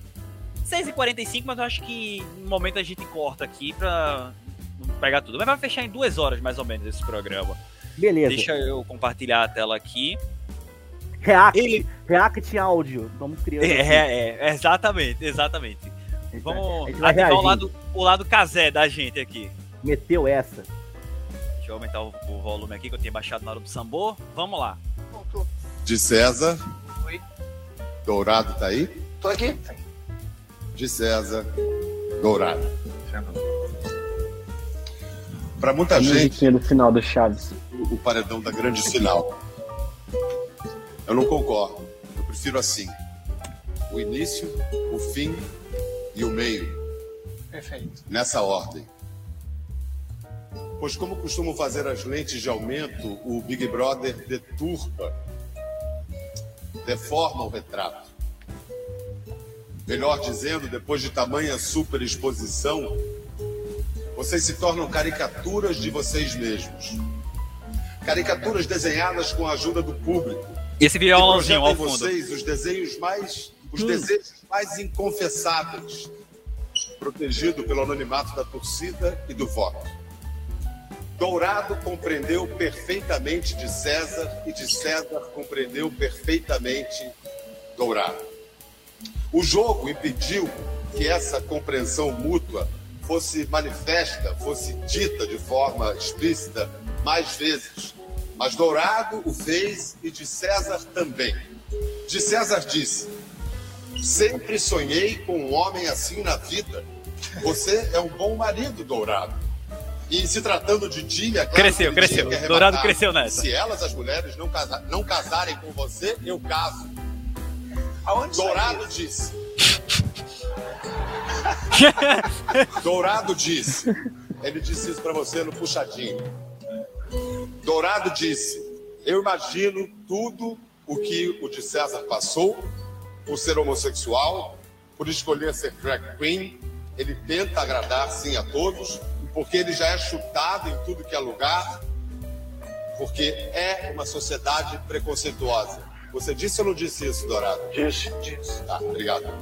6h45, mas eu acho que no momento a gente corta aqui pra pegar tudo. Mas vai fechar em duas horas mais ou menos esse programa. Beleza. Deixa eu compartilhar a tela aqui. React, Ele- React áudio. Vamos criando. É, é, é, exatamente, exatamente. A gente Vamos vai- ativar o lado, o lado casé da gente aqui. Meteu essa. Deixa eu aumentar o, o volume aqui que eu tinha baixado na hora do sambô. Vamos lá. De César. Oi. Dourado tá aí? Tô aqui. De César. Dourado. Para muita A gente, do final do Chaves. o paredão da grande final. Eu não concordo. Eu prefiro assim: o início, o fim e o meio, Perfeito. nessa ordem. Pois, como costumam fazer as lentes de aumento, o Big Brother deturpa, deforma o retrato. Melhor dizendo, depois de tamanha superexposição, vocês se tornam caricaturas de vocês mesmos. Caricaturas desenhadas com a ajuda do público. Esse que violãozinho ao fundo. vocês os desenhos mais, os desejos mais inconfessáveis, protegido pelo anonimato da torcida e do voto. Dourado compreendeu perfeitamente de César e de César compreendeu perfeitamente Dourado. O jogo impediu que essa compreensão mútua fosse manifesta, fosse dita de forma explícita mais vezes. Mas Dourado o fez e de César também. De César disse: Sempre sonhei com um homem assim na vida. Você é um bom marido, Dourado. E se tratando de Di, é claro Cresceu, cresceu. que Dourado cresceu nessa. Se elas, as mulheres, não, casa- não casarem com você, eu caso. Aonde Dourado disse. <laughs> Dourado disse. Ele disse isso pra você no puxadinho. Dourado disse: Eu imagino tudo o que o de César passou por ser homossexual, por escolher ser drag queen. Ele tenta agradar sim a todos, porque ele já é chutado em tudo que é lugar, porque é uma sociedade preconceituosa. Você disse ou não disse isso, Dourado? Disse, disse. Tá, obrigado.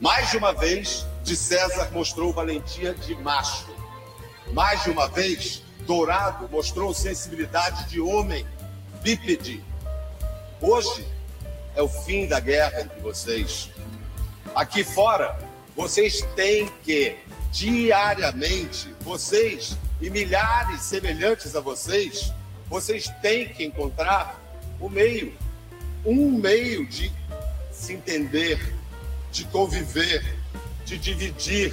Mais de uma vez, de César mostrou valentia de macho. Mais de uma vez, Dourado mostrou sensibilidade de homem bípede. Hoje é o fim da guerra entre vocês. Aqui fora, vocês têm que, diariamente, vocês e milhares semelhantes a vocês, vocês têm que encontrar o meio. Um meio de se entender, de conviver, de dividir,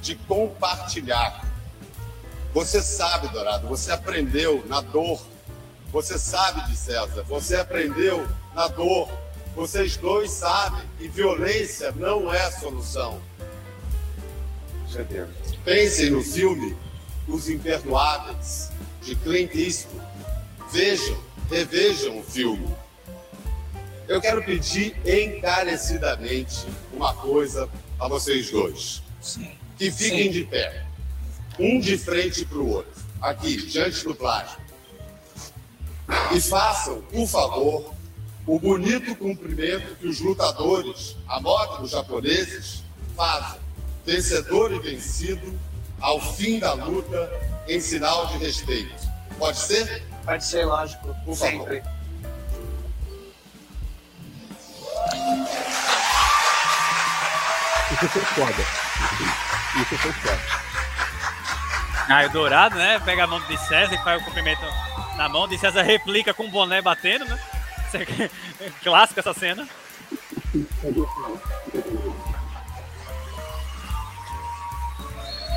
de compartilhar. Você sabe, Dourado, você aprendeu na dor. Você sabe de César, você aprendeu na dor. Vocês dois sabem que violência não é a solução. Certeza. Pensem no filme Os Imperdoáveis, de Clint Eastwood. Vejam, revejam o filme. Eu quero pedir encarecidamente uma coisa a vocês dois. Que fiquem de pé, um de frente para o outro, aqui, diante do plástico. E façam, por favor, o bonito cumprimento que os lutadores, a moda dos japoneses, fazem. Vencedor e vencido, ao fim da luta, em sinal de respeito. Pode ser? Pode ser, lógico. Por Sempre. Isso foi foda. Isso foi foda. Ah, o Dourado, né? Pega a mão de César e faz o cumprimento na mão. De César replica com o boné batendo, né? Isso <laughs> clássico essa cena.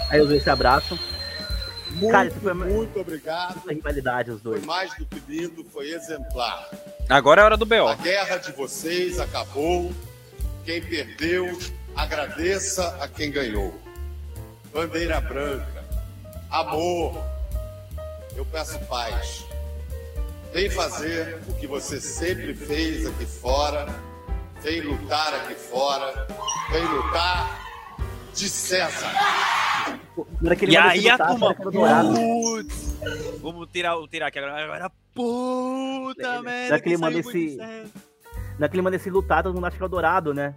Aí os dois se abraçam. Muito, Cara, foi uma- muito obrigado. Muita rivalidade os Foi dois. mais do que lindo, foi exemplar. Agora é hora do BO. A guerra de vocês acabou. Quem perdeu, agradeça a quem ganhou. Bandeira branca, amor. Eu peço paz. Vem fazer o que você sempre fez aqui fora. Vem lutar aqui fora. Vem lutar de César. E aí a turma. dourada. Putz. Vamos tirar, tirar aqui agora. Agora, puta merda. que ele manda saiu muito esse- certo. Na hora que ele manda esse lutar, todo mundo acha que é o dourado, né?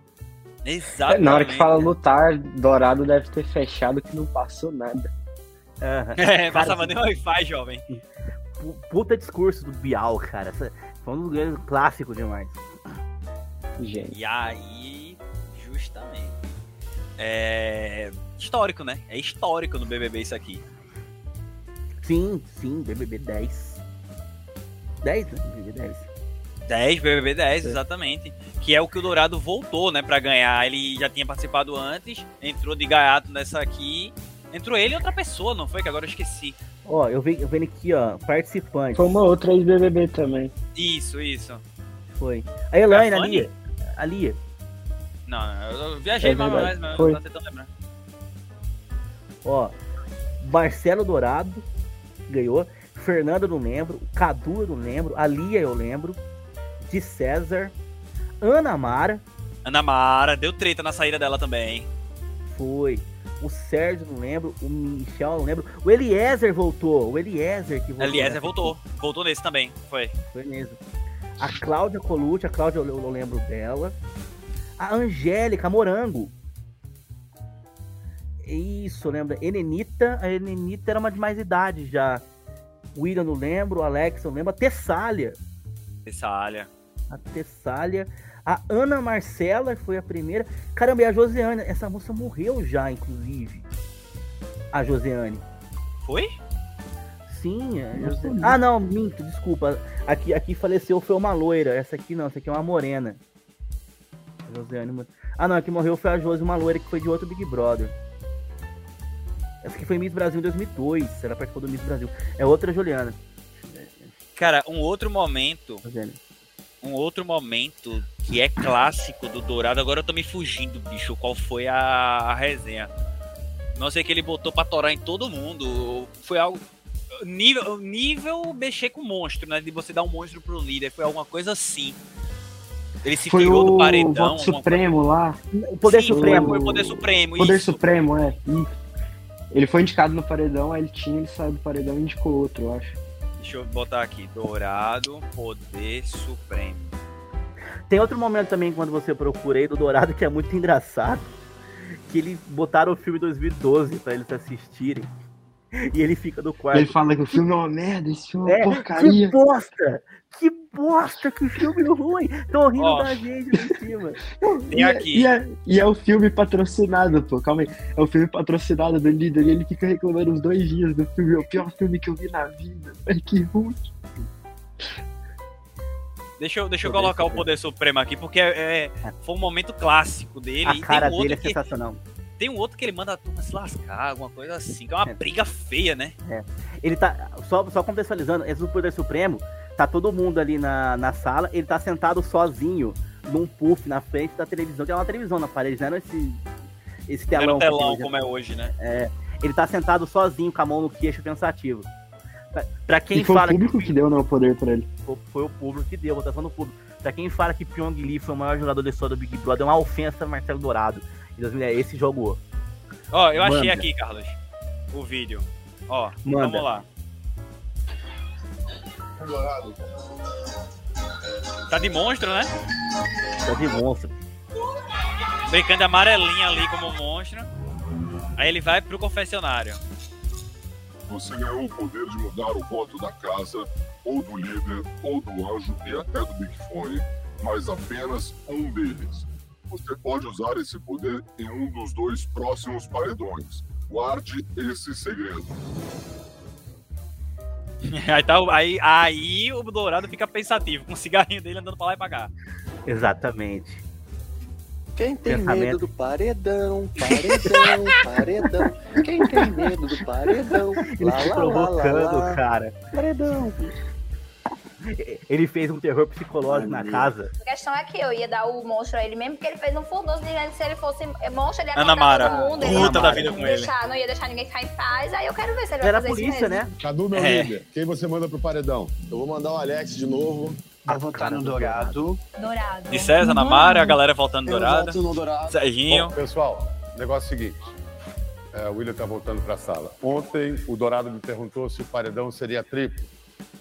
Exatamente. Na hora que fala lutar, Dourado deve ter fechado que não passou nada. Aham. <laughs> É, passava nem Wi-Fi, jovem. Pu- Puta discurso do Bial, cara. Foi um dos grandes clássicos demais. Gente. E aí, justamente. É. Histórico, né? É histórico no BBB isso aqui. Sim, sim, BBB 10. 10, né? BBB 10. 10, BBB É. 10, exatamente. Que é o que o Dourado voltou, né, pra ganhar. Ele já tinha participado antes, entrou de gaiato nessa aqui. Entrou ele e outra pessoa, não foi? Que agora eu esqueci. Ó, eu venho, eu venho aqui, ó, participante. Foi uma outra ex-BBB também. Isso, isso. Foi. A Elaine, A ali. Ali. Não, eu eu viajei É mais, mas foi. não tô tentando lembrar. Ó, Marcelo Dourado ganhou. Fernando eu não lembro. Cadu eu não lembro. A Lia eu lembro. De César. Ana Mara Ana Mara, deu treta na saída dela também. foi. O Sérgio não lembro. O Michel não lembro. O Eliezer voltou. O Eliezer que voltou. Eliezer nessa voltou. Voltou nesse também, foi. Foi mesmo. A Cláudia Colucci, a Cláudia eu, eu lembro dela. A Angélica Morango. Isso, lembra? Enenita, a Enenita era uma de mais idade já. O William não lembro, o Alex eu lembro. A Tessália, Tessália. a Tessália. A Ana Marcela foi a primeira. Caramba, e a Josiane, essa moça morreu já, inclusive. A Josiane. Foi? Sim, é. Jose- sabia. Ah, não, minto, desculpa. Aqui, aqui faleceu foi uma loira. Essa aqui não, essa aqui é uma morena. Josiane. Mo- Ah, não, a que morreu foi a Josi, uma loira que foi de outro Big Brother. Essa aqui foi Miss Brasil em 2002. Ela participou do Miss Brasil. É outra Juliana. Cara, um outro momento, Josiane. Um outro momento que é clássico do Dourado, agora eu tô me fugindo, bicho, qual foi a, a resenha. Não sei que ele botou pra torar em todo mundo. Foi algo. Nível, nível mexer com monstro, né? De você dar um monstro pro líder. Foi alguma coisa assim. Ele se Foi tirou do o paredão. voto alguma supremo lá. O Poder Sim, Supremo. Foi o Poder Supremo. Poder isso. Supremo, é. Ele foi indicado no paredão, aí ele tinha, ele saiu do paredão e indicou outro, eu acho. Deixa eu botar aqui. Dourado, Poder Supremo. Tem outro momento também quando você procura aí do Dourado que é muito engraçado. Que eles botaram o filme 2012 pra eles assistirem. E ele fica no quarto. Ele fala que o filme é uma merda, esse filme é É, uma porcaria. Que bosta! Que bosta! Que filme <laughs> ruim! Tô rindo Ó. da gente ali em cima. Tem E é, aqui. e, é, e é o filme patrocinado, pô. Calma aí. É o filme patrocinado do líder e ele fica reclamando os dois dias do filme. É o pior filme que eu vi na vida. Ai, que ruim. Deixa eu, deixa eu colocar o. Poder Supremo aqui, porque é, é- foi um momento clássico dele. A E cara tem um dele é que, sensacional. Tem um outro que ele manda a turma se lascar, alguma coisa assim, que é uma É. briga feia, né? Ele tá. Só, só contextualizando, esse do Poder Supremo, tá todo mundo ali na, na sala, ele tá sentado sozinho num puff na frente da televisão, que é uma televisão na parede, não era esse, esse Não era telão. um que telão como é hoje, né? Ele tá sentado sozinho, com a mão no queixo pensativo. Pra, pra quem e foi fala o público que deu né, o poder pra ele. Foi, foi o público que deu, votação do público. Pra quem fala que Pyong Lee foi o maior jogador da história do Big Brother, é uma ofensa a Marcelo Dourado. Em 2010, esse jogou. Ó, eu achei Manda. aqui, Carlos, o vídeo. Ó, Manda. vamos lá. Tá de monstro, né? Tá de monstro. Brincando de amarelinha ali como monstro. Aí ele vai pro confessionário. Você ganhou o poder de mudar o voto da casa, ou do líder, ou do anjo e até do Big Fone, mas apenas um deles. Você pode usar esse poder em um dos dois próximos paredões. Guarde esse segredo. <laughs> Aí, tá, o- aí, aí o Dourado fica pensativo, com o cigarrinho dele andando pra lá e pra cá. Exatamente. Quem tem Pensamento. medo do paredão, paredão, <laughs> paredão. Quem tem medo do paredão? Ele Lá, se lá, lá, provocando, lá, lá. cara. Paredão. Ele fez um terror psicológico na casa. A questão é que eu ia dar o monstro a ele mesmo, porque ele fez um furdoso dizendo que se ele fosse monstro, ele ia Ana Mara, todo mundo. puta ele da não, vida com ele. deixar, não ia deixar ninguém ficar em paz. Aí eu quero ver se ele Era vai a fazer polícia, isso mesmo. né? Cadu, meu É. líder, quem você manda pro paredão? Eu vou mandar o Alex de novo. Vou votar no Dourado. Dourado. De César, Ana Mara, a galera voltando Eu dourada. voto no Dourado. Serginho. Bom, pessoal, negócio é o seguinte. É, o William tá voltando pra sala. Ontem, o Dourado me perguntou se o paredão seria triplo.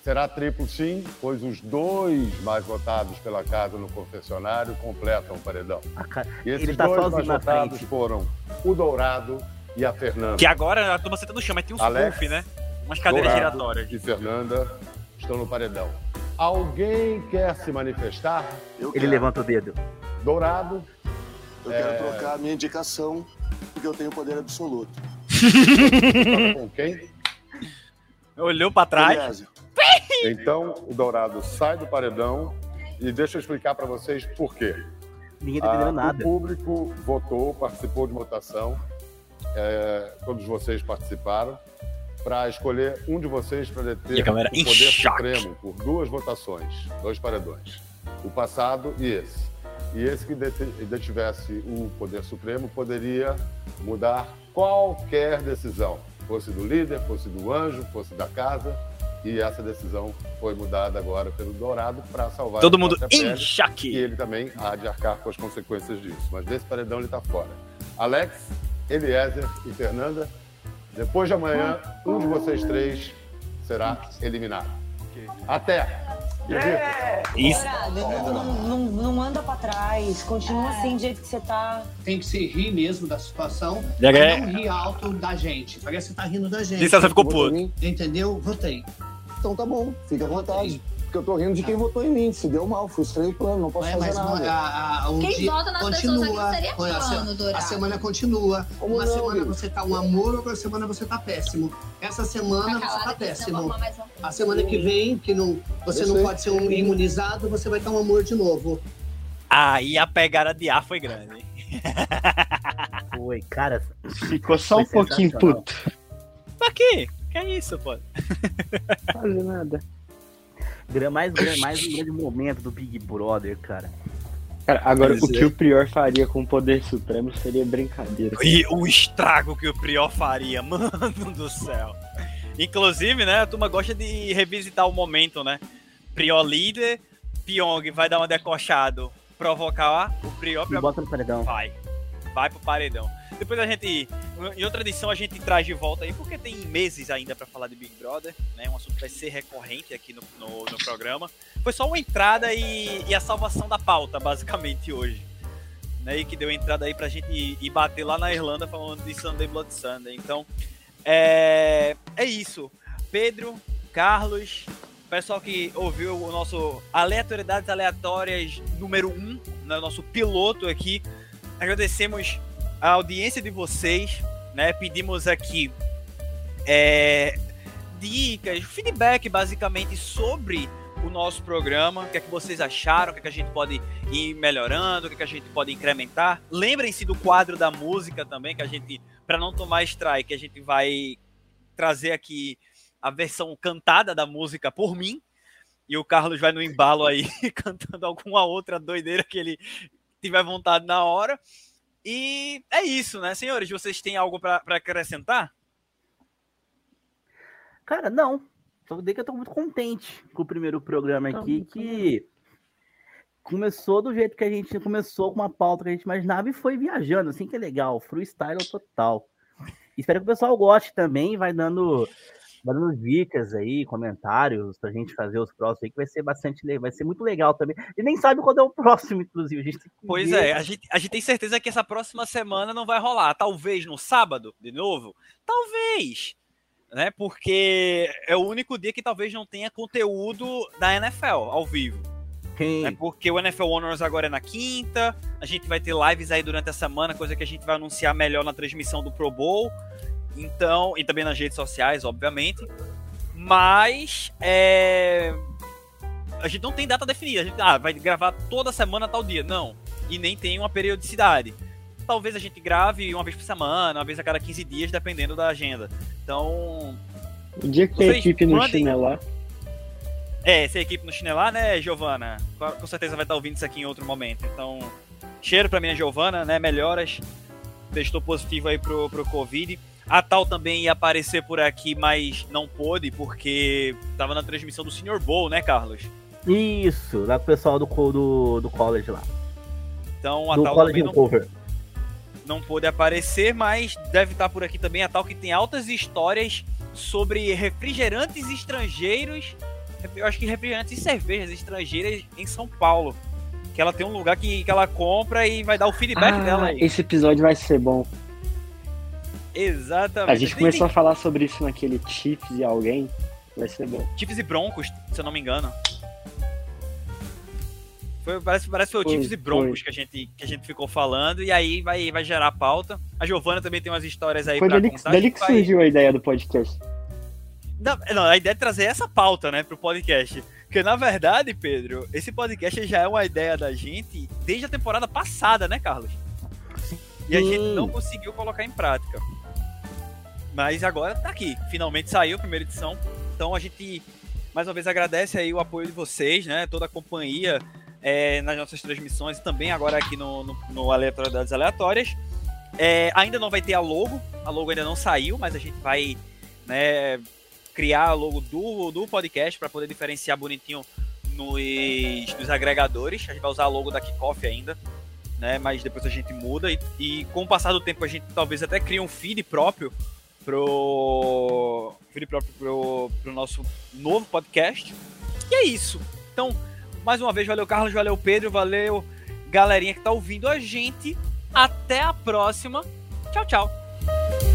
Será triplo sim, pois os dois mais votados pela casa no confessionário completam o paredão. Ca- E esses Ele tá dois mais votados frente. foram o Dourado e a Fernanda. Que agora a turma senta no chão, mas tem uns Alex, puff, né? Umas cadeiras Dourado giratórias. e Fernanda estão no paredão. Alguém quer se manifestar? Eu Ele quero, levanta o dedo. Dourado, eu quero trocar a minha indicação, porque eu tenho poder absoluto. <laughs> toca com quem? Olhou pra trás. Então, o Dourado sai do paredão e deixa eu explicar para vocês por quê. Ninguém tá entendendo Ah, nada. O público votou, participou de votação, é, todos vocês participaram, para escolher um de vocês para deter o poder choque. supremo por duas votações, dois paredões. O passado e esse. E esse que detivesse o poder supremo poderia mudar qualquer decisão, fosse do líder, fosse do anjo, fosse da casa. E essa decisão foi mudada agora pelo Dourado para salvar Todo mundo em pele. E choque. ele também há de arcar com as consequências disso. Mas desse paredão ele está fora. Alex, Eliezer e Fernanda, depois de amanhã, um de vocês três será eliminado. Até! Vitor, Isso. Não, não, não, não anda pra trás. Continua assim do jeito que você tá. Tem que se rir mesmo da situação. Ganhei. não rir alto da gente. Parece que tá rindo da gente. César ficou puto. Entendeu? Votei. Então tá bom, fica à vontade. Porque eu tô rindo de quem votou em mim. Se deu mal, frustrei o plano, não posso É, fazer mas nada. a, a, o Quem dia vota nas pessoas continua. aqui seria plano, Dourado. a semana continua. Como uma não, semana você tá um amor, outra semana você tá péssimo. Essa semana Tá você tá péssimo. mais um. A semana que vem, que não, você Eu não sei. pode ser um imunizado, você vai estar um amor de novo. Aí a pegada de ar foi grande. hein? Foi, cara. Ficou só um pouquinho puto. Pra quê? Que é isso, pô? Fazer nada. Mais, mais um grande momento do Big Brother, cara. Cara, agora Mas o que é. o Prior faria com o poder supremo seria brincadeira. E o estrago que o Prior faria, <laughs> mano do céu. Inclusive, né, a turma gosta de revisitar o momento, né? Prior líder, Pyong vai dar uma decochado, provocar o Prior, E Prior bota no paredão. vai. Vai pro paredão. Depois a gente, em outra edição, a gente traz de volta aí, porque tem meses ainda pra falar de Big Brother, né? Um assunto que vai ser recorrente aqui no, no, no programa. Foi só uma entrada e, e a salvação da pauta, basicamente, hoje. Né, e que deu entrada aí pra gente ir bater lá na Irlanda falando de Sunday Blood Sunday. Então, é, é isso. Pedro, Carlos, pessoal que ouviu o nosso Aleatoriedades Aleatórias número 1, um, né, nosso piloto aqui. Agradecemos a audiência de vocês, né? Pedimos aqui é, dicas, feedback basicamente sobre o nosso programa, o que é que vocês acharam, o que é que a gente pode ir melhorando, o que é que a gente pode incrementar. Lembrem-se do quadro da música também, que a gente, para não tomar strike, a gente vai trazer aqui a versão cantada da música por mim. E o Carlos vai no embalo aí, <laughs> cantando alguma outra doideira que ele tiver vontade na hora. E é isso, né, senhores? Vocês têm algo para acrescentar? Cara, não. Só dizer que eu tô muito contente com o primeiro programa aqui, que começou do jeito que a gente começou, com uma pauta que a gente imaginava e foi viajando, assim que é legal, freestyle total. Espero que o pessoal goste também, vai dando, vai dando dicas aí, comentários pra gente fazer os próximos aí, que vai ser bastante legal, vai ser muito legal também. E nem sabe quando é o próximo, inclusive. A gente Pois ver. é, a gente, a gente tem certeza que essa próxima semana não vai rolar. Talvez no sábado, de novo? Talvez. Né? Porque é o único dia que talvez não tenha conteúdo da NFL ao vivo. Sim. É porque o NFL Honors agora é na quinta. A gente vai ter lives aí durante a semana, coisa que a gente vai anunciar melhor na transmissão do Pro Bowl. Então, e também nas redes sociais, obviamente. Mas é, a gente não tem data definida. A gente ah, vai gravar toda semana tal dia. Não. e nem tem uma periodicidade. Talvez a gente grave uma vez por semana, uma vez a cada 15 dias, dependendo da agenda. Então. O dia que tem Vocês equipe no mandem- chinelar. É, essa equipe no chinelar, né, Giovana? Com com certeza vai estar ouvindo isso aqui em outro momento. Então, cheiro pra minha Giovana, né? Melhoras. Testou positivo aí pro, pro Covid. A Tal também ia aparecer por aqui, mas não pôde, porque tava na transmissão do Senior Bowl, né, Carlos? Isso, lá com o pessoal do, do, do college lá. Então a do Tal college também não, cover. não pôde aparecer, mas deve estar por aqui também a Tal que tem altas histórias sobre refrigerantes estrangeiros. Eu acho que refrigerantes e cervejas estrangeiras em São Paulo. Que ela tem um lugar que, que ela compra e vai dar o feedback dela Ah, aí. esse episódio vai ser bom. Exatamente. A gente começou a falar sobre isso naquele Chips e alguém. Vai ser bom. Chips e Broncos, se eu não me engano. Foi, parece, parece que foi o Chips e Broncos foi. que a, gente, que a gente ficou falando, e aí vai, vai gerar pauta. A Giovana também tem umas histórias aí Foi pra dali, contar. dali a que vai- surgiu a ideia do podcast. Não, não, a ideia é trazer essa pauta, né, pro podcast. Porque, na verdade, Pedro, esse podcast já é uma ideia da gente desde a temporada passada, né, Carlos? E a Sim. gente não conseguiu colocar em prática. Mas agora tá aqui. Finalmente saiu a primeira edição. Então a gente, mais uma vez, agradece aí o apoio de vocês, né? Toda a companhia é, nas nossas transmissões e também agora aqui no, no, no Aleatoriedades Aleatórias. É, ainda não vai ter a logo. A logo ainda não saiu, mas a gente vai né, criar a logo do, do podcast para poder diferenciar bonitinho nos, nos agregadores. A gente vai usar a logo da Kickoff ainda, né? Mas depois a gente muda e, e com o passar do tempo a gente talvez até crie um feed próprio pro feed próprio pro, pro nosso novo podcast. E é isso. Então, mais uma vez, valeu Carlos, valeu Pedro, valeu galerinha que tá ouvindo a gente. Até a próxima. Tchau, tchau.